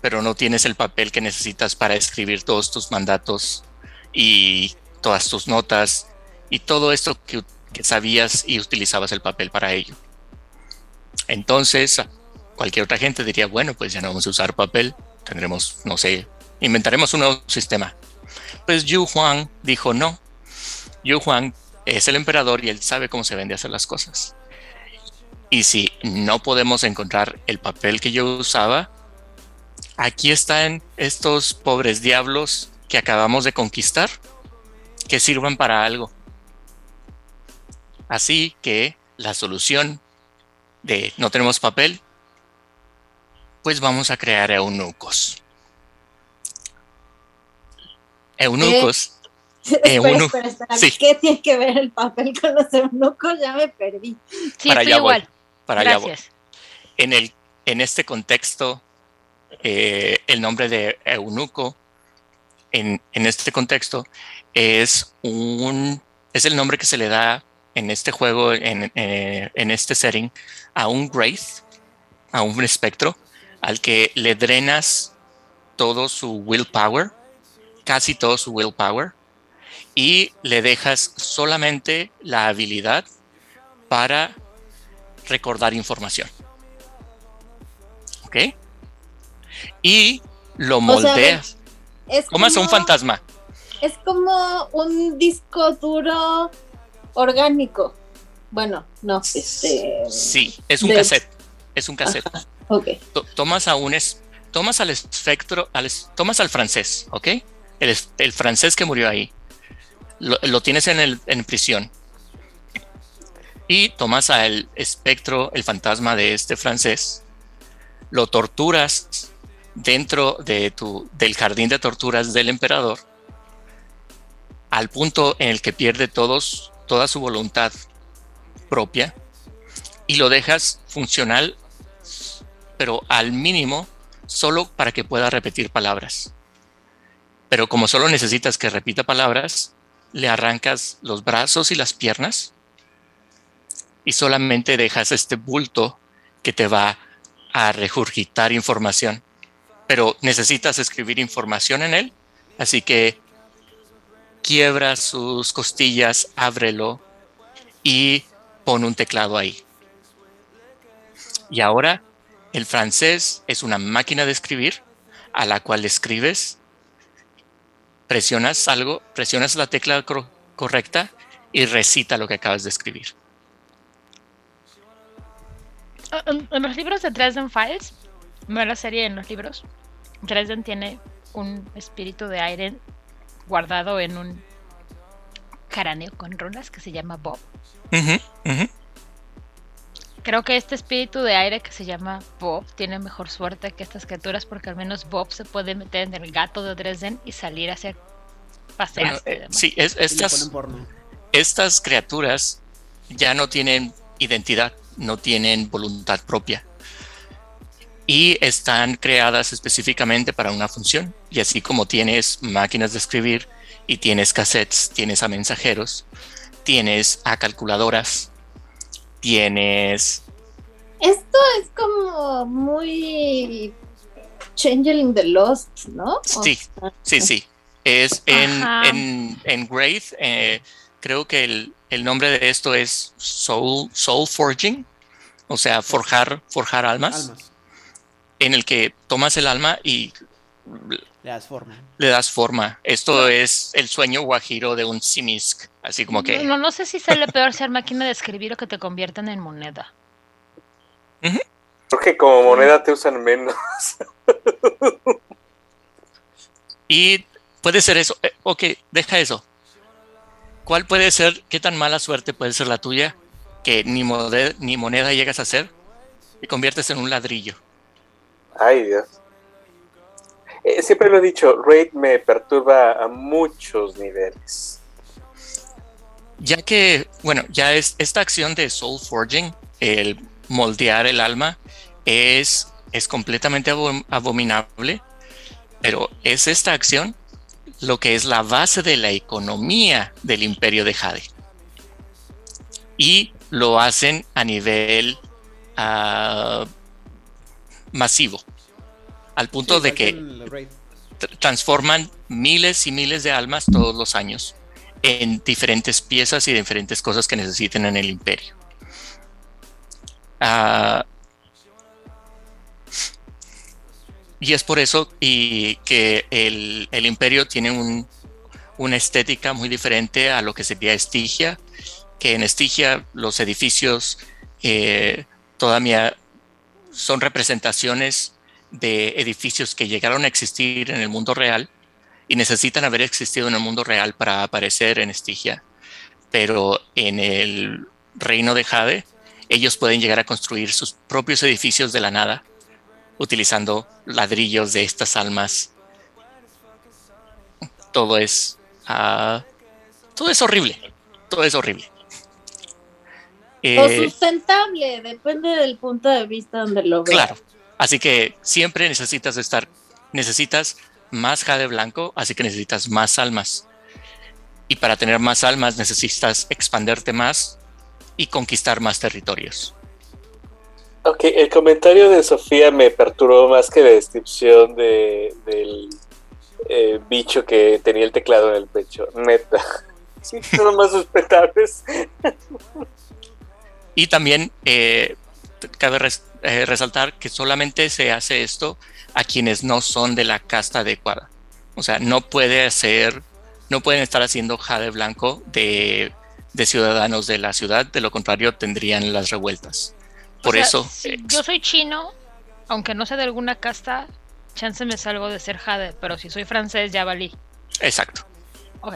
pero no tienes el papel que necesitas para escribir todos tus mandatos y todas tus notas y todo esto que, que sabías y utilizabas el papel para ello. Entonces, cualquier otra gente diría, bueno, pues ya no vamos a usar papel, tendremos, no sé, inventaremos un nuevo sistema. Pues Yu Huang dijo no. Yu Huang es el emperador y él sabe cómo se vende hacer las cosas. Y si no podemos encontrar el papel que yo usaba, aquí están estos pobres diablos que acabamos de conquistar, que sirvan para algo. Así que la solución de no tenemos papel, pues vamos a crear eunucos. Eunucos. espera, eunuco. espera, espera. Sí. ¿Qué tiene que ver el papel con los eunucos? Ya me perdí. Sí, Para allá voy. igual. Para allá voy. Gracias. En, el, en este contexto, eh, el nombre de eunuco, en, en este contexto, es un es el nombre que se le da en este juego, en, eh, en este setting, a un Wraith, a un espectro, al que le drenas todo su willpower, casi todo su willpower, y le dejas solamente la habilidad para recordar información. ¿Ok? Y lo O sea, moldeas. Es como es un fantasma. Es como un disco duro orgánico. Bueno, no, este. Sí, es un de- cassette. Es un cassette. Ok. To- tomas a un es- tomas al espectro, al es- tomas al francés, ¿ok? El, francés que murió ahí. Lo, lo tienes en, el, en prisión. Y tomas al espectro, el fantasma de este francés. Lo torturas dentro de tu, del jardín de torturas del emperador. Al punto en el que pierde todos, toda su voluntad propia. Y lo dejas funcional pero al mínimo solo para que pueda repetir palabras. Pero como solo necesitas que repita palabras, le arrancas los brazos y las piernas y solamente dejas este bulto que te va a regurgitar información. Pero necesitas escribir información en él, así que quiebra sus costillas, ábrelo y pon un teclado ahí. Y ahora el francés es una máquina de escribir a la cual escribes, presionas algo, presionas la tecla cor- correcta y recita lo que acabas de escribir. Ah, En, los libros de Dresden Files, no la serie en los libros, Dresden tiene un espíritu de aire guardado en un cráneo con runas que se llama Bob. Ujú, ujú. Creo que este espíritu de aire que se llama Bob tiene mejor suerte que estas criaturas porque al menos Bob se puede meter en el gato de Dresden y salir a hacer pasear. Bueno, eh, sí, es- estas, estas criaturas ya no tienen identidad, no tienen voluntad propia. Y están creadas específicamente para una función. Y así como tienes máquinas de escribir y tienes cassettes, tienes a mensajeros, tienes a calculadoras, tienes... Esto es como muy Changeling the Lost, ¿no? O Sí, sea, sí, sí. Es en, en, en Wraith, eh, creo que el, el nombre de esto es Soul, Soul Forging, o sea, forjar, forjar almas. Almas. en el que tomas el alma y Le das forma. le das forma. Esto es el sueño guajiro de un simisk, así como que No, no sé si sale peor ser máquina de escribir o que te conviertan en moneda. Creo que como moneda te usan menos. y puede ser eso. Eh, ok, deja eso. ¿Cuál puede ser, qué tan mala suerte puede ser la tuya que ni, mode- ni moneda llegas a ser y conviertes en un ladrillo? Ay, Dios. Eh, siempre lo he dicho, Raid me perturba a muchos niveles. Ya que, bueno, ya es esta acción de soul forging, el moldear el alma, es, es completamente abo- abominable, pero es esta acción lo que es la base de la economía del imperio de Jade. Y lo hacen a nivel ah, masivo, al punto Sí, de que transforman miles y miles de almas todos los años en diferentes piezas y diferentes cosas que necesiten en el imperio. Ah, y es por eso y que el, el imperio tiene un- una estética muy diferente a lo que sería Estigia, que en Estigia los edificios eh, todavía son representaciones de edificios que llegaron a existir en el mundo real y necesitan haber existido en el mundo real para aparecer en Estigia. Pero en el reino de Jade, ellos pueden llegar a construir sus propios edificios de la nada, utilizando ladrillos de estas almas. Todo es. ah, todo es horrible. Todo es horrible. O Eh, sustentable, depende del punto de vista donde lo veas. Claro. Así que siempre necesitas estar, necesitas más jade blanco, así que necesitas más almas. Y para tener más almas necesitas expanderte más y conquistar más territorios. Ok, el comentario de Sofía me perturbó más que la descripción de, del eh, bicho que tenía el teclado en el pecho. Neta. Sí, son los más respetables. Y también eh, cabe res- eh, resaltar que solamente se hace esto a quienes no son de la casta adecuada. O sea, no puede hacer, no pueden estar haciendo jade blanco de de ciudadanos de la ciudad, de lo contrario tendrían las revueltas. O Por sea, eso, si eh, yo soy chino, aunque no sé de alguna casta, chance me salgo de ser jade, pero si soy francés ya valí. exacto. Ok.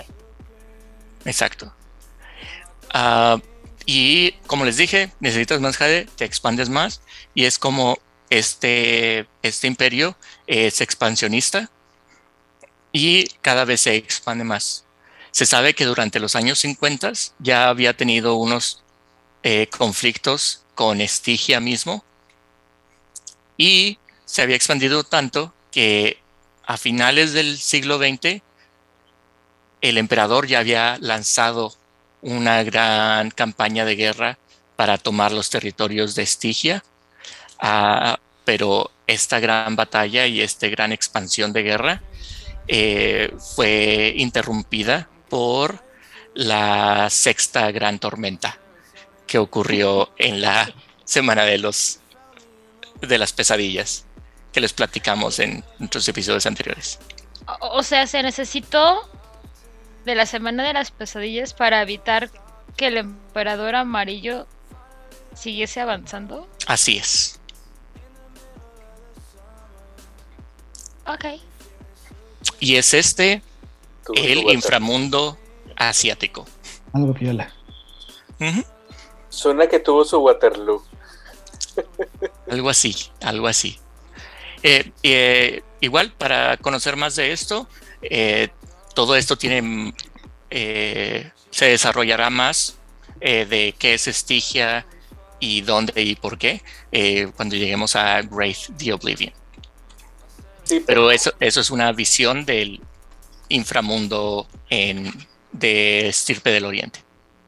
Exacto. Ah, y como les dije, necesitas más jade, te expandes más y es como este, este imperio es expansionista y cada vez se expande más. Se sabe que durante los años 50 ya había tenido unos eh, conflictos con Estigia mismo y se había expandido tanto que a finales del siglo XX el emperador ya había lanzado una gran campaña de guerra para tomar los territorios de Estigia, Ah, pero esta gran batalla y esta gran expansión de guerra eh, fue interrumpida por la sexta gran tormenta que ocurrió en la semana de los de las pesadillas que les platicamos en nuestros episodios anteriores. O, o sea, se necesitó de la semana de las pesadillas para evitar que el emperador amarillo siguiese avanzando. Así es. Ok. Y es este el inframundo asiático. Algo piola. Ujú. Suena que tuvo su Waterloo. Algo así, algo así. Eh, eh, igual, para conocer más de esto, eh, todo esto tiene, eh, se desarrollará más eh, de qué es Estigia y dónde y por qué eh, cuando lleguemos a Wraith the Oblivion. Sí, Pero eso, eso es una visión del inframundo en, de estirpe del oriente.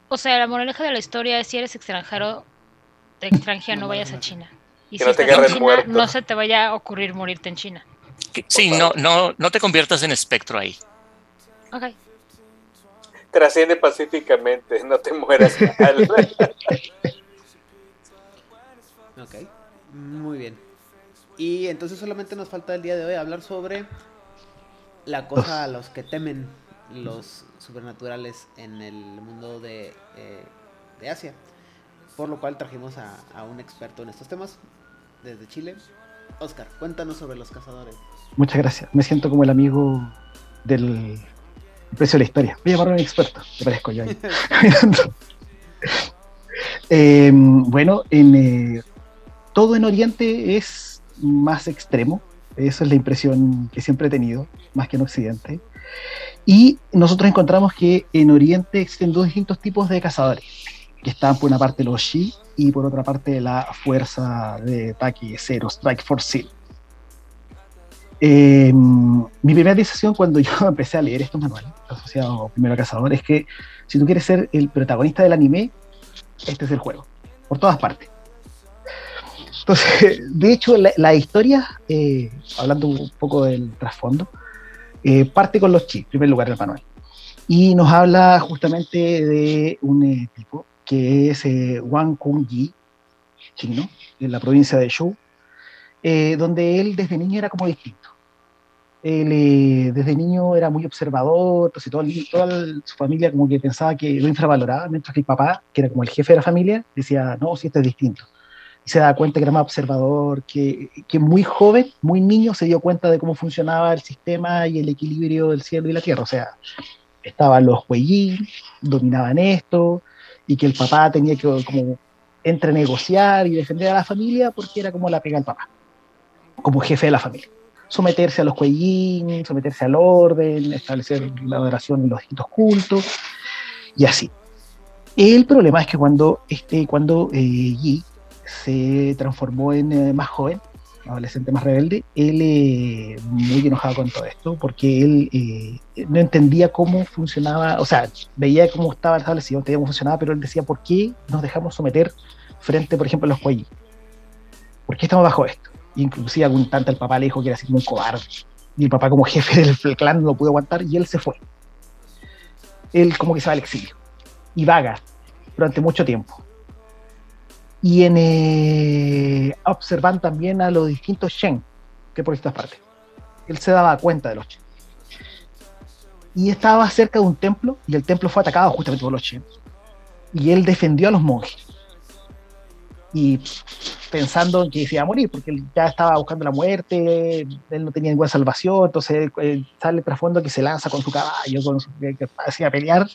O sea, la moraleja de la historia es si eres extranjero, de extranjero no vayas a China. Y Que si no te estás en agarren China, muerto. no se te vaya a ocurrir morirte en China. Sí, no, no, no te conviertas en espectro ahí. Ok. Trasciende pacíficamente, no te mueras mal. Ok, muy bien. Y entonces solamente nos falta el día de hoy hablar sobre la cosa a los que temen los supernaturales en el mundo de, eh, de Asia. Por lo cual trajimos a, a un experto en estos temas desde Chile. Oscar, cuéntanos sobre los cazadores. Muchas gracias. Me siento como el amigo del precio de la historia. Voy a llamar a un experto. Me parezco yo ahí. Eh, bueno, en, eh, todo en Oriente es más extremo. Esa es la impresión que siempre he tenido, más que en Occidente. Y nosotros encontramos que en Oriente existen dos distintos tipos de cazadores, que están por una parte los Shi y por otra parte la fuerza de ataque cero, Strike Force Seal. Eh, mi primera decisión cuando yo empecé a leer estos manuales, asociado primero a Cazador, es que si tú quieres ser el protagonista del anime, este es el juego, por todas partes. Entonces, de hecho, la, la historia, eh, hablando un poco del trasfondo, eh, parte con los chi, en primer lugar del manual. Y nos habla justamente de un eh, tipo que es Wang Kung Yi, chino, en la provincia de Zhou, eh, donde él desde niño era como distinto. Él eh, desde niño era muy observador, entonces todo el- toda el- su familia como que pensaba que lo infravaloraba, mientras que el papá, que era como el jefe de la familia, decía, no, si este es distinto. Y se daba cuenta que era más observador, que, muy joven, muy niño, se dio cuenta de cómo funcionaba el sistema y el equilibrio del cielo y la tierra. O sea, estaban los huellín, dominaban esto, y que el papá tenía que como entre negociar y defender a la familia porque era como la pega del papá, como jefe de la familia. Someterse a los cuellín, someterse al orden, establecer la adoración en los distintos cultos, y así. El problema es que cuando, este, cuando eh, Yi se transformó en eh, más joven, adolescente más rebelde, él eh, muy enojado con todo esto, porque él no entendía cómo funcionaba, o sea, veía cómo estaba establecido, entendía cómo funcionaba, pero él decía, ¿por qué nos dejamos someter frente, por ejemplo, a los cuellos? ¿Por qué estamos bajo esto? Inclusive algún tanto el papá le dijo que era así como un cobarde, y el papá como jefe del clan no lo pudo aguantar, y él se fue. Él como que se va al exilio, y vaga durante mucho tiempo y en eh, observan también a los distintos Shen que por estas partes. Él se daba cuenta de los Shen. Y estaba cerca de un templo y el templo fue atacado justamente por los Shen. y él defendió a los monjes. Y pensando en que se iba a morir, porque él ya estaba buscando la muerte, él no tenía ninguna salvación, entonces eh, sale el trasfondo que se lanza con su caballo, con su, que, que hacía pelear.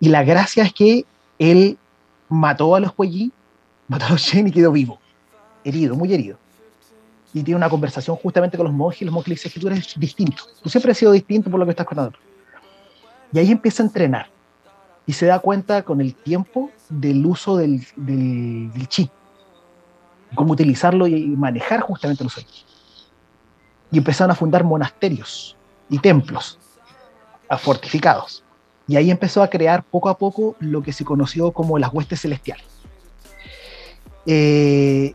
Y la gracia es que él mató a los Kueyi, mató a los Shen y quedó vivo, herido, muy herido. Y tiene una conversación justamente con los monjes, y los monjes le dicen que tú eres distinto, tú siempre has sido distinto por lo que estás contando. Y ahí empieza a entrenar y se da cuenta con el tiempo del uso del, del, del chi, cómo utilizarlo y manejar justamente los sueños. Y empezaron a fundar monasterios y templos fortificados. Y ahí empezó a crear poco a poco lo que se conoció como las huestes celestiales. Eh,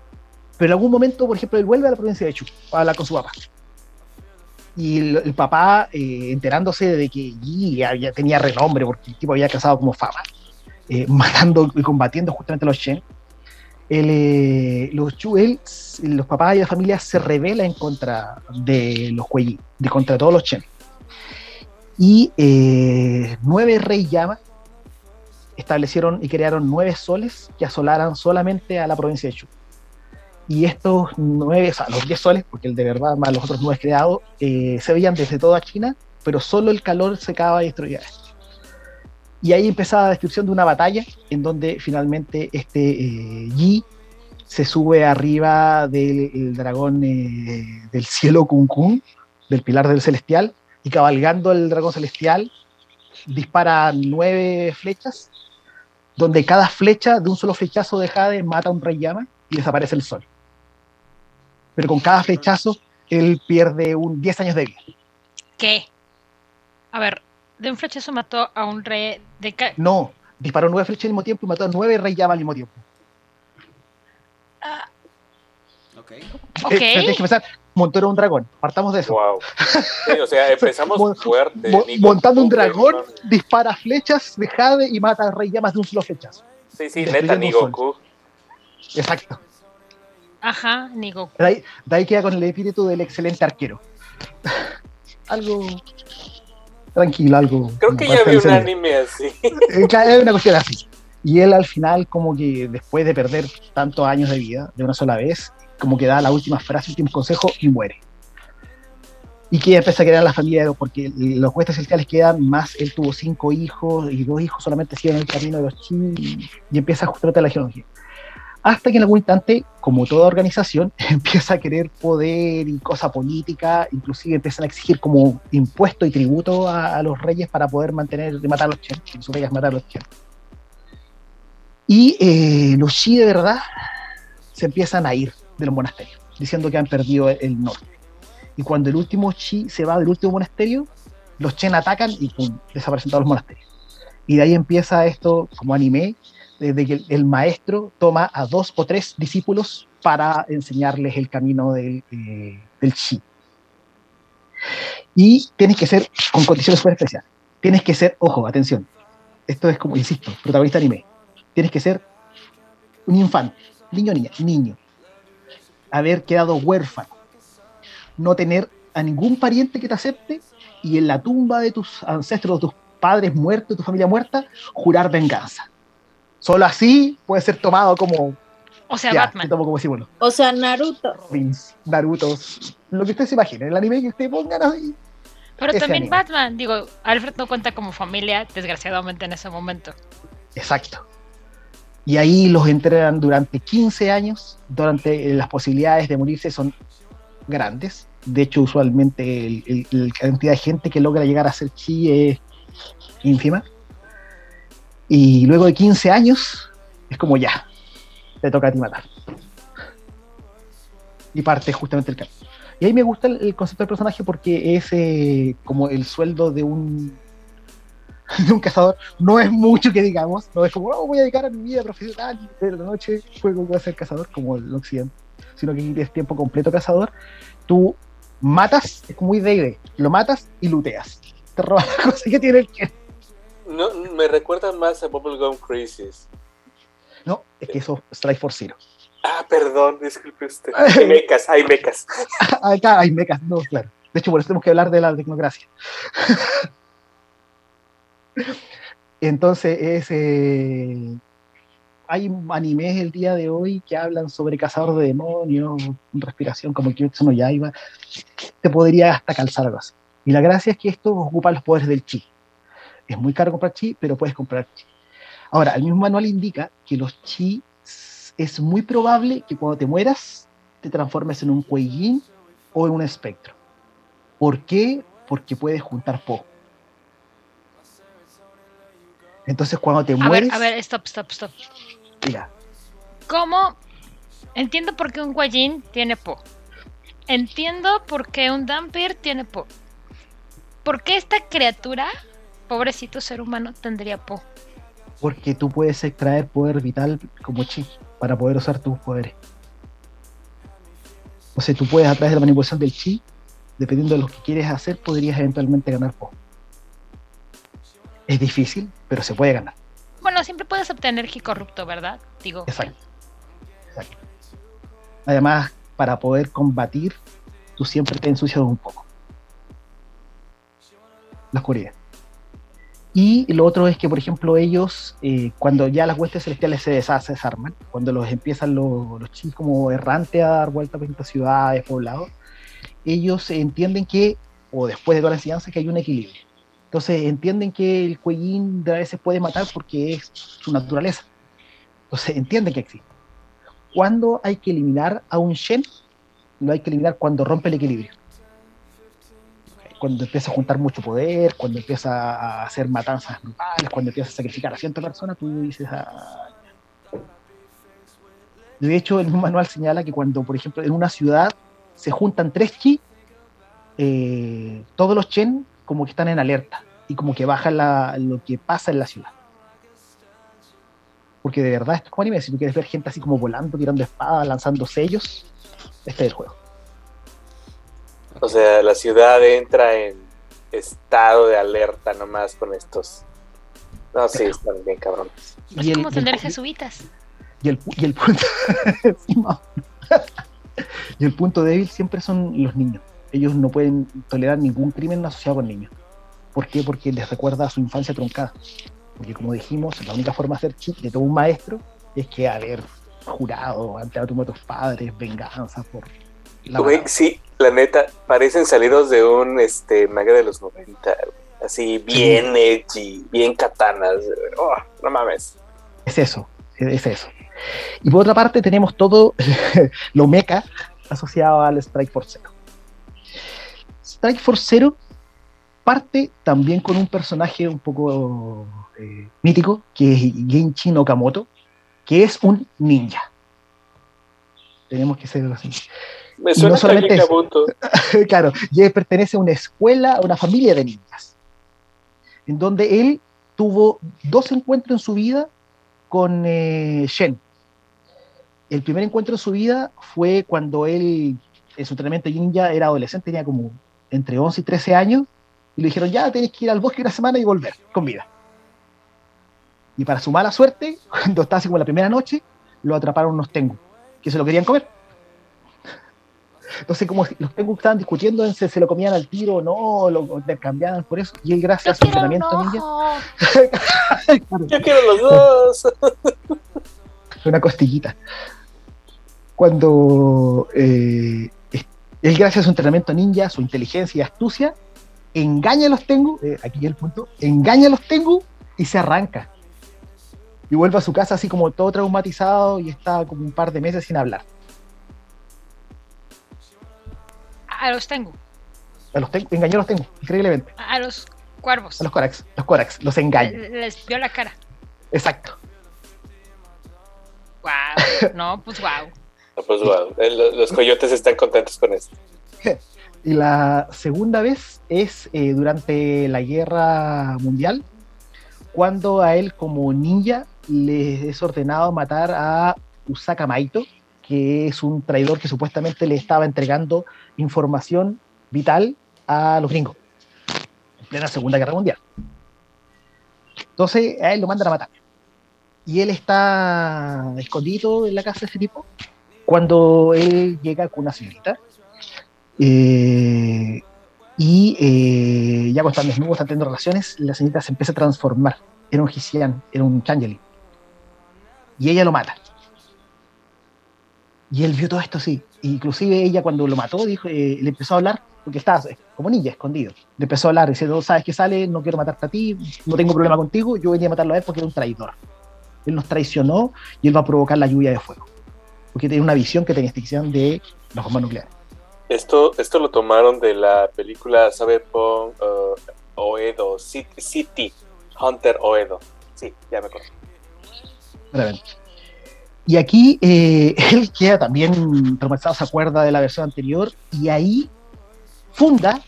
pero en algún momento, por ejemplo, él vuelve a la provincia de Chu a hablar con su papá. Y el, el papá, eh, enterándose de que Yi ya tenía renombre, porque el tipo había casado como fama, eh, matando y combatiendo justamente a los Shen, él, eh, los Chu, él, los papás y la familia se rebela en contra de los Kuei, de contra todos los Chen. Y eh, nueve rey llama establecieron y crearon nueve soles que asolaran solamente a la provincia de Chu. Y estos nueve, o sea, los diez soles, porque el de verdad más los otros nueve creados, eh, se veían desde toda China, pero solo el calor secaba y destruía esto. Y ahí empezaba la descripción de una batalla en donde finalmente este eh, Yi se sube arriba del el dragón eh, del cielo Kun Kun, del pilar del celestial, y cabalgando el dragón celestial dispara nueve flechas, donde cada flecha de un solo flechazo de Jade mata a un rey llama y desaparece el sol. Pero con cada flechazo él pierde un 10 años de vida. ¿Qué? A ver, de un flechazo mató a un rey de... ca- No, disparó nueve flechas al mismo tiempo y mató a nueve rey llama al mismo tiempo. Ok. Ok. Eh, tienes que pensar, montó un dragón, partamos de eso. Wow. Sí, o sea, empezamos fuerte. Mo- Nico, montando un dragón, dispara flechas de Jade y mata a rey llamas de un solo flechazo. Sí, sí, neta, un ni sol. Goku. Exacto. Ajá, ni Goku. De ahí, de ahí queda con el espíritu del excelente arquero. algo tranquilo, algo. Creo que ya vi un anime así. Eh, claro, Es una cuestión así. Y él al final, como que después de perder tantos años de vida de una sola vez, como que da la última frase, último consejo y muere. Y que empieza a quedar la familia, porque los huestes celestiales quedan más, él tuvo cinco hijos y dos hijos solamente siguen el camino de los chi y, empieza justamente la geología. Hasta que en algún instante, como toda organización, empieza a querer poder y cosa política, inclusive empiezan a exigir como impuesto y tributo a, a los reyes para poder mantener y matar a los chen, y sus reyes matar a los chen. Y eh, los chi de verdad se empiezan a ir de los monasterios, diciendo que han perdido el, el norte. Y cuando el último chi se va del último monasterio, los chen atacan y pum, desaparecen todos los monasterios. Y de ahí empieza esto como anime, desde que el, maestro toma a dos o tres discípulos para enseñarles el camino del, eh, del chi. Y tienes que ser con condiciones súper especiales. Tienes que ser, ojo, atención, esto es como, insisto, protagonista anime. Tienes que ser un infante, niño niña, niño. Haber quedado huérfano. No tener a ningún pariente que te acepte y en la tumba de tus ancestros, de tus padres muertos, de tu familia muerta, jurar venganza. Solo así puede ser tomado como, O sea, ya, Batman. como símbolo. O sea, Naruto. Robins, Narutos, lo que usted se imagine, el anime que usted pongan ahí. Pero también anime. Batman. Digo, Alfred no cuenta como familia, desgraciadamente, en ese momento. Exacto. Y ahí los entrenan durante 15 años, durante eh, las posibilidades de morirse son grandes. De hecho, usualmente la cantidad de gente que logra llegar a ser chi es ínfima. Y luego de 15 años, es como ya, te toca a ti matar. Y parte justamente el camino. Y ahí me gusta el, concepto del personaje porque es eh, como el sueldo de un, de un cazador. No es mucho que digamos, no es como, oh, voy a dedicar a mi vida profesional de la noche, juego voy a ser cazador como el occidente, sino que tienes tiempo completo cazador. Tú matas, es muy D&D, lo matas y luteas. Te robas la cosa que tiene el que. No, me recuerda más a Bubblegum Crisis. No, es que eso es Strike for Zero. Ah, perdón, disculpe usted. Hay mecas, hay mecas. Acá hay mecas, no, claro. De hecho, por eso tenemos que hablar de la tecnocracia. Entonces es... eh, hay animes el día de hoy que hablan sobre cazador de demonios, respiración como Kimetsu no Yaiba. Te podría hasta calzar algo así. Y la gracia es que esto ocupa los poderes del chi. Es muy caro comprar chi, pero puedes comprar chi. Ahora, el mismo manual indica que los chi es muy probable que cuando te mueras te transformes en un Kueijin o en un espectro. ¿Por qué? Porque puedes juntar po. Entonces cuando te A mueres, ver, a ver, stop, stop, stop. mira, ¿Cómo? Entiendo por qué un guayín tiene po. Entiendo por qué un Dampir tiene po. ¿Por qué esta criatura, pobrecito ser humano, tendría po? porque tú puedes extraer poder vital como chi para poder usar tus poderes. O sea, tú puedes a través de la manipulación del chi, dependiendo de lo que quieres hacer, podrías eventualmente ganar po. Es difícil, pero se puede ganar. Bueno, siempre puedes obtener ki corrupto, ¿verdad? Digo. Exacto. Exacto. Además, para poder combatir, tú siempre te ensucias un poco. La oscuridad. Y lo otro es que, por ejemplo, ellos, eh, cuando ya las huestes celestiales se se desarman, cuando los empiezan los, los chis como errantes a dar vueltas por distintas ciudades, poblados, ellos entienden que, o después de toda la enseñanza, que hay un equilibrio. Entonces entienden que el cuellín de a veces puede matar porque es su naturaleza. Entonces entienden que existe. Cuando hay que eliminar a un Shen, lo hay que eliminar cuando rompe el equilibrio. Cuando empieza a juntar mucho poder, cuando empieza a hacer matanzas grupales, cuando empieza a sacrificar a cientos de personas, tú dices, ah, de hecho, el manual señala que cuando, por ejemplo, en una ciudad se juntan tres chi, eh, todos los chen como que están en alerta y como que baja la- lo que pasa en la ciudad. Porque de verdad esto es como anime, si tú quieres ver gente así como volando, tirando espadas, lanzando sellos, este es el juego. O sea, la ciudad entra en estado de alerta nomás con estos. No, sí, están bien cabrones. Es Y el- como y el tener cu- jesuitas. Y el, y el punto y el punto débil siempre son los niños. Ellos no pueden tolerar ningún crimen asociado con niños. ¿Por qué? Porque les recuerda a su infancia truncada. Porque como dijimos, la única forma de ser chi de todo un maestro es que haber jurado ante de tus padres, venganza por la Güey, sí, la neta, parecen salidos de un este manga de los 90. güey. Así, bien edgy, bien katanas. Oh, no mames. Es eso, es eso. Y por otra parte tenemos todo lo mecha asociado al Strike Force Zero. Strike Force Zero parte también con un personaje un poco eh, mítico, que es Genshin Okamoto, que es un ninja. Tenemos que ser así. Me suena no a solamente. Kabuto. claro, y él pertenece a una escuela, a una familia de ninjas, en donde él tuvo dos encuentros en su vida con eh, Shen. El primer encuentro en su vida fue cuando él, en su entrenamiento de ninja, era adolescente, tenía como entre 11 y 13 años, y le dijeron, ya tenés que ir al bosque una semana y volver con vida. Y para su mala suerte, cuando estaba así como la primera noche, lo atraparon unos tengu, que se lo querían comer. Entonces, como si los tengu estaban discutiendo en si se lo comían al tiro o no, lo intercambiaban por eso, y él, gracias Yo a su entrenamiento ninja, Yo quiero los dos. una costillita. Cuando eh, él, gracias a su entrenamiento ninja, su inteligencia y astucia, engaña a los Tengu, eh, aquí el punto, engaña a los Tengu y se arranca. Y vuelve a su casa así como todo traumatizado y está como un par de meses sin hablar. A los tengo. A los Tengu, engañó a los Tengu, increíblemente. A los cuervos. A los Corax, los Corax, los engaña. Les vio la cara. Exacto. Wow. No, pues wow. No, Pues wow, lo- los coyotes están contentos con esto. Y la segunda vez es eh, durante la guerra mundial, cuando a él como ninja le es ordenado matar a Usaka Maito, que es un traidor que supuestamente le estaba entregando información vital a los gringos en plena Segunda Guerra Mundial. Entonces a él lo mandan a matar. Y él está escondido en la casa de ese tipo cuando él llega con una señorita eh, y eh, ya cuando están desnudos, están teniendo relaciones, la señorita se empieza a transformar era un Hisian, era un Changeling. Y ella lo mata. Y él vio todo esto así. Inclusive ella cuando lo mató, dijo, eh, le empezó a hablar, porque estaba eh, como ninja, escondido. Le empezó a hablar, diciendo, sabes que sale, no quiero matarte a ti, no tengo problema contigo, yo venía a matarlo a él porque era un traidor. Él nos traicionó y él va a provocar la lluvia de fuego. Porque tiene una visión que tenía extinción de las bombas nucleares. Esto, esto lo tomaron de la película Cyberpunk uh, Oedo, City, City, Hunter Oedo. Sí, ya me acuerdo. Claramente. Y aquí eh, él queda también traumatizado, se acuerda de la versión anterior y ahí funda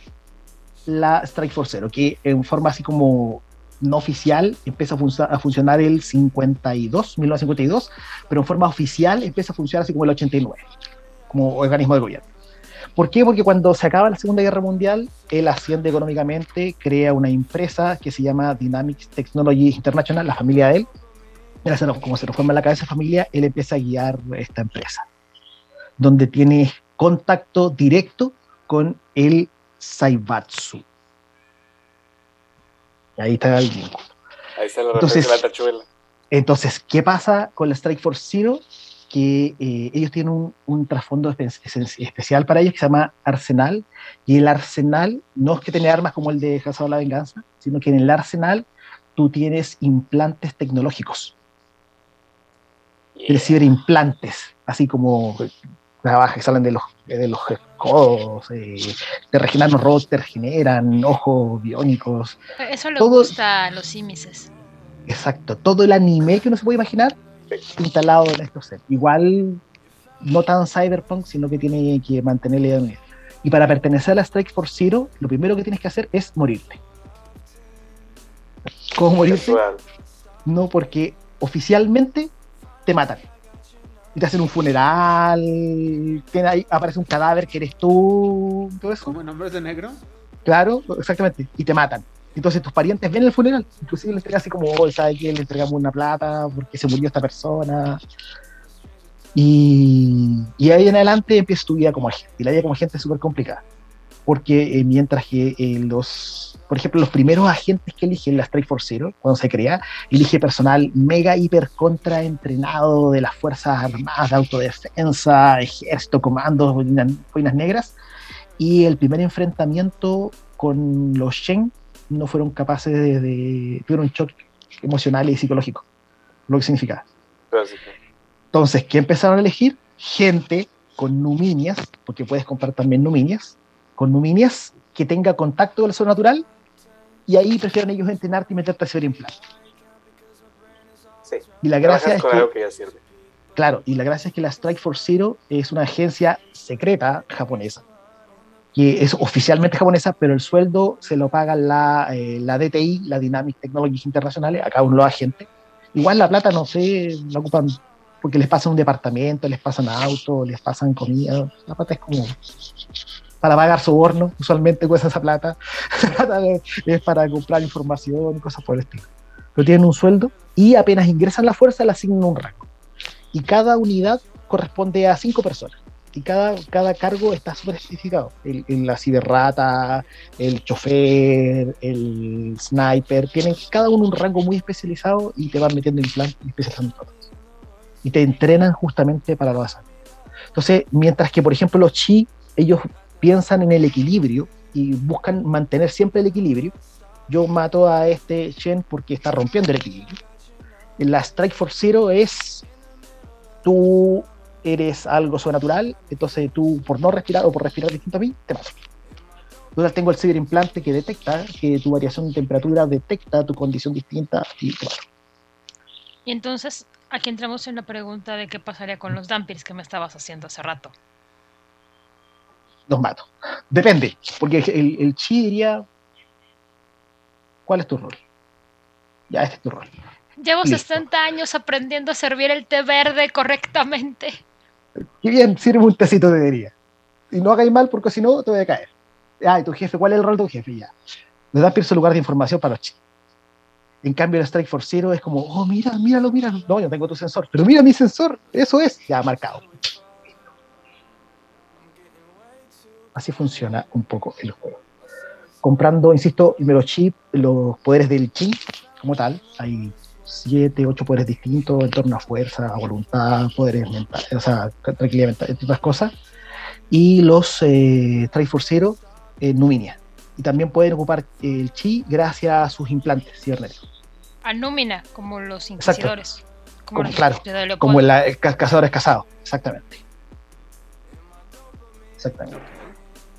la Strike Force Zero, que en forma así como no oficial empieza a, func- a funcionar el 52, 1952, pero en forma oficial empieza a funcionar así como el 89, como organismo de gobierno. ¿Por qué? Porque cuando se acaba la Segunda Guerra Mundial, él asciende económicamente, crea una empresa que se llama Dynamics Technology International, la familia de él. Se lo- como se lo forma la cabeza de familia, él empieza a guiar esta empresa, donde tiene contacto directo con el Saibatsu. Y ahí está el vínculo. Ahí está la Entonces- de la tachuela. Entonces, ¿qué pasa con la Strike Force Zero? Que eh, ellos tienen un, un trasfondo especial para ellos que se llama Arsenal. Y el Arsenal no es que tiene armas como el de Hazard la Venganza, sino que en el Arsenal tú tienes implantes tecnológicos. Tienes ciberimplantes, así como trabajas que salen de los, de los codos, eh, te regeneran los robots, te regeneran ojos biónicos, Eso le Todo- gusta a los símices. Exacto, todo el anime que uno se puede imaginar instalado en estos sets. Igual no tan cyberpunk, sino que tiene que mantener la idea de unidad. Y para pertenecer a la Strike Force Zero, lo primero que tienes que hacer es morirte. ¿Cómo morirte? No, porque oficialmente te matan. Y te hacen un funeral, ahí, aparece un cadáver que eres tú, todo eso. ¿Como en Hombres de Negro? Claro, exactamente. Y te matan. Entonces tus parientes ven el funeral. Inclusive le entregan así como, oh, ¿sabe qué? Le entregamos una plata porque se murió esta persona. Y, y ahí en adelante empieza tu vida como agente. Y la vida como agente es súper complicada. Porque eh, mientras que eh, los, por ejemplo, los primeros agentes que eligen la Strike Force Zero, cuando se crea, elige personal mega, hiper, contra entrenado de las Fuerzas Armadas de Autodefensa, Ejército, Comandos, Boinas, Negras. Y el primer enfrentamiento con los Shen no fueron capaces de, de tuvieron un shock emocional y psicológico, lo que significa. Entonces, ¿qué empezaron a elegir? Gente con numinias, porque puedes comprar también numinias, con numinias que tenga contacto con el sobrenatural, y ahí prefieren ellos entrenarte y meterte a hacer implante. Sí. Y la gracia es que, que sirve. claro, y la gracia es que la Strike Force Zero es una agencia secreta japonesa, que es oficialmente japonesa, pero el sueldo se lo paga la, eh, la DTI, la Dynamic Technologies Internacionales, a cada uno los agentes. Igual la plata, no sé, la ocupan porque les pasan un departamento, les pasan auto, les pasan comida. La plata es como para pagar soborno, usualmente cuesta esa plata. es para comprar información y cosas por el estilo. Pero tienen un sueldo y apenas ingresan la fuerza, le asignan un rango. Y cada unidad corresponde a cinco personas. Y cada, cada cargo está súper especificado. El, el- la ciberrata, el chofer, el sniper, tienen cada uno un rango muy especializado y te van metiendo implantes y especializando todo. Y te entrenan justamente para lo asalto. Entonces, mientras que, por ejemplo, los chi, ellos piensan en el equilibrio y buscan mantener siempre el equilibrio. Yo mato a este Shen porque está rompiendo el equilibrio. La Strike Force Zero es tú eres algo sobrenatural, entonces tú por no respirar o por respirar distinto a mí, te mato. Yo tengo el ciberimplante que detecta que tu variación de temperatura detecta tu condición distinta y te mato. Y entonces aquí entramos en la pregunta de qué pasaría con los dumpies que me estabas haciendo hace rato. Los mato. Depende, porque el, el chi diría, ¿cuál es tu rol? Ya, este es tu rol. Llevo Listo. 60 años aprendiendo a servir el té verde correctamente. Qué bien, sirve un tecito de día. Y no hagáis mal porque si no te voy a caer. Ah, y tu jefe, ¿cuál es el rol de tu jefe? Ya. Le da pierce lugar de información para los chi. En cambio, el Strike Force Zero es como, oh, mira, míralo, míralo. No, yo tengo tu sensor. Pero mira mi sensor, eso es. Ya marcado. Así funciona un poco el juego. Comprando, insisto, los chips, los poderes del chi, como tal. Hay siete, ocho poderes distintos en torno a fuerza, a voluntad, poderes mentales, o sea, tranquilidad mental, entre otras cosas. Y los eh, en Numinia. Y también pueden ocupar el chi gracias a sus implantes cibernéticos. A Númina, como los inquisidores. Como, Como- los claro. Como el, el ca- cazador es casado, exactamente. Exactamente.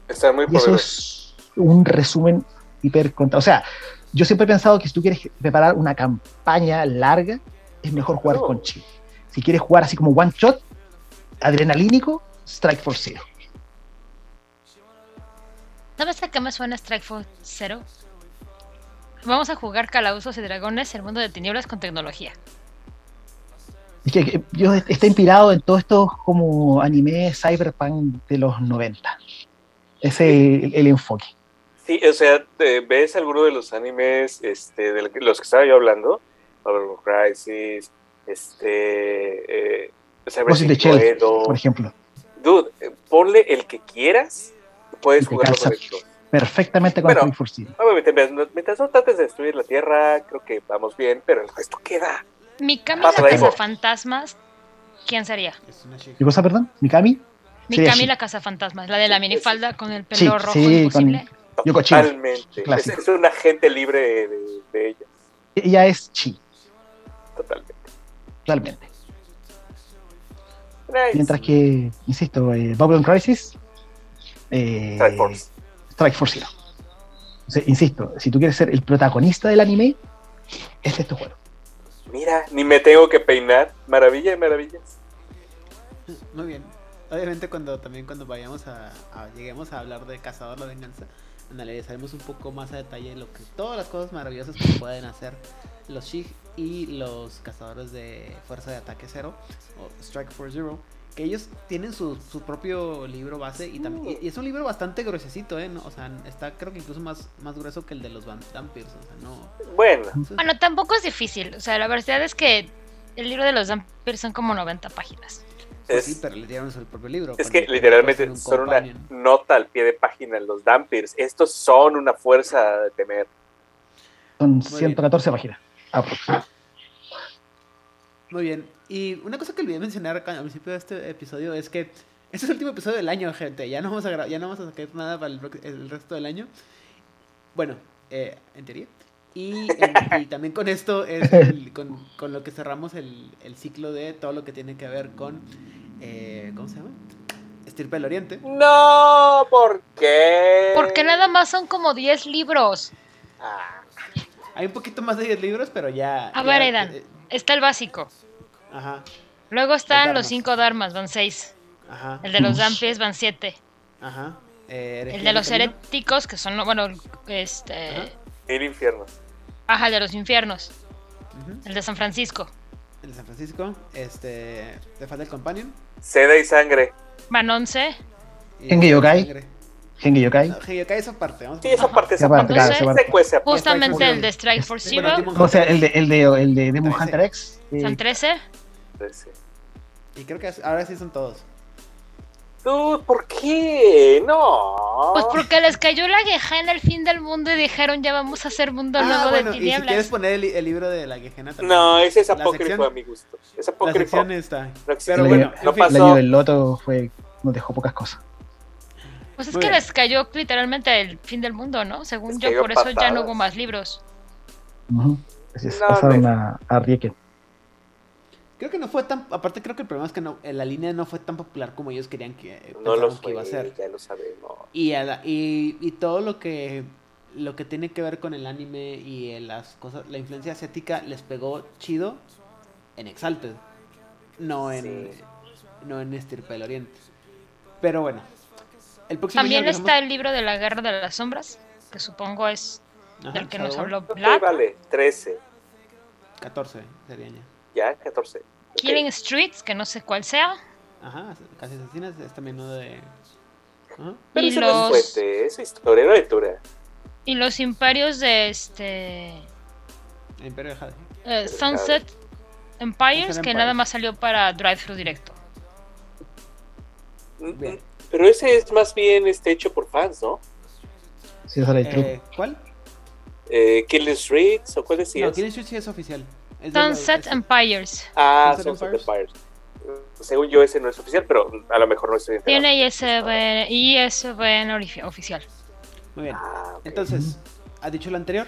Están muy Y eso es un resumen hiper contra. O sea, yo siempre he pensado que si tú quieres preparar una campaña larga, es mejor jugar con chi. Si quieres jugar así como one shot, adrenalínico, Strike for Zero. ¿Sabes a qué me suena Strike Force Zero? Vamos a jugar calabozos y dragones, el mundo de tinieblas con tecnología. Es que, que yo está inspirado en todo esto como anime cyberpunk de los 90. Ese es el, el enfoque. Sí, o sea, te- ¿ves alguno de los animes este, de los que estaba yo hablando? Babylon Crisis, este. Eh, the Shell, por ejemplo. Dude, eh, ponle el que quieras, puedes jugarlo con esto. Perfectamente con Bueno. Obviamente, mientras, mientras no trates de destruir la Tierra, creo que vamos bien, pero el resto queda. Mikami Pasa la casa por- fantasmas, ¿quién sería? ¿Qué cosa, perdón? ¿Mikami? Sería Shi. la casa fantasmas, la de la minifalda con el pelo Sí, rojo sí, imposible. Yoko Chino. Totalmente. Es, Clásico. es un agente libre de, de ella, Ella es chi, totalmente. totalmente. Nice. Mientras que, insisto, eh, Babylon Crisis. eh, Strike Force. Strike for Zero. O sea, insisto, si tú quieres ser el protagonista del anime, este es tu juego. Mira, ni me tengo que peinar. Maravilla de maravillas. Muy bien. Obviamente cuando también cuando vayamos a, a- lleguemos a hablar de Cazador la Venganza, analizaremos un poco más a detalle lo que todas las cosas maravillosas que pueden hacer los Shig y los cazadores de Fuerza de Ataque Cero o Strike for Zero, que ellos tienen su, su propio libro base y, tam- y- y es un libro bastante gruesecito, ¿eh? ¿no? O sea, está creo que incluso más, más grueso que el de los Van Vampires, o sea, no... Bueno, Bueno, tampoco es difícil. O sea, la verdad es que el libro de los vampiros son como 90 páginas. Pues es, sí, pero le dieron su propio libro. es que literalmente un son una nota al pie de página en los Dampirs. Estos son una fuerza de temer. Son bien. 114 páginas. Pues, Muy bien. Y una cosa que olvidé mencionar acá al principio de este episodio es que este es el último episodio del año, gente. Ya no vamos a, ya no vamos a sacar nada para el, el resto del año. Bueno, eh, en teoría. Y, también con esto es el- con, con lo que cerramos el, el ciclo de todo lo que tiene que ver con. eh, ¿Cómo se llama? Estirpe del Oriente. No, ¿por qué? Porque nada más son como 10 libros. Ah, Hay un poquito más de 10 libros, pero ya. A ya- ver, Aidan. eh, Está el básico. ajá, Luego están los 5 dharmas, van 6. ajá, El de los vampiros van 7. ajá. Eh, El de los heréticos, que son, bueno, este... Ajá. el infierno. Ajá, el de los infiernos. Ujú. El de San Francisco. El de San Francisco. Este. The Fatal Companion. Seda y sangre. Van 11. y Genki Yokai. Sangre. Genki Yokai. No, Genki Yokai esa parte. Vamos Sí, esa parte, esa Esa parte, parte. claro, esa Se parte. cuece aparte. Justamente el de Strike for Zero. O sea, el de, el de, el de Demon. Hunter X. Son 13. Sí. Y creo que ahora sí son todos. Dude, ¿por qué? No. Pues porque les cayó la queja en el fin del mundo y dijeron ya vamos a hacer mundo Ah, nuevo bueno, de y si quieres tinieblas. poner el, el libro de la Quejena también. No, ese es La apócrifo sección- a mi gusto. Es La apócrifo. sección está. No existe. Pero bueno, no fin. el pasó. año del loto fue, nos dejó pocas cosas. Pues es Muy que bien. les cayó literalmente el fin del mundo, ¿no? Según Les yo, por eso ya no hubo más libros. Ujú. Así es, No, pasaron no. a, a Rieken. Creo que no fue tan. Aparte, creo que el problema es que no, eh, la línea no fue tan popular como ellos querían que. eh, No lo pensaban que fue, iba a ser. ya lo sabemos. Y, a la- y, y todo lo que lo que tiene que ver con el anime y eh, las cosas, la influencia asiática les pegó chido en Exalted, no en Sí. no en Estirpe del Oriente. Pero bueno, el próximo También está el libro de la Guerra de las Sombras, que supongo es Ajá, del que nos habló Black. vale, 13. 14 sería ya. Ya, 14. Killing Streets, que no sé cuál sea. Ajá, casi asesinas es también uno de Ajá. Pero y eso no es los- fuente, es historia, no lectura. Y los imperios de este El Imperio de Jade. eh, Sunset Empires, Sunset que nada más salió para Drive-Thru directo. Mm, Bien. mm, Pero ese es más bien este hecho por fans, ¿no? Sí, truco. Eh, ¿Cuál? Eh, Killing Streets o cuál decías? No, Killing Street sí es oficial. Sunset Empires. ah, Sunset Sunset Empires. Empires. Según yo ese no es oficial, pero a lo mejor no estoy enterado. Tiene ISBN, ISBN oficial. Muy bien. Ah. Entonces, ¿has dicho lo anterior?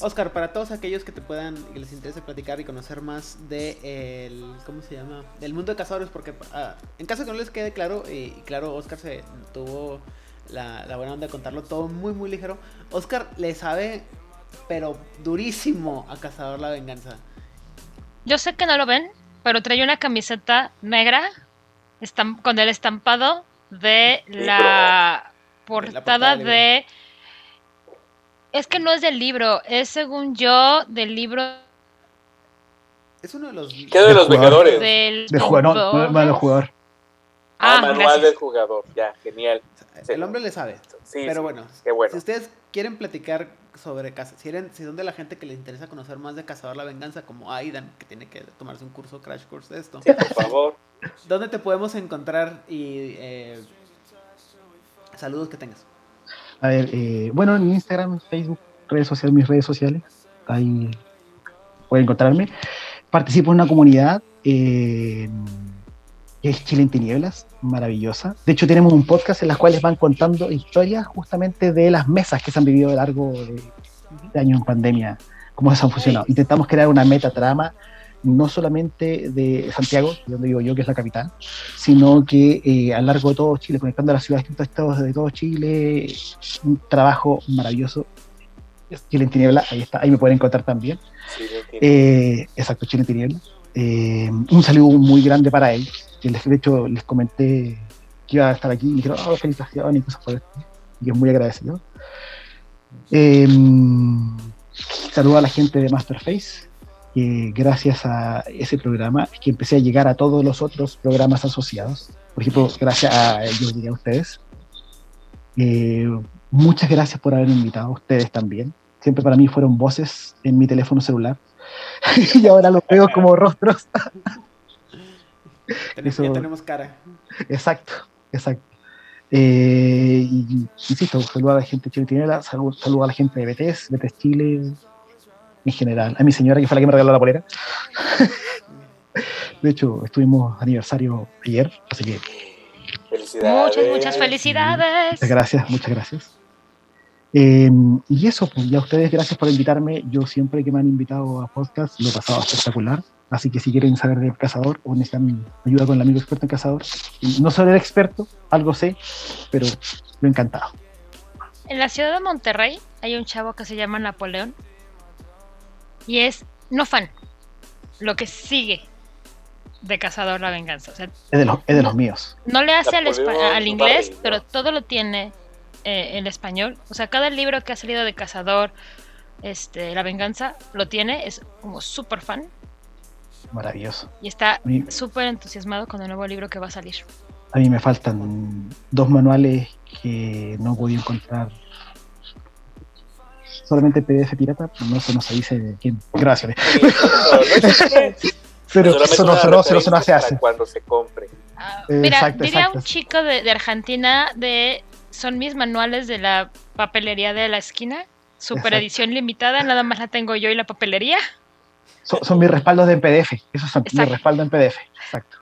Oscar, para todos aquellos que te puedan y que les interese platicar y conocer más de el ¿cómo se llama? del mundo de cazadores, porque ah, en caso que no les quede claro, y, y claro, Oscar se tuvo la, la buena onda de contarlo todo muy muy ligero. Oscar le sabe, pero durísimo a Cazador la Venganza. Yo sé que no lo ven, pero trae una camiseta negra con el estampado de la portada de... Es que no es del libro, es según yo del libro Es uno de los ¿Qué de los jugador. Vengadores? del... De jugador, no, no, no, de jugador. Ah, Ah, manual gracias. del jugador. Ya, genial. Sí. el hombre le sabe. Sí, Pero sí, bueno, Qué bueno. Si ustedes quieren platicar sobre casa, si, eran- si son de la gente que les interesa conocer más de Cazador la Venganza, como Aidan, que tiene que tomarse un curso crash course de esto, Sí, por favor. ¿dónde te podemos encontrar y eh, saludos que tengas? A ver, eh, bueno, en Instagram, Facebook, redes sociales, mis redes sociales, ahí pueden encontrarme. Participo en una comunidad eh, que es Chile en Tinieblas, maravillosa. De hecho, tenemos un podcast en las cuales van contando historias justamente de las mesas que se han vivido a lo largo de, de años en pandemia, cómo se han funcionado. Intentamos crear una metatrama no solamente de Santiago, donde vivo yo, que es la capital, sino que eh, a lo largo de todo Chile, conectando a las ciudades distintos estados de todo Chile, un trabajo maravilloso. Chile en Tiniebla, ahí está, ahí me pueden encontrar también. Sí. Eh, exacto, Chile en Tiniebla. Eh, un saludo muy grande para ellos. Que les- De hecho, les comenté que iba a estar aquí y me dijeron, oh, felicitaciones y cosas por esto. Y yo muy agradecido. Eh, saludo a la gente de Masterface, gracias a ese programa es que empecé a llegar a todos los otros programas asociados. Por ejemplo, gracias a ellos llegué a ustedes. Eh, muchas gracias por haberme invitado, a ustedes también. Siempre para mí fueron voces en mi teléfono celular. y ahora los veo como rostros. Tenemos, Eso- Ya tenemos cara. Exacto, exacto. Eh, y, insisto, saludo a la gente de Chile Tinela, saludo, saludo a la gente de BTS, BTS Chile, en general, a mi señora que fue la que me regaló la polera. de hecho, estuvimos aniversario ayer, así que Felicidades. Muchas, muchas felicidades. muchas gracias, muchas gracias. Eh, y eso, pues ya ustedes, gracias por invitarme. Yo siempre que me han invitado a podcast lo he pasado espectacular. Así que si quieren saber del cazador o necesitan ayuda con el amigo experto en cazador, no soy el experto, algo sé, pero lo he encantado. En la ciudad de Monterrey hay un chavo que se llama Napoleón y es no fan, lo que sigue de Cazador la Venganza. O sea, Es de los, es de los míos. no le hace al, al inglés, pero todo lo tiene eh, en español. O sea, cada libro que ha salido de Cazador, este, La Venganza, lo tiene, es como súper fan Maravilloso. y está súper entusiasmado con el nuevo libro que va a salir. a mí me faltan dos manuales que no podido encontrar. Solamente PDF pirata, no se dice de quién. Gracias. Sí, no. Pero eso no, eso no, no se hace. Cuando se compre. Ah, Mira, exacto, diría exacto. un chico de, de Argentina de son mis manuales de la papelería de la esquina, super Exacto. edición limitada, nada más la tengo yo y la papelería. Son, son mis respaldos de PDF. Esos son mis Exacto. respaldos en PDF. Exacto.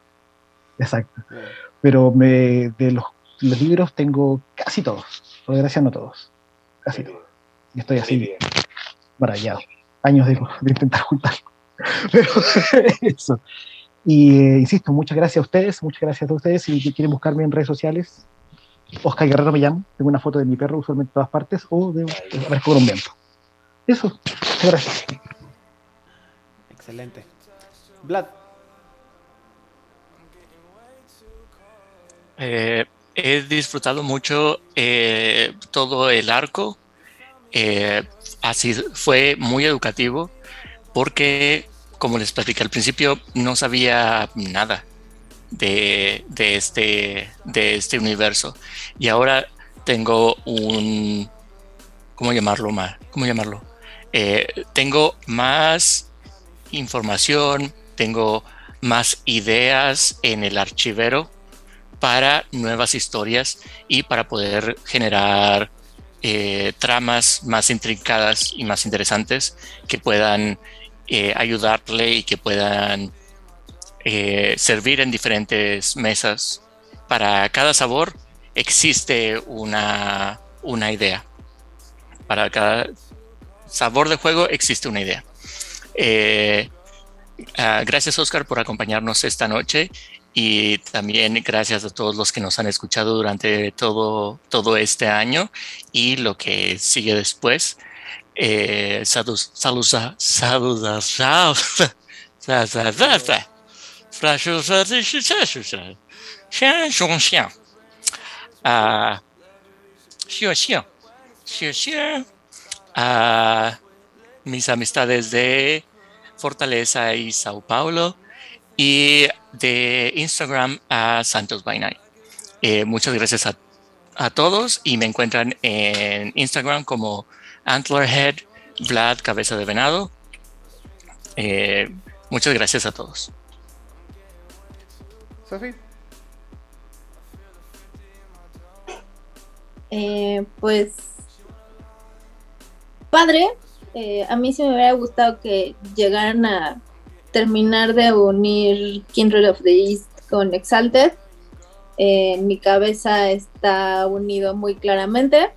Exacto. Pero me, de los, los libros tengo casi todos. Por desgracia, no todos. Casi todos. Y estoy así bien. maravillado. Años de, de intentar juntarlo. Pero eso. Y eh, insisto, muchas gracias a ustedes, muchas gracias a ustedes. Si quieren buscarme en redes sociales, Oscar Guerrero me llamo. Tengo una foto de mi perro usualmente en todas partes o de aparezco con un viento. Eso, gracias. Excelente. Vlad, Eh, he disfrutado mucho eh, todo el arco. Eh, así fue muy educativo porque, como les platicé al principio, no sabía nada de, este, de este universo. Y ahora tengo un... ¿Cómo llamarlo? ma- ¿Cómo llamarlo? Eh, tengo más información, tengo más ideas en el archivero para nuevas historias y para poder generar eh, tramas más intrincadas y más interesantes que puedan eh, ayudarle y que puedan eh, servir en diferentes mesas. Para cada sabor existe una, una idea. Para cada sabor de juego existe una idea. Ah, gracias Oscar por acompañarnos esta noche y también gracias a todos los que nos han escuchado durante todo, todo este año y lo que sigue después. Eh, saludos, saludos, saludos, saludos, a mis amistades de Fortaleza y Sao Paulo y de Instagram a Santos by Night. Eh, muchas gracias a, a, todos y me encuentran en Instagram como Antlerhead Vlad Cabeza de Venado. Eh, muchas gracias a todos. Eh, pues padre, eh, a mí sí me hubiera gustado que llegaran a terminar de unir Kindred of the East con Exalted. Eh, en mi cabeza está unido muy claramente,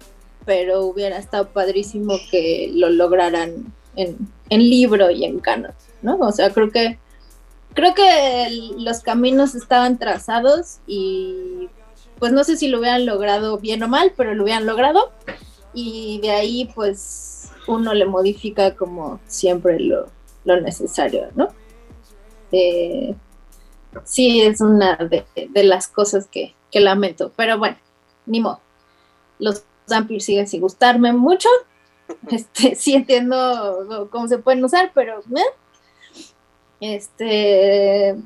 pero hubiera estado padrísimo que lo lograran en, libro y en canon, ¿no? O sea, creo que creo que los caminos estaban trazados y pues no sé si lo hubieran logrado bien o mal, pero lo hubieran logrado y de ahí pues uno le modifica como siempre lo, lo necesario, ¿no? Eh, sí es una de, las cosas que, lamento. Pero bueno, ni modo. Los Vampires siguen sin gustarme mucho. Este, sí entiendo cómo se pueden usar, pero ¿eh? Este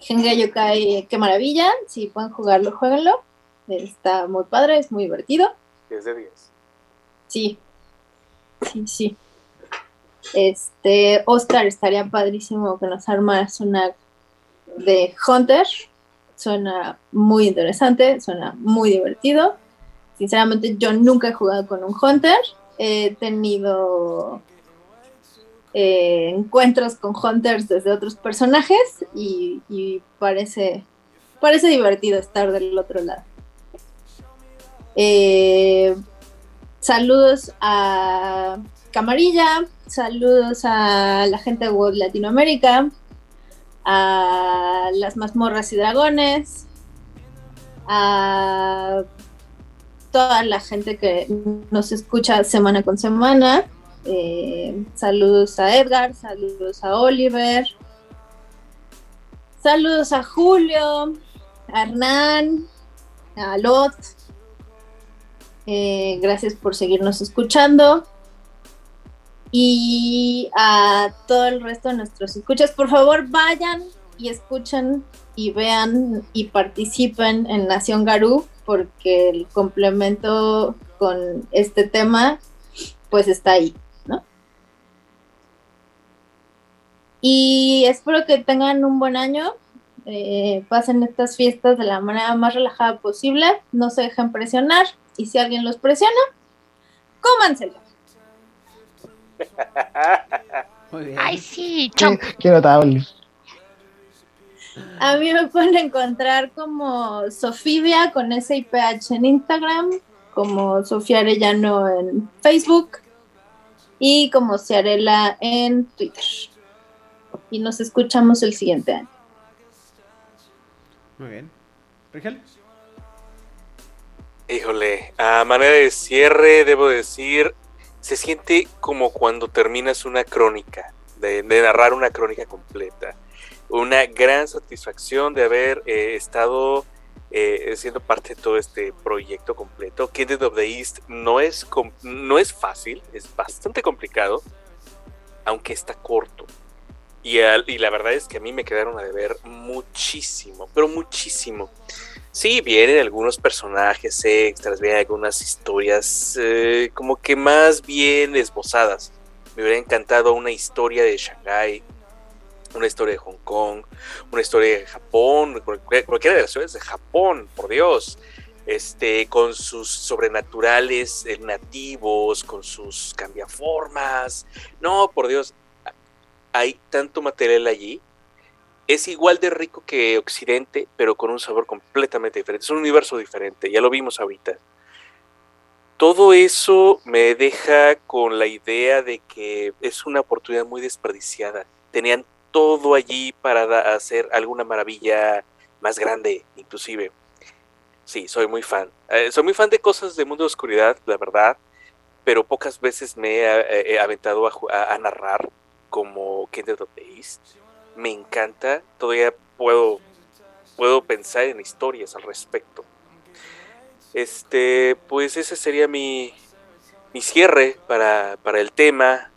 Gengai Yokai, qué maravilla. Si pueden jugarlo, jueguenlo. Está muy padre, es muy divertido. 10 de 10. Sí, sí, sí. Este, Oscar, estaría padrísimo que nos armas una de Hunter. Suena muy interesante, suena muy divertido. Sinceramente, yo nunca he jugado con un Hunter. He tenido eh, encuentros con Hunters desde otros personajes y, parece, parece divertido estar del otro lado. Eh, saludos a Camarilla, saludos a la gente de Latinoamérica, a las mazmorras y dragones, a toda la gente que nos escucha semana con semana. Eh, saludos a Edgar, saludos a Oliver, saludos a Julio, a Hernán, a Lot. Eh, gracias por seguirnos escuchando y a todo el resto de nuestros escuchas. Por favor, vayan y escuchen y vean y participen en Nación Garú porque el complemento con este tema pues está ahí, ¿no? Y espero que tengan un buen año, eh, pasen estas fiestas de la manera más relajada posible, no se dejen presionar y si alguien los presiona, cómanselo. Muy bien. Ay, sí, qué, qué notable. A mí me pueden encontrar como Sofivia con SIPH en Instagram, como Sofía Arellano en Facebook y como Ciarela en Twitter. Y nos escuchamos el siguiente año. Muy bien. Rigel. Híjole, a manera de cierre debo decir se siente como cuando terminas una crónica, de, narrar una crónica completa. Una gran satisfacción de haber eh, estado eh, siendo parte de todo este proyecto completo. Kindred of the East no es, no es fácil, es bastante complicado, aunque está corto. Y, la verdad es que a mí me quedaron a deber muchísimo, pero muchísimo. Sí, vienen algunos personajes extras, vienen algunas historias eh, como que más bien esbozadas. Me hubiera encantado una historia de Shanghái, una historia de Hong Kong, una historia de Japón, cualquiera de las ciudades de Japón, por Dios. este, con sus sobrenaturales eh, nativos, con sus cambiaformas. No, por Dios, hay tanto material allí. Es igual de rico que Occidente, pero con un sabor completamente diferente. Es un universo diferente, ya lo vimos ahorita. Todo eso me deja con la idea de que es una oportunidad muy desperdiciada. Tenían todo allí para hacer alguna maravilla más grande, inclusive. Sí, soy muy fan. Eh, soy muy fan de cosas de Mundo de Oscuridad, la verdad, pero pocas veces me he, aventado a, narrar como Kindred of the East. Me encanta, todavía puedo, puedo pensar en historias al respecto. Este, pues ese sería mi, mi cierre para, para el tema.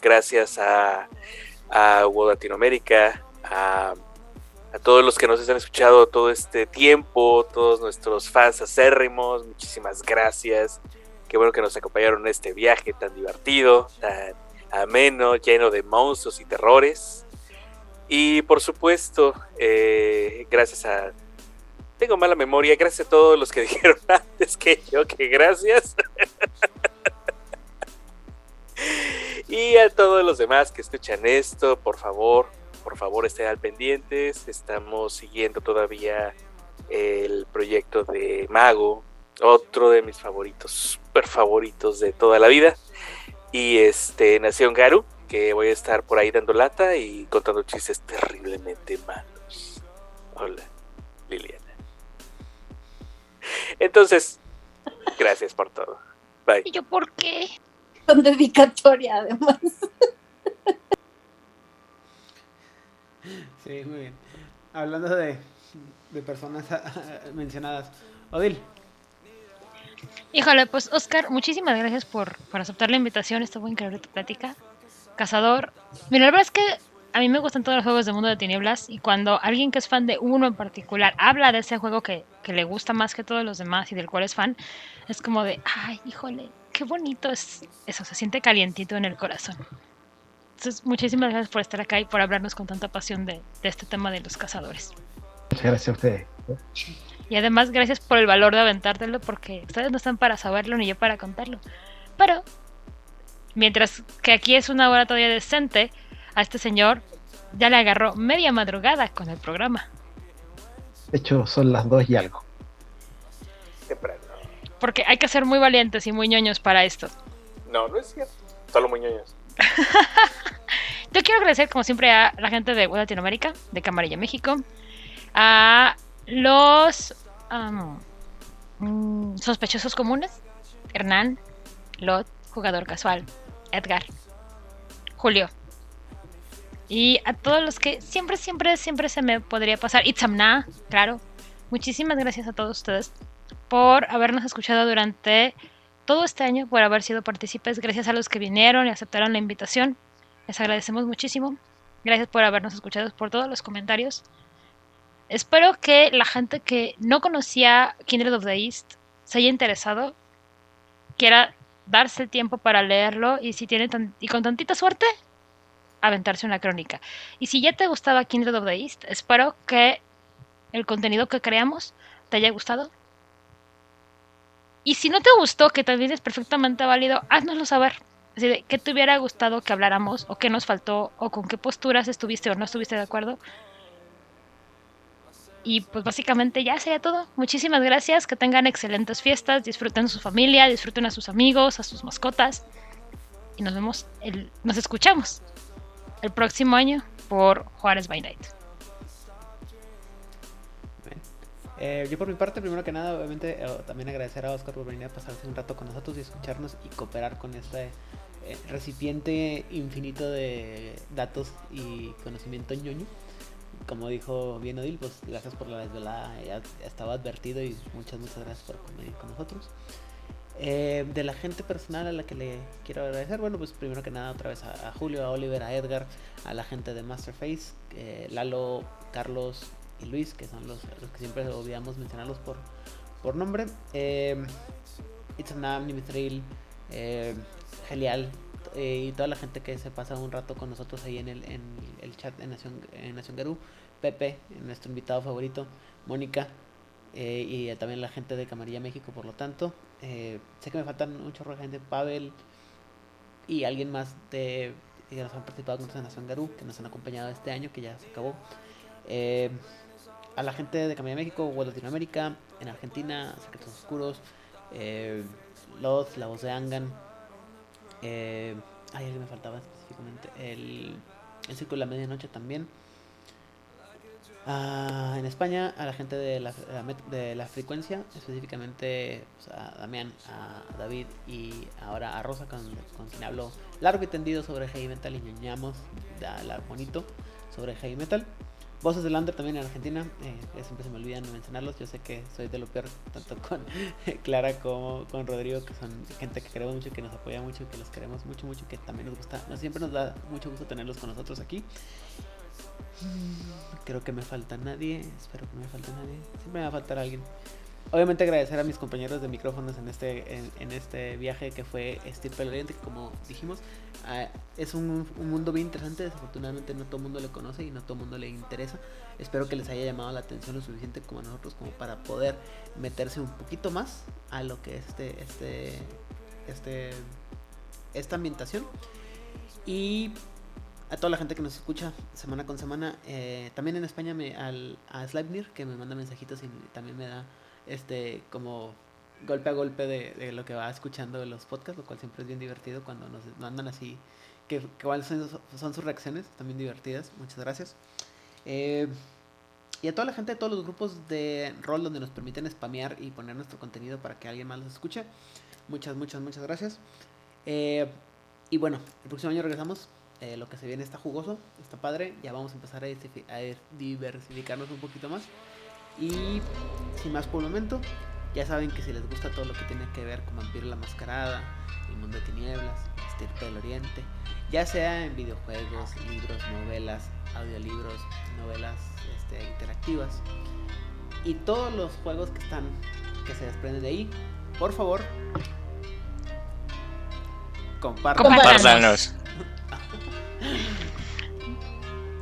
Gracias a, a Latinoamérica, a a todos los que nos han escuchado todo este tiempo, todos nuestros fans acérrimos, muchísimas gracias. Qué bueno que nos acompañaron en este viaje tan divertido, tan ameno, lleno de monstruos y terrores. Y por supuesto, eh, gracias a... Tengo mala memoria, gracias a todos los que dijeron antes que yo que gracias. y a todos los demás que escuchan esto, por favor, por favor estén al pendientes. Estamos siguiendo todavía el proyecto de Mago, otro de mis favoritos, super favoritos de toda la vida. Y este Nación Garu, que voy a estar por ahí dando lata y contando chistes terriblemente malos. Hola, Liliana. Entonces, gracias por todo. Bye. ¿Y yo por qué? Con dedicatoria, además. Sí, muy bien. Hablando de, personas mencionadas. Odil. Híjole, pues Oscar, muchísimas gracias por, aceptar la invitación. Estuvo increíble tu plática. Cazador. Mira, la verdad es que a mí me gustan todos los juegos de mundo de tinieblas y cuando alguien que es fan de uno en particular habla de ese juego que, que le gusta más que todos los demás y del cual es fan, es como de, ay, híjole, qué bonito es eso, se siente calientito en el corazón muchísimas gracias por estar acá y por hablarnos con tanta pasión de, este tema de los cazadores. Muchas gracias a ustedes. Y además, gracias por el valor de aventártelo, porque ustedes no están para saberlo ni yo para contarlo. Pero, mientras que aquí es una hora todavía decente, a este señor ya le agarró media madrugada con el programa. De hecho, son las dos y algo. Porque hay que ser muy valientes y muy ñoños para esto. No, no es cierto. Solo muy ñoños. Yo quiero agradecer, como siempre, a la gente de Latinoamérica, de Camarilla México, a los mm, sospechosos comunes, Hernán, Lot, jugador casual, Edgar, Julio. Y a todos los que siempre, siempre, siempre se me podría pasar. Itzamna, claro. Muchísimas gracias a todos ustedes por habernos escuchado durante todo este año por haber sido partícipes. Gracias a los que vinieron y aceptaron la invitación. Les agradecemos muchísimo. Gracias por habernos escuchado, por todos los comentarios. Espero que la gente que no conocía Kindred of the East se haya interesado, quiera darse el tiempo para leerlo y si tiene y con tantita suerte aventarse una crónica. Y si ya te gustaba Kindred of the East, espero que el contenido que creamos te haya gustado y si no te gustó, que también es perfectamente válido, háznoslo saber. Así de, ¿qué te hubiera gustado que habláramos? ¿O qué nos faltó? ¿O con qué posturas estuviste o no estuviste de acuerdo? Y pues básicamente ya sería todo. Muchísimas gracias, que tengan excelentes fiestas, disfruten su familia, disfruten a sus amigos, a sus mascotas. Y nos vemos, el, nos escuchamos el próximo año por Juárez by Night. Eh, yo por mi parte, primero que nada, obviamente eh, también agradecer a Oscar por venir a pasarse un rato con nosotros y escucharnos y cooperar con este eh, recipiente infinito de datos y conocimiento ñoño. Como dijo bien Odil, pues gracias por la desvelada, ya, estaba advertido y muchas, muchas gracias por venir con nosotros. de la gente personal a la que le quiero agradecer, bueno, pues primero que nada otra vez a, Julio, a Oliver, a Edgar, a la gente de Masterface, Lalo, Carlos, y Luis, que son los, los que siempre olvidamos mencionarlos por, por nombre. Eh, Itzanam, Nimitril, eh, Gelial eh, y toda la gente que se pasa un rato con nosotros ahí en el, en el chat en Nación, en Nación Garú. Pepe, nuestro invitado favorito, Mónica, eh, y también la gente de Camarilla México, por lo tanto. Eh, sé que me faltan un chorro de gente, Pavel y alguien más de que nos han participado con Nación Garú, que nos han acompañado este año, que ya se acabó. A la gente de Camarilla México, World Latinoamérica, en Argentina, Secretos Oscuros, eh, La Voz de Angan. Eh, ay, alguien me faltaba específicamente. El, el Círculo de la Medianoche también. Ah, en España, a la gente de la, de la frecuencia, específicamente pues, a Damián, a David y ahora a Rosa, con, con quien hablo largo y tendido sobre heavy metal y ñoñamos, da la bonito sobre heavy metal. Voces de Lander también en Argentina, eh, siempre se me olvidan mencionarlos. Yo sé que soy de lo peor, tanto con Clara como con Rodrigo, que son gente que queremos mucho, que nos apoya mucho, que los queremos mucho, mucho, que también nos gusta, nos, siempre nos da mucho gusto tenerlos con nosotros aquí. Mm, Creo que me falta nadie, espero que no me falte nadie. Siempre me va a faltar alguien. Obviamente agradecer a mis compañeros de micrófonos en este, en, este viaje que fue Steve Oriente, que como dijimos, ah, es un, un mundo bien interesante, desafortunadamente no todo el mundo le conoce y no todo el mundo le interesa. Espero que les haya llamado la atención lo suficiente como a nosotros como para poder meterse un poquito más a lo que es este, este, este, esta ambientación. Y a toda la gente que nos escucha semana con semana, eh, también en España me, al, a Sleipnir, que me manda mensajitos y también me da este como golpe a golpe de, de lo que va escuchando de los podcasts, lo cual siempre es bien divertido cuando nos mandan así, que, cuáles son, son sus reacciones, también divertidas, muchas gracias. Eh, y a toda la gente de todos los grupos de rol donde nos permiten spamear y poner nuestro contenido para que alguien más los escuche, muchas, muchas, muchas gracias. Eh, y bueno, el próximo año regresamos. eh, lo que se viene está jugoso, está padre. Ya vamos a empezar a diversificarnos un poquito más. Y sin más por el momento, ya saben que si les gusta todo lo que tiene que ver con Vampiro la Mascarada, El Mundo de Tinieblas, Estirpe del Oriente, ya sea en videojuegos, libros, novelas, audiolibros, novelas este, interactivas y todos los juegos que están que se desprenden de ahí, por favor. Compártanos.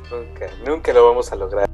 Nunca, nunca lo vamos a lograr.